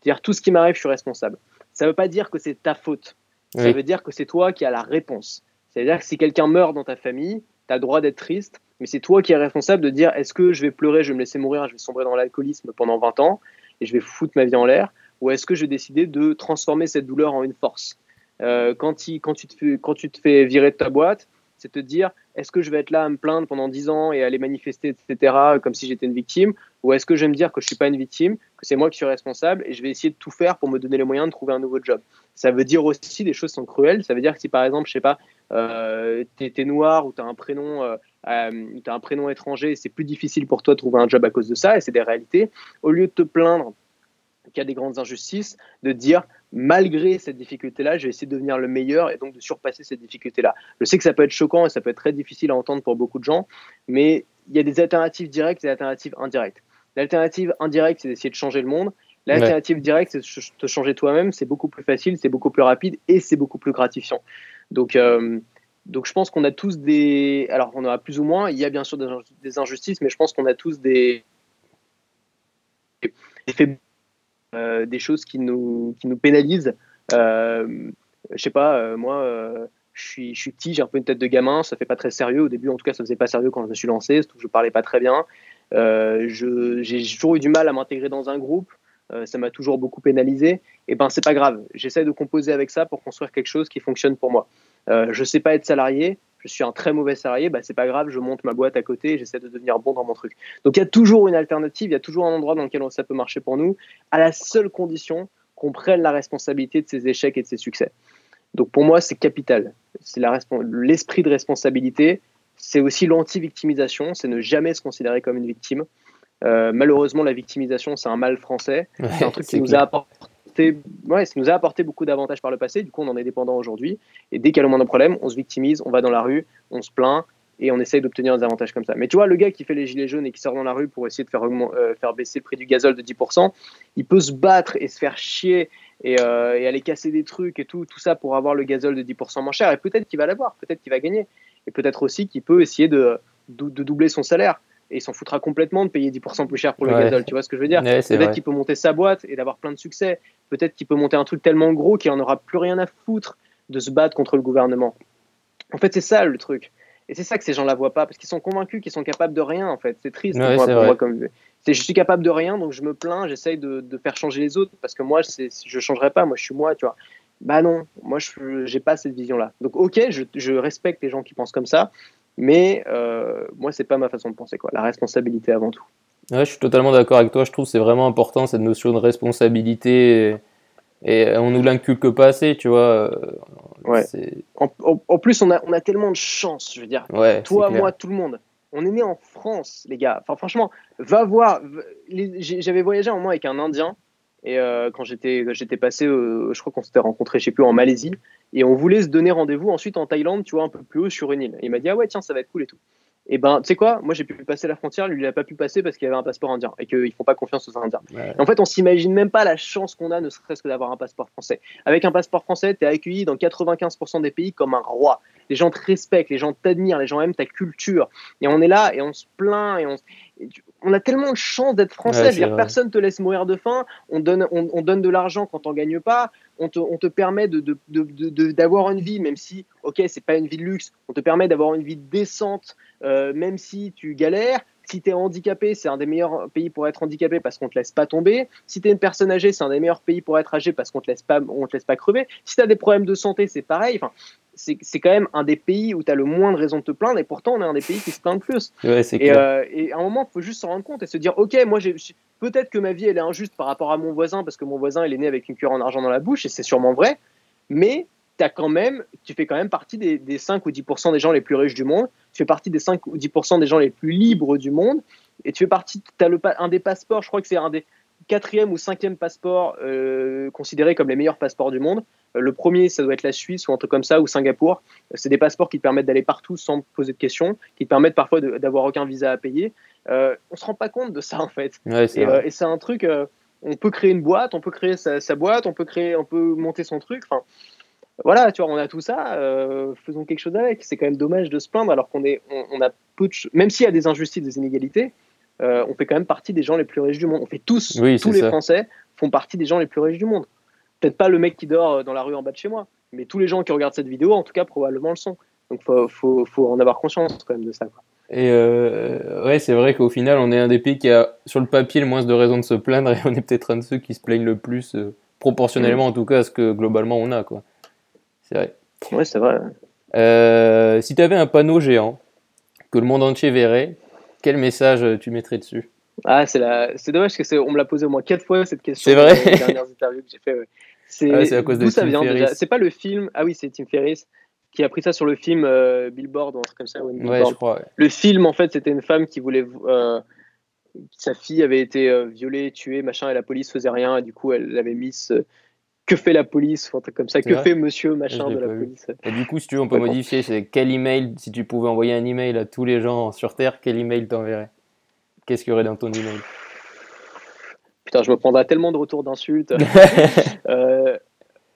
C'est-à-dire tout ce qui m'arrive, je suis responsable. Ça ne veut pas dire que c'est ta faute. Ça veut dire que c'est toi qui as la réponse. C'est-à-dire que si quelqu'un meurt dans ta famille, tu as le droit d'être triste, mais c'est toi qui es responsable de dire est-ce que je vais pleurer, je vais me laisser mourir, je vais sombrer dans l'alcoolisme pendant 20 ans et je vais foutre ma vie en l'air, ou est-ce que je vais décider de transformer cette douleur en une force? Euh, quand, tu te fais, virer de ta boîte, c'est te dire est-ce que je vais être là à me plaindre pendant 10 ans et aller manifester, etc., comme si j'étais une victime, ou est-ce que je vais me dire que je ne suis pas une victime, que c'est moi qui suis responsable et je vais essayer de tout faire pour me donner les moyens de trouver un nouveau job? Ça veut dire aussi des choses sont cruelles. Ça veut dire que si par exemple, je sais pas, euh, tu es, noir ou tu un prénom. Euh, euh as un prénom étranger, c'est plus difficile pour toi de trouver un job à cause de ça, et c'est des réalités. Au lieu de te plaindre qu'il y a des grandes injustices, de dire malgré cette difficulté-là, je vais essayer de devenir le meilleur et donc de surpasser cette difficulté-là. Je sais que ça peut être choquant et ça peut être très difficile à entendre pour beaucoup de gens, mais il y a des alternatives directes et des alternatives indirectes. L'alternative indirecte, c'est d'essayer de changer le monde. L'alternative directe, c'est de te changer toi-même. C'est beaucoup plus facile, c'est beaucoup plus rapide et c'est beaucoup plus gratifiant. Donc, euh, donc je pense qu'on a tous des. Alors, on en a plus ou moins. Il y a bien sûr des injustices, mais je pense qu'on a tous des. euh, des choses qui nous, qui nous pénalisent. Euh, je sais pas, euh, moi, euh, je suis, je suis petit, j'ai un peu une tête de gamin, ça fait pas très sérieux. Au début, en tout cas, ça faisait pas sérieux quand je me suis lancé, je parlais pas très bien. j'ai toujours eu du mal à m'intégrer dans un groupe. ça m'a toujours beaucoup pénalisé. Et ben, c'est pas grave. J'essaie de composer avec ça pour construire quelque chose qui fonctionne pour moi. Je sais pas être salarié, je suis un très mauvais salarié, bah, c'est pas grave, je monte ma boîte à côté et j'essaie de devenir bon dans mon truc. Donc il y a toujours une alternative, il y a toujours un endroit dans lequel ça peut marcher pour nous, à la seule condition qu'on prenne la responsabilité de ses échecs et de ses succès. Donc pour moi, c'est capital. C'est l'esprit de responsabilité. C'est aussi l'anti-victimisation, c'est ne jamais se considérer comme une victime. Euh, malheureusement, la victimisation, c'est un mal français. c'est un truc qui nous a apporté ouais, ça nous a apporté beaucoup d'avantages par le passé. Du coup, on en est dépendant aujourd'hui. Et dès qu'il y a le moindre problème, on se victimise, on va dans la rue, on se plaint et on essaye d'obtenir des avantages comme ça. Mais tu vois, le gars qui fait les gilets jaunes et qui sort dans la rue pour essayer de faire, euh, faire baisser le prix du gazole de 10%, il peut se battre et se faire chier euh, et, aller casser des trucs et tout, tout ça pour avoir le gazole de 10% moins cher. Et peut-être qu'il va l'avoir, peut-être qu'il va gagner. Et peut-être aussi qu'il peut essayer de doubler son salaire et il s'en foutra complètement de payer 10% plus cher pour le gazole. Tu vois ce que je veux dire? Peut-être qu'il peut monter sa boîte et d'avoir plein de succès. Peut-être qu'il peut monter un truc tellement gros qu'il n'en aura plus rien à foutre de se battre contre le gouvernement. En fait, c'est ça le truc. Et c'est ça que ces gens-là voient pas, parce qu'ils sont convaincus qu'ils sont capables de rien, en fait. C'est triste pour moi. Comme... Je suis capable de rien, donc je me plains, j'essaye de, faire changer les autres, parce que moi, je ne changerai pas, moi, je suis moi, tu vois. Bah non, moi, je n'ai pas cette vision-là. Donc, ok, je, je, respecte les gens qui pensent comme ça, mais euh, moi, c'est pas ma façon de penser. Quoi. La responsabilité avant tout. Ouais, je suis totalement d'accord avec toi. Je trouve que c'est vraiment important cette notion de responsabilité. Et, on nous l'inculque pas assez, tu vois. Ouais. En, plus, on a, on a tellement de chance, je veux dire. Toi, moi, tout le monde. On est né en France, les gars. Enfin, franchement, va voir. J'avais voyagé un moment avec un Indien. Et euh, quand j'étais passé, je crois qu'on s'était rencontré, je sais plus, en Malaisie. Et on voulait se donner rendez-vous ensuite en Thaïlande, tu vois, un peu plus haut sur une île. Et il m'a dit, ah ouais, tiens, ça va être cool et tout. Et ben, tu sais quoi, moi j'ai pu passer la frontière, lui il n'a pas pu passer parce qu'il avait un passeport indien et qu'ils font pas confiance aux Indiens. En fait, on s'imagine même pas la chance qu'on a, ne serait-ce que d'avoir un passeport français. Avec un passeport français, tu es accueilli dans 95% des pays comme un roi. Les gens te respectent, les gens t'admirent, les gens aiment ta culture. Et on est là et on se plaint et on, on a tellement de chance d'être français. dire, personne te laisse mourir de faim. On donne, on, donne de l'argent quand on gagne pas. On te, on te permet d'avoir de, de, une vie, même si, ok, c'est pas une vie de luxe. On te permet d'avoir une vie décente, euh, même si tu galères. Si tu es handicapé, c'est un des meilleurs pays pour être handicapé parce qu'on te laisse pas tomber. Si tu es une personne âgée, c'est un des meilleurs pays pour être âgé parce qu'on te laisse pas, on te laisse pas crever. Si tu as des problèmes de santé, c'est pareil. Enfin, c'est quand même un des pays où tu as le moins de raisons de te plaindre et pourtant on est un des pays qui se plaint le plus. et, euh, et, à un moment, il faut juste s'en rendre compte et se dire ok, moi peut-être que ma vie elle est injuste par rapport à mon voisin parce que mon voisin il est né avec une cuillère en argent dans la bouche et c'est sûrement vrai, mais as quand même, tu fais quand même partie des, des 5 ou 10% des gens les plus riches du monde, tu fais partie des 5 ou 10% des gens les plus libres du monde et tu fais partie, tu as le, un des passeports, je crois que c'est un des quatrième ou cinquième passeport euh, considéré comme les meilleurs passeports du monde. Euh, le premier, ça doit être la Suisse ou un truc comme ça, ou Singapour. C'est des passeports qui te permettent d'aller partout sans poser de questions, qui te permettent parfois d'avoir aucun visa à payer. Euh, on se rend pas compte de ça en fait. Euh, et, c'est un truc. on peut créer une boîte, on peut créer sa, boîte, on peut créer, on peut monter son truc. Enfin, voilà, tu vois, on a tout ça. faisons quelque chose avec. C'est quand même dommage de se plaindre alors qu'on est, on, a peu de, même s'il y a des injustices, des inégalités. On fait quand même partie des gens les plus riches du monde. On fait tous, tous les Français font partie des gens les plus riches du monde peut-être pas le mec qui dort euh, dans la rue en bas de chez moi, mais tous les gens qui regardent cette vidéo, en tout cas, probablement le sont. Donc, faut, faut, faut en avoir conscience quand même de ça. Et euh, ouais, c'est vrai qu'au final, on est un des pays qui a sur le papier le moins de raisons de se plaindre et on est peut-être un de ceux qui se plaignent le plus, euh, proportionnellement mm. en tout cas à ce que globalement on a. quoi. C'est vrai. Ouais, c'est vrai. Euh, si tu avais un panneau géant que le monde entier verrait, quel message tu mettrais dessus? Ah, c'est la... dommage que on me l'a posé au moins quatre fois cette question. C'est vrai. Dans les dernières interviews que j'ai fait. C'est ah, à cause de ça vient déjà? C'est pas le film. Ah oui, c'est Tim Ferriss qui a pris ça sur le film euh, Billboard ou un truc comme ça. Ouais, je crois. Le film, en fait, c'était une femme qui voulait. Euh, sa fille avait été euh, violée, tuée, machin, et la police faisait rien, et du coup, elle avait mis que fait la police, un truc comme ça, que fait monsieur machin de la police. Et du coup, si tu veux, on peut modifier, c'est quel email, si tu pouvais envoyer un email à tous les gens sur Terre, quel email t'enverrais? Qu'est-ce qu'il y aurait dans ton email? Putain, je me prendrais tellement de retours d'insultes. euh,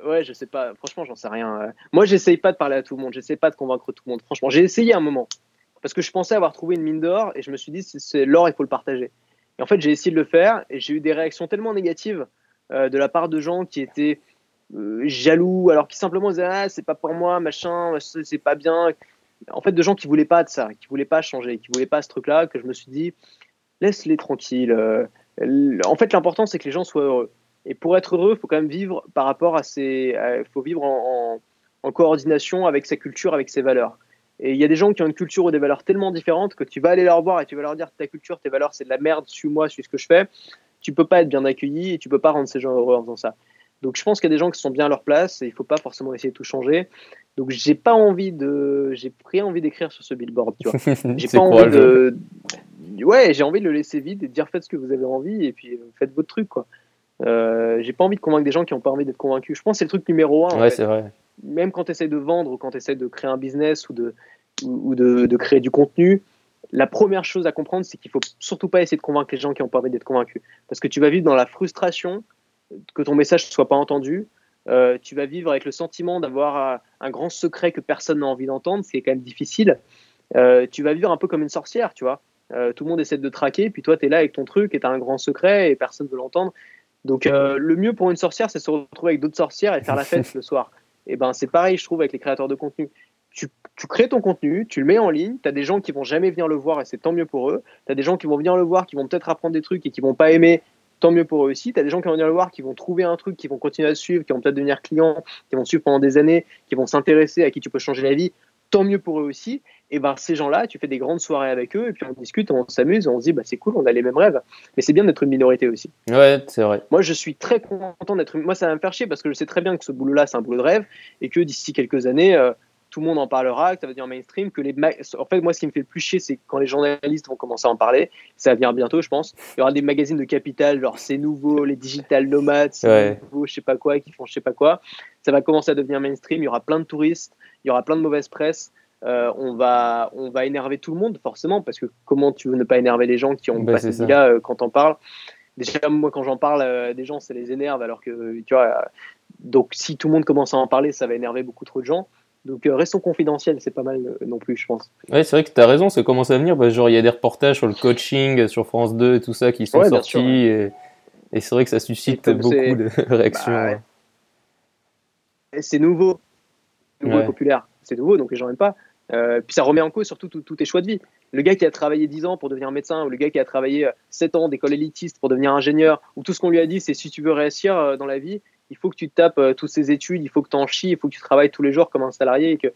Ouais, je sais pas. Franchement, j'en sais rien. Moi, j'essaye pas de parler à tout le monde. J'essaye pas de convaincre tout le monde. Franchement, j'ai essayé un moment. Parce que je pensais avoir trouvé une mine d'or et je me suis dit, c'est l'or, il faut le partager. Et en fait, j'ai essayé de le faire et j'ai eu des réactions tellement négatives de la part de gens qui étaient euh, jaloux, alors qui simplement disaient, ah, c'est pas pour moi, machin, c'est pas bien. En fait, de gens qui voulaient pas de ça, qui voulaient pas changer, qui voulaient pas ce truc-là, que je me suis dit, laisse-les tranquilles. Euh, en fait, l'important, c'est que les gens soient heureux. Et pour être heureux, il faut quand même vivre par rapport à ses. Faut vivre en, coordination avec sa culture, avec ses valeurs. Et il y a des gens qui ont une culture ou des valeurs tellement différentes que tu vas aller leur voir et tu vas leur dire ta culture, tes valeurs, c'est de la merde, suis-moi, suis ce que je fais. Tu peux pas être bien accueilli et tu peux pas rendre ces gens heureux en faisant ça. Donc je pense qu'il y a des gens qui sont bien à leur place et il faut pas forcément essayer de tout changer. Donc j'ai pas envie de, j'ai pris envie d'écrire sur ce billboard, tu vois. J'ai pas envie de, ouais, j'ai envie de le laisser vide et de dire faites ce que vous avez envie et puis euh, faites votre truc, quoi. Euh, j'ai pas envie de convaincre des gens qui ont pas envie d'être convaincus. Je pense que c'est le truc numéro un. Ouais, c'est vrai. Même quand tu essaies de vendre ou quand tu essaies de créer un business ou de, ou de, de créer du contenu, la première chose à comprendre, c'est qu'il faut surtout pas essayer de convaincre les gens qui ont pas envie d'être convaincus. Parce que tu vas vivre dans la frustration que ton message ne soit pas entendu. Euh, tu vas vivre avec le sentiment d'avoir un grand secret que personne n'a envie d'entendre, c'est quand même difficile. Euh, tu vas vivre un peu comme une sorcière, tu vois. tout le monde essaie de traquer, puis toi, tu es là avec ton truc et tu as un grand secret et personne ne veut l'entendre. Donc euh, le mieux pour une sorcière, c'est se retrouver avec d'autres sorcières et faire la fête le soir. Et ben c'est pareil, je trouve, avec les créateurs de contenu. Tu, crées ton contenu, tu le mets en ligne, tu as des gens qui vont jamais venir le voir et c'est tant mieux pour eux. Tu as des gens qui vont venir le voir, qui vont peut-être apprendre des trucs et qui vont pas aimer, tant mieux pour eux aussi. Tu as des gens qui vont venir le voir, qui vont trouver un truc, qui vont continuer à suivre, qui vont peut-être devenir clients, qui vont suivre pendant des années, qui vont s'intéresser, à qui tu peux changer la vie, tant mieux pour eux aussi et ben ces gens-là, tu fais des grandes soirées avec eux, et puis on discute, on s'amuse, on se dit, bah, c'est cool, on a les mêmes rêves. Mais c'est bien d'être une minorité aussi. Ouais, c'est vrai. Moi, je suis très content d'être. Moi, ça va me faire chier parce que je sais très bien que ce boulot-là, c'est un boulot de rêve, et que d'ici quelques années, euh, tout le monde en parlera, que ça va devenir mainstream, que les. En fait, moi, ce qui me fait le plus chier, c'est quand les journalistes vont commencer à en parler. Ça va venir bientôt, je pense. Il y aura des magazines de capital, genre c'est nouveau, les digital nomades, c'est nouveau, je sais pas quoi, qui font je sais pas quoi. Ça va commencer à devenir mainstream. Il y aura plein de touristes, il y aura plein de mauvaise presse. Euh, on, va, on va énerver tout le monde, forcément, parce que comment tu veux ne pas énerver les gens qui ont bah, cette là euh, quand on parle Déjà, moi, quand j'en parle, euh, des gens, ça les énerve, alors que, tu vois, donc si tout le monde commence à en parler, ça va énerver beaucoup trop de gens. Donc restons confidentiels, c'est pas mal non plus, je pense. Ouais, c'est vrai que tu as raison, ça commence à venir. Bah, genre, il y a des reportages sur le coaching, sur France 2 et tout ça qui sont sortis. et, c'est vrai que ça suscite beaucoup de réactions. Bah, c'est nouveau, nouveau et populaire. C'est nouveau, donc les gens n'aiment pas. Euh, puis ça remet en cause surtout tous tes choix de vie. Le gars qui a travaillé 10 ans pour devenir médecin, ou le gars qui a travaillé 7 euh, ans d'école élitiste pour devenir ingénieur, ou tout ce qu'on lui a dit, c'est si tu veux réussir euh, dans la vie, il faut que tu tapes toutes ces études, il faut que tu en chies, il faut que tu travailles tous les jours comme un salarié. Et, que...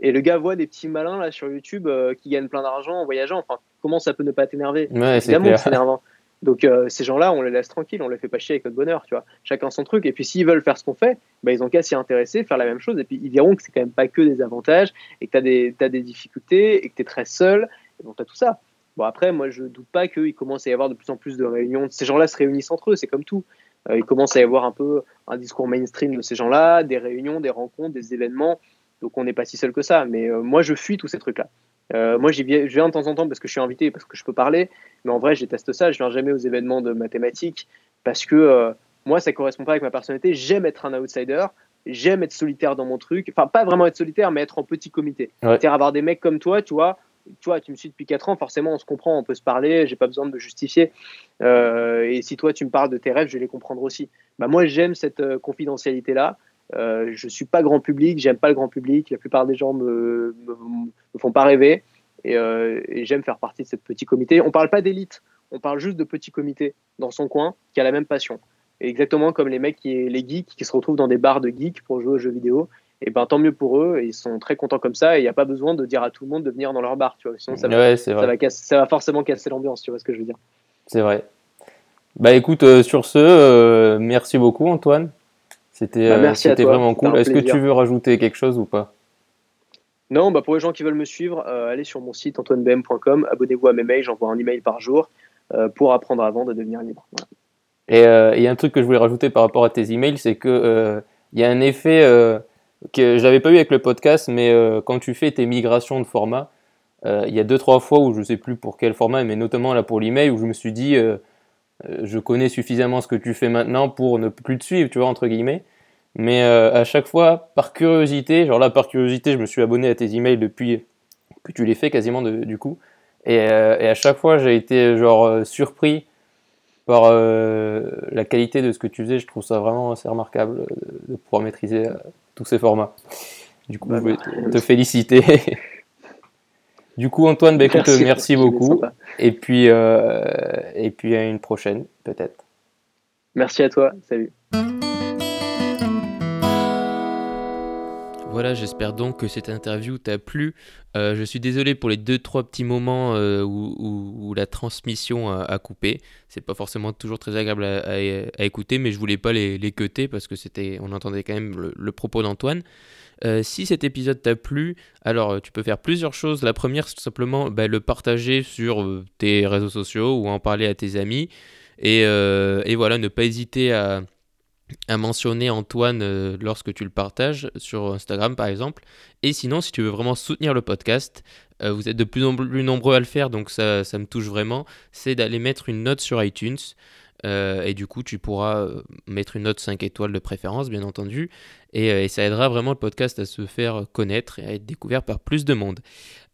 et le gars voit des petits malins là sur YouTube qui gagnent plein d'argent en voyageant. Enfin, comment ça peut ne pas t'énerver? Ouais, Évidemment, c'est énervant. Donc euh, ces gens-là, on les laisse tranquilles, on les fait pas chier avec notre bonheur, tu vois. Chacun son truc. Et puis s'ils veulent faire ce qu'on fait, bah, ils ont qu'à s'y intéresser, faire la même chose. Et puis ils verront que c'est quand même pas que des avantages et que tu as des, as des difficultés et que tu es très seul. Et donc tu as tout ça. Bon après, moi je doute pas qu'il commence à y avoir de plus en plus de réunions. Ces gens-là se réunissent entre eux, c'est comme tout. Euh, il commence à y avoir un peu un discours mainstream de ces gens-là, des réunions, des rencontres, des événements. Donc on n'est pas si seul que ça. Mais euh, moi je fuis tous ces trucs-là. Euh, moi, j'y viens, je viens de temps en temps parce que je suis invité, parce que je peux parler, mais en vrai, je déteste ça. Je viens jamais aux événements de mathématiques parce que euh, moi, ça correspond pas avec ma personnalité. J'aime être un outsider, j'aime être solitaire dans mon truc. Enfin, pas vraiment être solitaire, mais être en petit comité. C'est-à-dire avoir des mecs comme toi, tu vois. Tu vois, tu me suis depuis 4 ans, forcément, on se comprend, on peut se parler, j'ai pas besoin de me justifier. Euh, et si toi, tu me parles de tes rêves, je vais les comprendre aussi. Bah, moi, j'aime cette confidentialité-là. Euh, je suis pas grand public, j'aime pas le grand public. La plupart des gens me, me, font pas rêver euh, et, j'aime faire partie de ce petit comité. On parle pas d'élite, on parle juste de petit comité dans son coin qui a la même passion. exactement comme les mecs, qui, les geeks qui se retrouvent dans des bars de geeks pour jouer aux jeux vidéo. Et ben tant mieux pour eux. ils sont très contents comme ça. Et il n'y a pas besoin de dire à tout le monde de venir dans leur bar, tu vois. Sinon, ça, va, ça, va, ça va forcément casser l'ambiance, tu vois ce que je veux dire. C'est vrai. Bah écoute, euh, sur ce, euh, merci beaucoup Antoine. C'était bah, c'était vraiment cool. Est-ce que tu veux rajouter quelque chose ou pas? Non, bah pour les gens qui veulent me suivre, allez sur mon site antoinebm.com, abonnez-vous à mes mails, j'envoie un email par jour pour apprendre à vendre et devenir libre. Et il y a un truc que je voulais rajouter par rapport à tes emails, c'est que il y a un effet que j'avais pas eu avec le podcast, mais euh, quand tu fais tes migrations de format, euh, il y a deux trois fois où je sais plus pour quel format, mais notamment là pour l'email où je me suis dit euh, je connais suffisamment ce que tu fais maintenant pour ne plus te suivre, tu vois entre guillemets. Mais à chaque fois, par curiosité, genre là par curiosité, je me suis abonné à tes emails depuis que tu les fais quasiment du coup, et, et, à chaque fois j'ai été genre surpris par la qualité de ce que tu faisais. Je trouve ça vraiment assez remarquable de pouvoir maîtriser tous ces formats. Du coup, je voulais te, féliciter. du coup, Antoine, bah, écoute, merci, beaucoup. Et puis, euh, et puis à une prochaine, peut-être. Merci à toi. Salut. Voilà, j'espère donc que cette interview t'a plu. Euh, je suis désolé pour les deux trois petits moments euh, où, la transmission a, coupé. C'est pas forcément toujours très agréable à, écouter, mais je voulais pas les, les parce que c'était, on entendait quand même le, propos d'Antoine. Euh, si cet épisode t'a plu, alors tu peux faire plusieurs choses. La première, c'est tout simplement bah, le partager sur tes réseaux sociaux ou en parler à tes amis. Et voilà, ne pas hésiter à, à mentionner Antoine euh, lorsque tu le partages sur Instagram par exemple. Et sinon, si tu veux vraiment soutenir le podcast, euh, vous êtes de plus en plus nombreux à le faire, donc ça, ça me touche vraiment, c'est d'aller mettre une note sur iTunes. Euh, et du coup, tu pourras mettre une note 5 étoiles de préférence, bien entendu. Et, et, ça aidera vraiment le podcast à se faire connaître et à être découvert par plus de monde.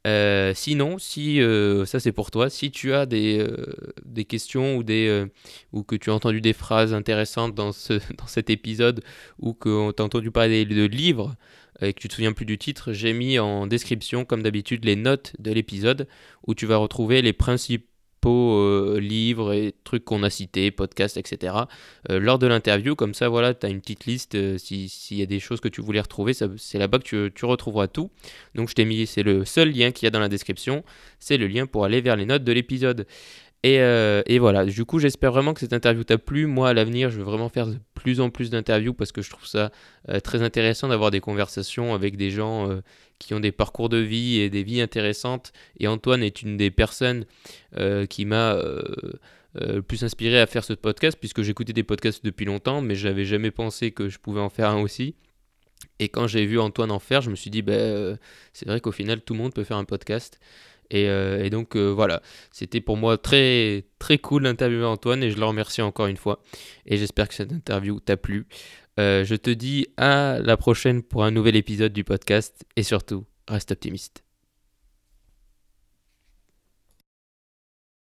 Euh, sinon, si euh, ça c'est pour toi, si tu as des, euh, des questions ou, des, ou que tu as entendu des phrases intéressantes dans, ce, dans cet épisode ou que tu as entendu parler de livres et que tu te souviens plus du titre, j'ai mis en description comme d'habitude les notes de l'épisode où tu vas retrouver les principes euh, livres et trucs qu'on a cités, podcasts, etc. Euh, lors de l'interview, comme ça, voilà, tu as une petite liste. Euh, s'il y a des choses que tu voulais retrouver, c'est là-bas que tu, tu, retrouveras tout. Donc je t'ai mis, c'est le seul lien qu'il y a dans la description. C'est le lien pour aller vers les notes de l'épisode. Euh, et, voilà, du coup j'espère vraiment que cette interview t'a plu. Moi à l'avenir je veux vraiment faire de plus en plus d'interviews parce que je trouve ça euh, très intéressant d'avoir des conversations avec des gens euh, qui ont des parcours de vie et des vies intéressantes. Et Antoine est une des personnes qui m'a le plus inspiré à faire ce podcast puisque j'écoutais des podcasts depuis longtemps mais j'avais jamais pensé que je pouvais en faire un aussi. Et quand j'ai vu Antoine en faire, je me suis dit, bah, c'est vrai qu'au final, tout le monde peut faire un podcast. Euh, et, donc euh, voilà, c'était pour moi très très cool d'interviewer Antoine et je le remercie encore une fois. Et j'espère que cette interview t'a plu. Euh, je te dis à la prochaine pour un nouvel épisode du podcast et surtout, reste optimiste.